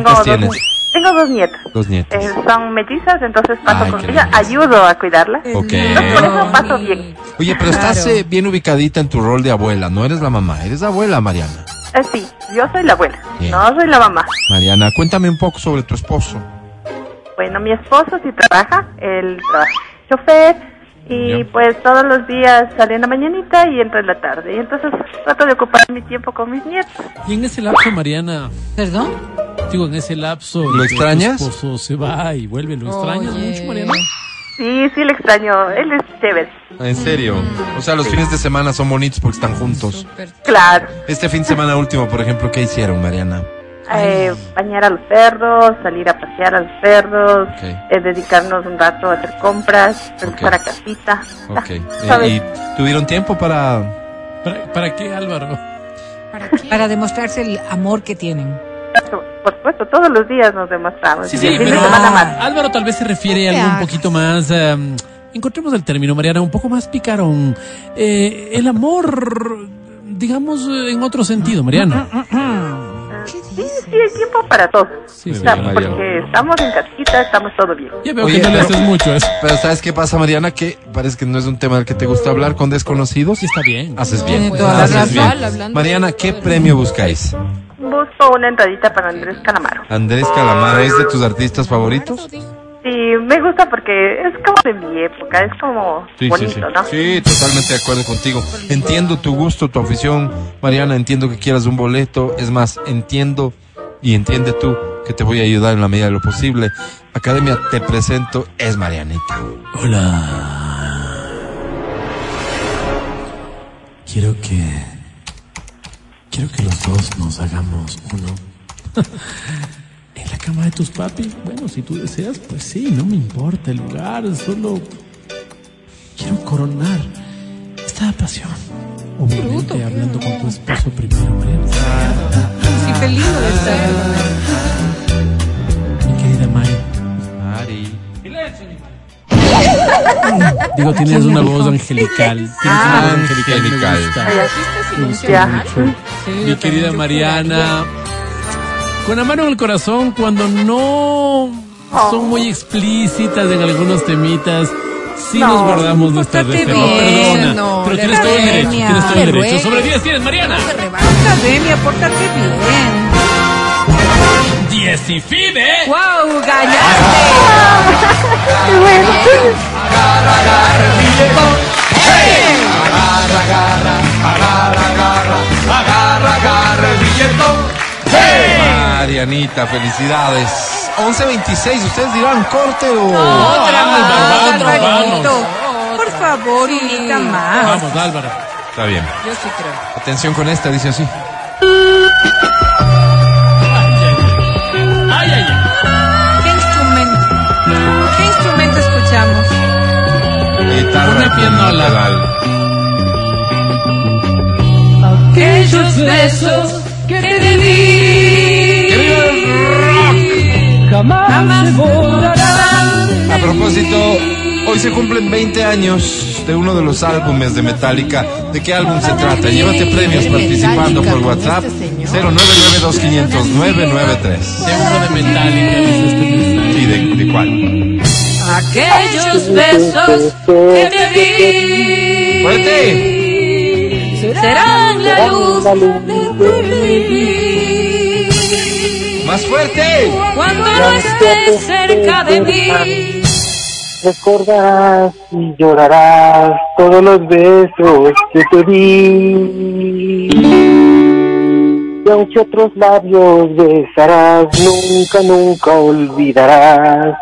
¿Cuántas tengo tienes? Dos, tengo dos nietas. Dos nietos. Eh, son mellizas, entonces paso Ay, con qué ellas, lindas. ayudo a cuidarlas. Ok. Entonces por eso paso bien. Oye, pero estás Claro. eh, bien ubicadita en tu rol de abuela. No eres la mamá, eres la abuela, Mariana. Eh, sí, yo soy la abuela, Bien. no soy la mamá. Mariana, cuéntame un poco sobre tu esposo. Bueno, mi esposo sí trabaja, él trabaja chofer y pues todos los días sale en la mañanita y entra en la tarde. Y entonces trato de ocupar mi tiempo con mis nietos. Y en ese lapso, Mariana, ¿Perdón? digo, en ese lapso. ¿Lo extrañas? Tu esposo se va y vuelve. ¿Lo extrañas Oye. mucho, Mariana? Sí, sí le extraño, él es chévere. ¿En serio? O sea, los fines de semana son bonitos porque están juntos. Claro, Este fin de semana último, por ejemplo, ¿qué hicieron, Mariana? Eh, bañar a los perros, salir a pasear a los perros, Ok. eh, dedicarnos un rato a hacer compras, regresar Ok. a casita. Ok. Ah, [LAUGHS] Eh. ¿Y tuvieron tiempo para ¿Para, para qué, Álvaro? Para [LAUGHS] demostrarse el amor que tienen. Por supuesto, todos los días nos demostramos. Sí, sí, de pero más. Álvaro tal vez se refiere a algo un poquito más... em, encontremos el término, Mariana, un poco más picarón. Eh, el amor, digamos, en otro sentido, Mariana. Sí, sí, hay tiempo para todo. Sí, O sí. sea, Mariana. porque estamos en casita, estamos todo bien. Ya veo Oye, que no le pero- haces mucho eso. Pero ¿sabes qué pasa, Mariana? Que parece que no es un tema del que te gusta hablar con desconocidos. Sí, está bien. Haces No, bien. La haces bien. Mariana, ¿qué premio buscáis? Busco una entradita para Andrés Calamaro. Andrés Calamaro, ¿es de tus artistas favoritos? Sí, me gusta porque es como de mi época, es como bonito, ¿no? Sí, totalmente de acuerdo contigo. Entiendo tu gusto, tu afición, Mariana, entiendo que quieras un boleto. Es más, entiendo y entiende tú que te voy a ayudar en la medida de lo posible. Academia, te presento, es Marianita. Hola. Quiero que. Quiero que los dos nos hagamos uno. [LAUGHS] la cama de tus papis. Bueno, si tú deseas, pues sí, no me importa el lugar. Solo. Quiero coronar esta pasión. Obviamente hablando con tu esposo primero, Mariana. Sí, feliz de estar. Mi querida Maya. Mari. Digo, tienes una voz angelical. Tienes una voz angelical. me angelical. gusta. Ay, Me gusta mucho. Mi querida Mariana, con la mano en el corazón, cuando no son muy explícitas en algunos temitas, sí No, nos guardamos nuestras pórtate reservas. Perdona, no, pero de tienes todo el derecho. Tienes todo el derecho. Sobre 10 tienes, Mariana. Academia, pórtate bien. 10 y FIBE. ¡Wow! ¡Ganaste! Marianita, felicidades. 11.26, ustedes dirán corte o... Otra más, vamos, Alvarito. Por favor, unita más. Vamos, Álvaro. Está bien. Yo sí creo. Atención con esta, dice así. Ay, ay, ay. ¿Qué instrumento? ¿Qué instrumento escuchamos? Guitarra pianola. Aquellos besos que te di jamás se borrarán. A propósito, hoy se cumplen 20 años de uno de los álbumes de Metallica. ¿De qué álbum se trata? Llévate premios participando por WhatsApp 0992500993. De uno de Metallica. Sí, ¿de, de cuál? Aquellos besos que te di ¡Fuerte! serán la luz de tu vivir. ¡Más fuerte! Cuando no estés cerca de mí, Recordarás y llorarás todos los besos que te di. Y aunque otros labios besarás, nunca, nunca olvidarás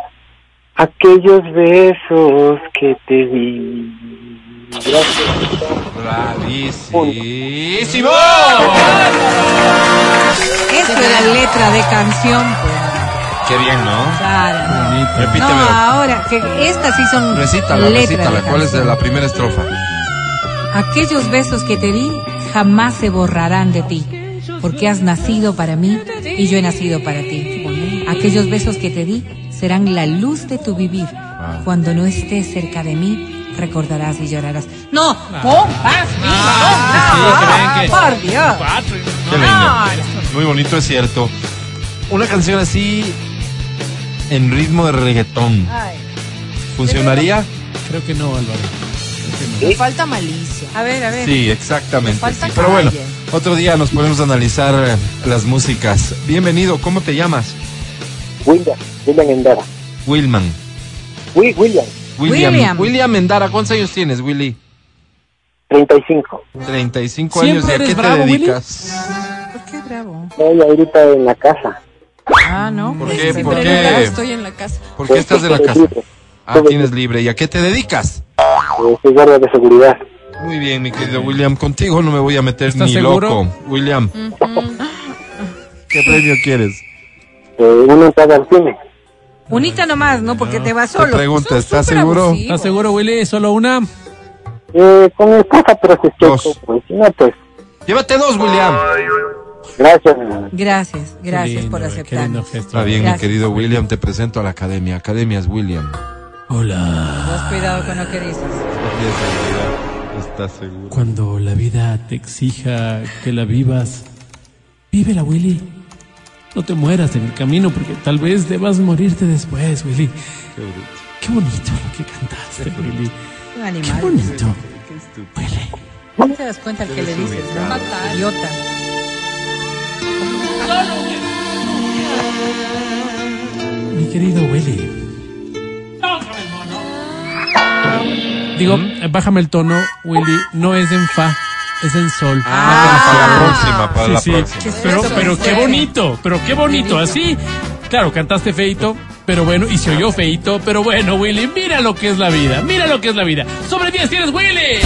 aquellos besos que te di. ¡Bravísimo! Esto era letra de canción. pues. ¡Qué bien, ¿no? Claro. Bonito. No, Repítemelo. ahora, que estas sí son Recítala, letras recítala. de ¿Cuál es la primera estrofa? Aquellos besos que te di jamás se borrarán de ti, porque has nacido para mí y yo he nacido para ti. Aquellos besos que te di serán la luz de tu vivir. Cuando no estés cerca de mí, recordarás y llorarás. No, ven que- por Dios. Qué lindo. Muy bonito, es cierto. Una canción así en ritmo de reggaetón. ¿Funcionaría? Creo que no, Álvaro. Me falta malicia. A ver, a ver. Sí, exactamente. Falta sí. Pero bueno, otro día nos podemos analizar eh, las músicas. Bienvenido, ¿cómo te llamas? William, William Endara. Wilman. Wi- William, William. William. William Endara, ¿cuántos años tienes, Willy? 35. 35 ¿Siempre años. ¿Y a qué te bravo, Willy? dedicas? ¿Por qué bravo? Estoy ahorita en la casa. Ah, no. ¿Por pues, qué? ¿Por qué? Estoy en la casa. ¿Por qué estás en la casa? Ah, tienes libre. ¿Y a qué te dedicas? Eh, Soy guardia de seguridad. Muy bien, mi querido William. Contigo no me voy a meter ¿Estás ni seguro? loco. William. ¿Qué premio quieres? Eh, una entrada al cine. Unita nomás, ¿no? Porque te vas Te solo. pregunto, Son ¿estás seguro? ¿Estás seguro, Willy? ¿Solo una? Eh, con esposa, pero Dos. pues, si no, pues, Llévate dos, William. gracias. Gracias, gracias lindo, por gesto. Está bien, Gracias. mi querido William, te presento a la academia. Academias William. Hola. Vos cuidado con lo que dices. ¿Estás seguro? Cuando la vida te exija que la vivas, vívela, Willy. No te mueras en el camino porque tal vez debas morirte después, Willy. Qué bonito lo que cantaste, Willy. Un Qué animal. bonito. Willy. ¿No te das cuenta el que le dices? ¿no? Idiota. Mi querido Willy. Digo, bájame el tono, Willy. No es en fa, es en sol. Ah, para la próxima, para la Sí, sí. próxima. Pero, pero qué bonito, pero qué bonito. Así, claro, cantaste feito, pero bueno, y se oyó feito, pero bueno, Willy, mira lo que es la vida, mira lo que es la vida. Sobre 10 tienes Willy.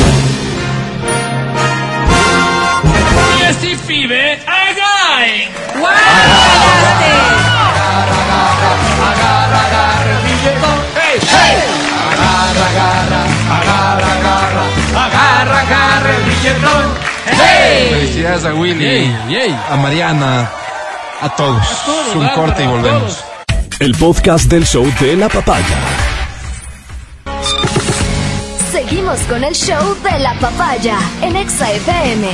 Y así vive Agai. Felicidades a Willy, a Mariana, a todos. todos, Un corte y volvemos. El podcast del show de la papaya. Seguimos con el show de la papaya en Exa FM.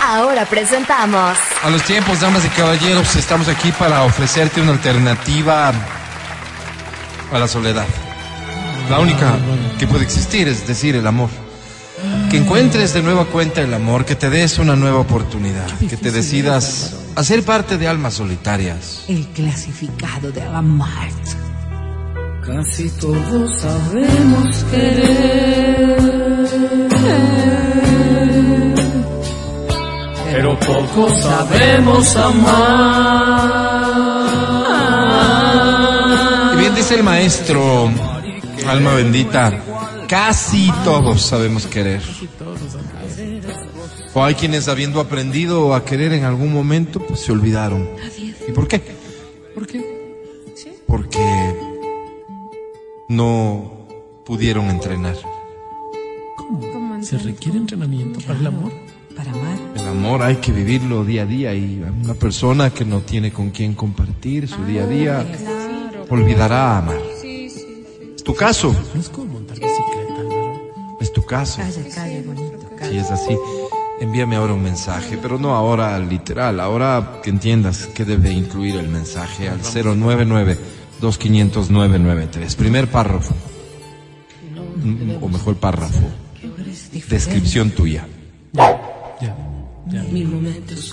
Ahora presentamos A los tiempos, damas y caballeros, estamos aquí para ofrecerte una alternativa a la soledad. La única que puede existir es decir el amor. Que encuentres de nueva cuenta el amor, que te des una nueva oportunidad, que te decidas a ser parte de almas solitarias. El clasificado de Amart. Casi todos sabemos querer, pero pocos sabemos amar. Y bien dice el maestro, alma bendita, casi todos sabemos querer. O hay quienes habiendo aprendido a querer en algún momento, pues se olvidaron. ¿Y por qué? ¿Por qué? Porque no pudieron entrenar. ¿Se requiere entrenamiento para el amor? Para amar. El amor hay que vivirlo día a día y una persona que no tiene con quién compartir su día a día olvidará amar. Es tu caso, No es como montar. Es tu caso. Calle, calle, bonito. Calle. Si es así, envíame ahora un mensaje, pero no ahora literal, ahora que entiendas que debe incluir el mensaje al 099-2500-993. Primer párrafo, Mm, o mejor párrafo, descripción tuya. Ya, ya.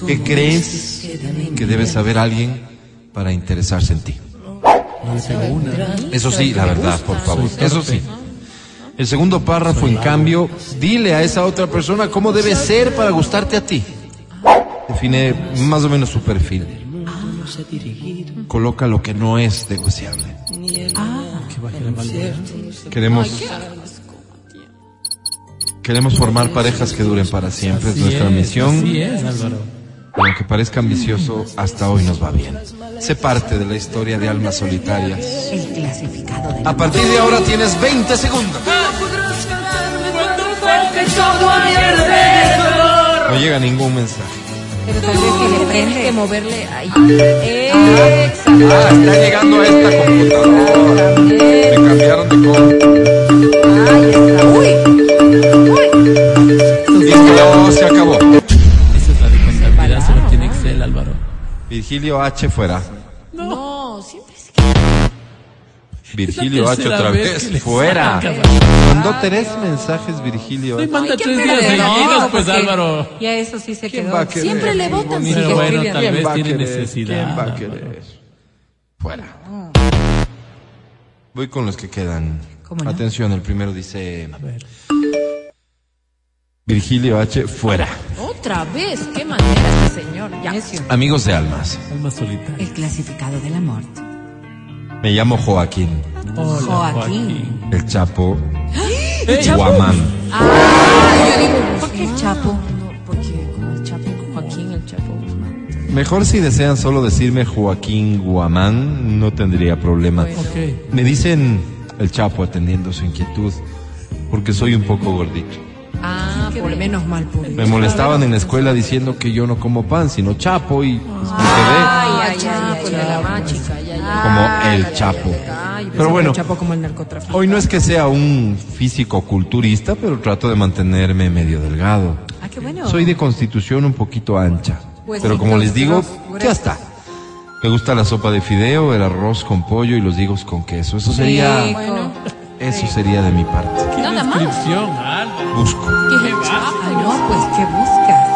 ¿Qué crees que debe saber alguien para interesarse en ti? No le pego una. Eso sí, la verdad, por favor. Eso sí. El segundo párrafo, en cambio, dile a esa otra persona cómo debe ser para gustarte a ti. Define más o menos su perfil. Coloca lo que no es negociable. Queremos queremos formar parejas que duren para siempre. Es nuestra es, misión. Aunque parezca ambicioso, hasta hoy nos va bien. Sé parte de la historia de almas solitarias. El clasificado de A partir de ahora tienes 20 segundos. No llega ningún mensaje. Pero tal vez que le Tienes que moverle ahí. Exacto. Ah, está llegando a esta computadora. Me cambiaron de compu. Ahí está. Uy. Uy. Listo, se acabó. Esa es la de contabilidad, solo tiene Excel, Álvaro. Virgilio H fuera. Virgilio la H otra vez fuera. Mandó tres mensajes Virgilio Ay, H. manda tres días seguidos, pues, Álvaro. Ya eso sí se ¿Quién quedó. Siempre le votan. Pero que bueno, tal ¿Quién vez tiene querer? necesidad. ¿Quién va a Álvaro. querer? Fuera. Voy con los que quedan. ¿Cómo no? Atención, el primero dice A ver. Virgilio H fuera. Otra vez. Qué manera este señor. Ya. Amigos de almas, Alma solitaria. El clasificado del amor. Me llamo Joaquín, Hola, Joaquín. Joaquín. el Chapo ¿El Chapo? Guamán. Ah, yo digo, ¿Por qué el Chapo? No, porque como el Chapo, Joaquín el Chapo. Mejor si desean solo decirme Joaquín Guamán, no tendría problema. Ok. Me dicen el Chapo atendiendo su inquietud, porque soy un poco gordito. Ah, por menos mal, por Me molestaban en la escuela diciendo que yo no como pan, sino chapo y pues, me Ay, ay, ay, ay, la machica, ya, quedé ya. como el chapo. Pero bueno, chapo como el narcotráfico. hoy no es que sea un físico culturista, pero trato de mantenerme medio delgado. Ah, qué bueno. Soy de constitución un poquito ancha, Pues pero sí, como les digo, ya está. Me gusta la sopa de fideo, el arroz con pollo y los higos con queso. Eso sería, Bueno, eso sería de mi parte. ¿Qué Nada más. descripción, Álvaro? Busco. ¿qué Ay, no, pues, ¿qué buscas?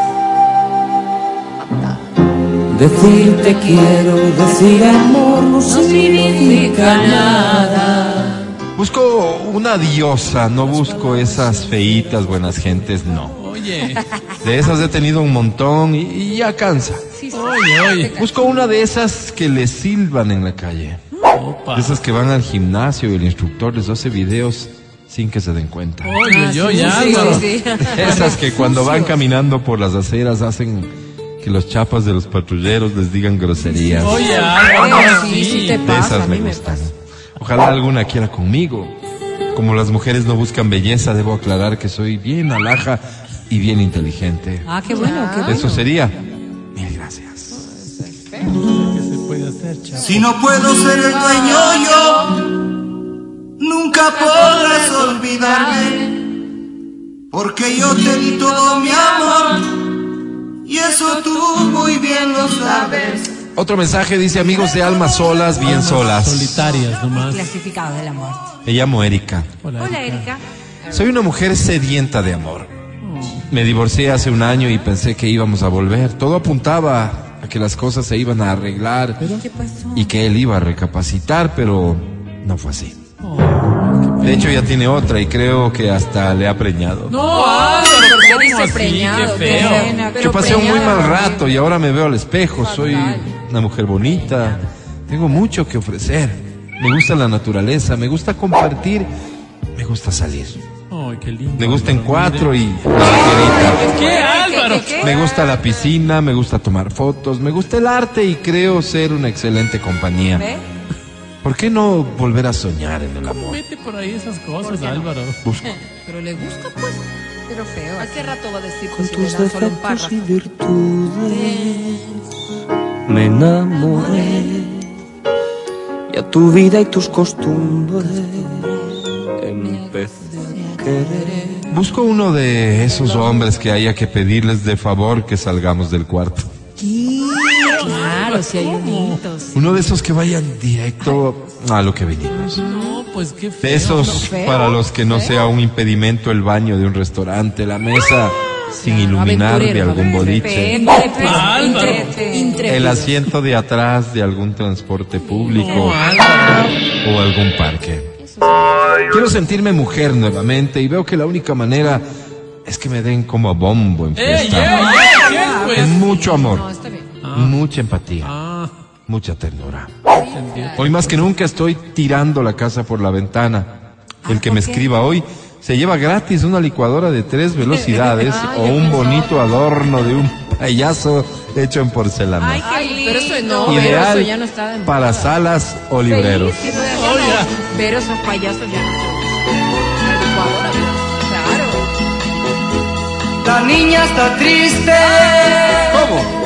Decirte quiero, decir amor no significa nada. Busco una diosa, no busco esas feitas buenas gentes, no. Oye, De esas he tenido un montón y, y ya cansa. oye, oye. Busco una de esas que le silban en la calle. Opa. De esas que van al gimnasio y el instructor les hace videos sin que se den cuenta. Oye, yo ya, Ah, Sí, sí, sí. [LAUGHS] Esas que cuando van caminando por las aceras hacen que los chapas de los patrulleros les digan groserías. Oye, sí, sí te pasa, esas a me mí me gustan. pasa. Ojalá alguna quiera conmigo. Como las mujeres no buscan belleza, debo aclarar que soy bien alhaja y bien inteligente. Ah, qué bueno, qué bueno. Eso sería. Mil gracias. Si no puedo ser el dueño yo, nunca podrás olvidarme. Porque yo te di todo mi amor. Y eso tú muy bien lo sabes. Otro mensaje dice amigos de almas solas, bien solas. Solitarias nomás. Clasificado de la muerte. Me llamo Erika. Hola, Hola, Erika. Erika. Soy una mujer sedienta de amor. Me divorcié hace un año y pensé que íbamos a volver. Todo apuntaba a que las cosas se iban a arreglar ¿Qué pasó? y que él iba a recapacitar, pero no fue así. De hecho ya tiene otra y creo que hasta le ha preñado. No, Álvaro, ¿Por qué ¿cómo dice así? preñado? Qué feo. pena, Yo pasé un muy mal rato y ahora me veo al espejo. Soy una mujer bonita. Tengo mucho que ofrecer. Me gusta la naturaleza, me gusta compartir, me gusta salir. Ay, qué lindo. Me gusta en cuatro y. ¿Qué, Álvaro? Me gusta la piscina, me gusta tomar fotos, me gusta el arte y creo ser una excelente compañía. ¿Ve? ¿Por qué no volver a soñar en el amor? Mete por ahí esas cosas, Álvaro. Busco. [LAUGHS] Pero le gusta, pues. Pero feo. ¿A qué rato va a decir Con tus defectos y virtudes me enamoré. Y a tu vida y tus costumbres empecé a querer. Busco uno de esos hombres que haya que pedirles de favor que salgamos del cuarto. Claro, si hay unitos. Uno de esos que vayan directo a lo que venimos. No, pues qué feo. De esos para los que no sea un impedimento el baño de un restaurante, la mesa sin iluminar de algún boliche, el asiento de atrás de algún transporte público No, o algún parque. Quiero sentirme mujer nuevamente y veo que la única manera es que me den como a bombo en ¡Ey, ey, fiesta. ey! ¿Quién, pues? Mucho amor. Mucha empatía, Ah, mucha ternura. Hoy más que nunca estoy tirando la casa por la ventana. El que me escriba hoy se lleva gratis una licuadora de tres velocidades [LAUGHS] o un bonito adorno de un payaso hecho en porcelana. Ay, qué Ay, pero eso no, pero Ideal eso ya no está de para salas o libreros. Sí, pero esos payasos ya no. Claro. La niña está triste. ¿Cómo?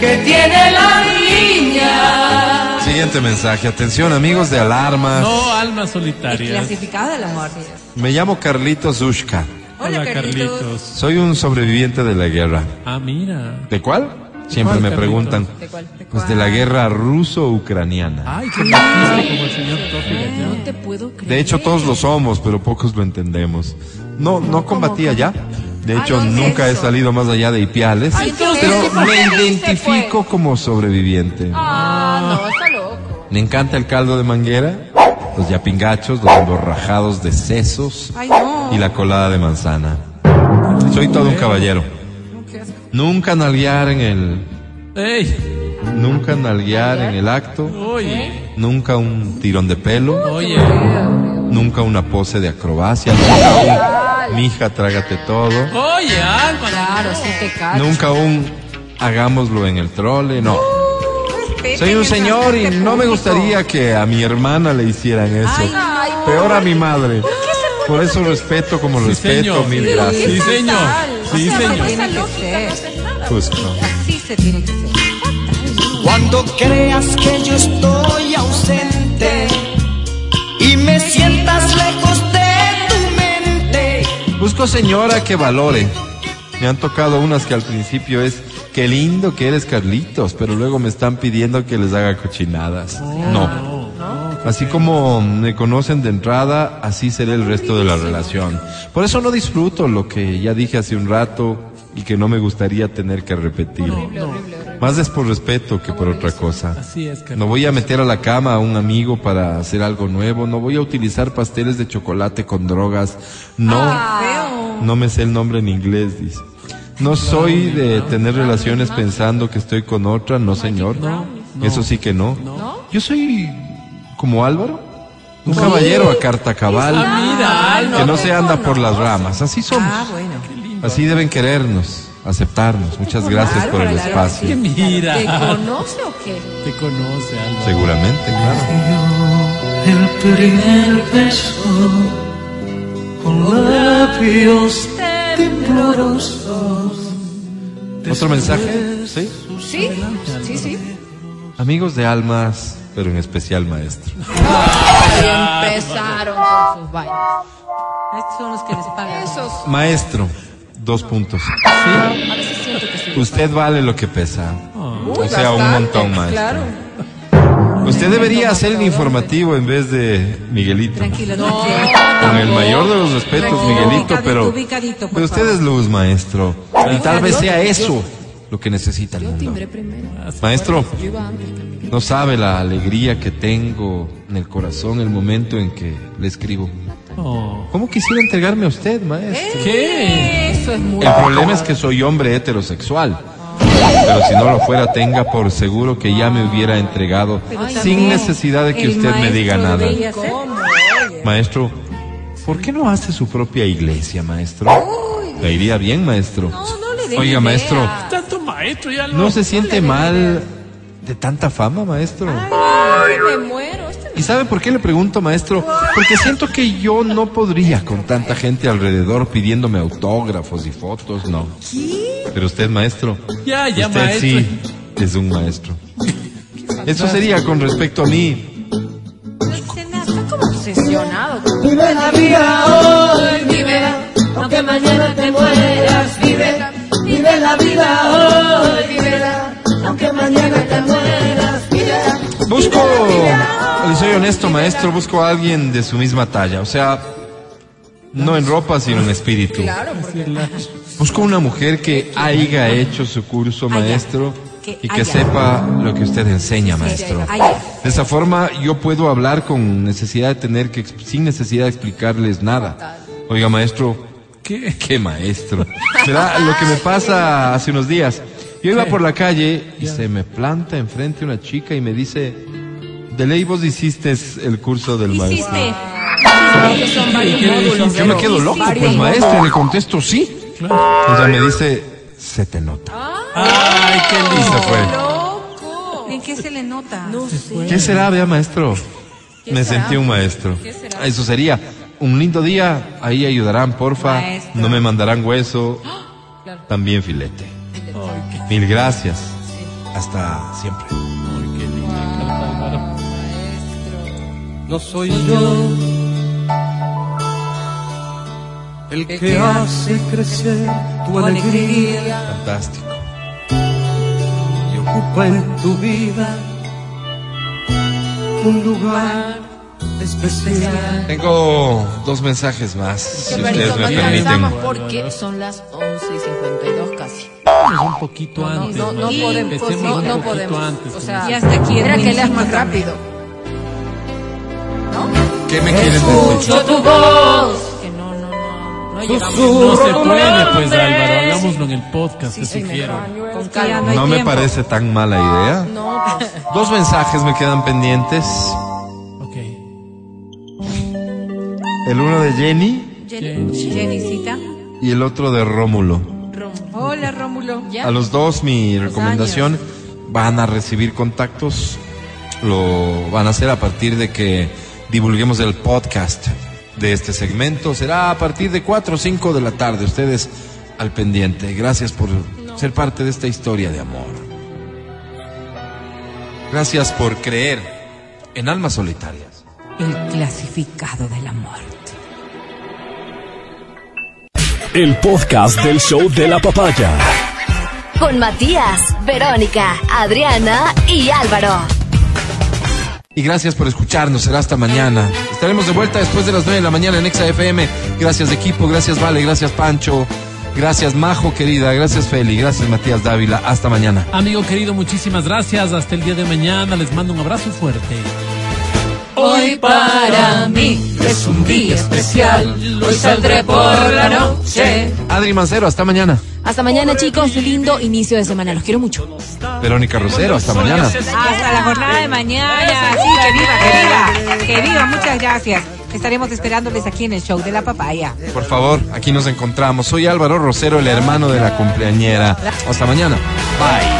Que tiene la niña. Siguiente mensaje. Atención amigos de alarmas. No, almas solitarias. Clasificado de la muerte. Me llamo Carlitos Ushka. Hola, Carlitos. Soy un sobreviviente de la guerra. Ah, mira. ¿De cuál? Siempre ¿Cuál, me Carlitos? preguntan. ¿De cuál? Pues de la guerra ruso-ucraniana. Ay, qué triste como el señor Topi allá. No te puedo creer. De hecho, todos lo somos, pero pocos lo entendemos. No, no combatí allá. De hecho, Ay, no, nunca he salido más allá de Ipiales. pero ¿por me fuiste, identifico como sobreviviente. Ah, no, está loco. Me encanta el caldo de manguera, los yapingachos, los emborrajados de sesos Ay, no. y la colada de manzana. Soy todo un caballero. Nunca nalguear en el, ¡Ey! nunca nalguear en el acto, Oye, nunca un tirón de pelo. oye. Nunca una pose de acrobacia, nunca un mija, trágate todo, Oye, Álvaro. Claro, sí te cacho. nunca un hagámoslo en el trole, no. Soy un señor y no me gustaría que a mi hermana le hicieran eso. Ay, ay, Peor a mi madre. ¿Por qué se Por eso respeto como Sí, respeto, señor. mil gracias. Sí, señor. Sí, Así se señor. tiene que ser. Justo. Así se tiene que ser. Cuando creas que yo estoy ausente y me sientas lejos. Busco señora que valore. Me han tocado unas que al principio es, qué lindo que eres Carlitos, pero luego me están pidiendo que les haga cochinadas. No. Así como me conocen de entrada, así será el resto de la relación. Por eso no disfruto lo que ya dije hace un rato y que no me gustaría tener que repetir. Más es por respeto que por otra cosa. Así es, Carlos. No voy a meter a la cama a un amigo para hacer algo nuevo. No voy a utilizar pasteles de chocolate con drogas. No. No me sé el nombre en inglés, dice. No soy de tener relaciones pensando que estoy con otra, no señor. Eso sí que no. Yo soy como Álvaro. Un caballero a carta cabal. Ah, mira, que no se anda por las ramas. Así somos. Ah, bueno. Así deben querernos, aceptarnos. Muchas gracias por el Que espacio. mira. ¿Te conoce o qué? Te conoce, Álvaro. Seguramente, claro. El primer beso con labios temblorosos. ¿Otro mensaje? ¿Sí? Sí, sí, sí. Amigos de almas, pero en especial maestro. [LAUGHS] Empezaron con sus vainas. Estos son los que les pagan. Esos. Maestro, dos puntos. A veces siento que sí. Usted vale lo que pesa. Uy, o sea, un montón más. Claro. Usted debería hacer el informativo en vez de Miguelito. Tranquilo, No. Con el mayor de los respetos, Tranquilo, Miguelito, ubicadito, pero, pero usted es luz, maestro. Y tal vez sea eso lo que necesita el Yo mundo. timbré primero. Maestro, no sabe la alegría que tengo en el corazón el momento en que le escribo. Oh. ¿Cómo quisiera entregarme a usted, maestro? ¿Qué? Eso es muy. El problema es que soy hombre heterosexual. Pero si no lo fuera, tenga por seguro que ya me hubiera entregado sin necesidad de que usted me diga nada. Maestro, ¿por qué no hace su propia iglesia, maestro? Le iría bien, maestro. No, no le dé Oiga, maestro, Tanto maestro ya ¿no se siente mal de tanta fama, maestro? Ay, me muero. ¿Y sabe por qué le pregunto, maestro? Porque siento que yo no podría con tanta gente alrededor pidiéndome autógrafos y fotos, no. Pero usted, maestro, Ya, ya, usted maestro. sí es un maestro. Eso sería con respecto a mí. Está como obsesionado. Vive la vida hoy, vívela, aunque mañana te mueras, vívela. Vive la vida hoy, vívela, aunque mañana te mueras, vívela. Busco, le soy honesto, maestro, busco a alguien de su misma talla. O sea, no en ropa, sino en espíritu. Claro, porque Busco una mujer que haya hecho su curso, maestro, y que sepa lo que usted enseña, maestro. De esa forma yo puedo hablar con necesidad de tener que, sin necesidad de explicarles nada. Oiga, maestro, ¿Qué? qué maestro. Será lo que me pasa hace unos días. Yo iba por la calle y se me planta enfrente una chica y me dice, de ley vos hiciste el curso del maestro. Hiciste. son varios módulos. Yo me quedo loco, pues maestro, le contesto sí. Ella me dice, se te nota. Ay, qué Y lindo. se fue. Loco. ¿En qué se le nota? No sé. ¿Qué será, vea, maestro? Me será? sentí un maestro. ¿Qué será? Eso sería. Un lindo día, ahí ayudarán, porfa. Maestro. No me mandarán hueso. [GASPS] También filete. Mil gracias. Hasta siempre. No soy yo el que hace crecer tu alegría Fantástico. y ocupa en tu vida un lugar especial. Tengo dos mensajes más, si ustedes me no permiten. porque son las 11 y 52 casi. Un poquito No, antes. no, no podemos. No, podemos. antes. O sea, Y hasta aquí era que leas más rápido. ¿Qué me quieren decir? Escucho tu voz, Que no, no, no. No llegamos. no se puede, pues Álvaro, hagámoslo en el podcast, te Sí, sugiero. Con calma. no hay No me tiempo. parece tan mala idea. No, pues. Dos mensajes me quedan pendientes. Ok. El uno de Jenny Jenny- Jennycita. y el otro de Rómulo. Hola, Rómulo. Ya. A los dos mi recomendación van a recibir contactos. Lo van a hacer a partir de que divulguemos el podcast de este segmento. Será a partir de 4 o 5 de la tarde. Ustedes al pendiente. Gracias por ser parte de esta historia de amor. Gracias por creer en almas solitarias. El clasificado de la muerte. El podcast del show de la papaya. Con Matías, Verónica, Adriana y Álvaro. Y gracias por escucharnos. Será hasta mañana. Estaremos de vuelta después de las 9 de la mañana en Exa FM. Gracias equipo, gracias Vale, gracias Pancho, gracias Majo querida, gracias Feli, gracias Matías Dávila. Hasta mañana. Amigo querido, muchísimas gracias. Hasta el día de mañana. Les mando un abrazo fuerte. Hoy para mí es un día especial. Hoy saldré por la noche. Adri Mancero, hasta mañana. Hasta mañana, chicos. Lindo inicio de semana. Los quiero mucho. Verónica Rosero, hasta mañana. Hasta la jornada de mañana. Sí, que viva, que viva. Que viva, muchas gracias. Estaremos esperándoles aquí en el show de la papaya. Por favor, aquí nos encontramos. Soy Álvaro Rosero, el hermano de la cumpleañera. Hasta mañana. Bye.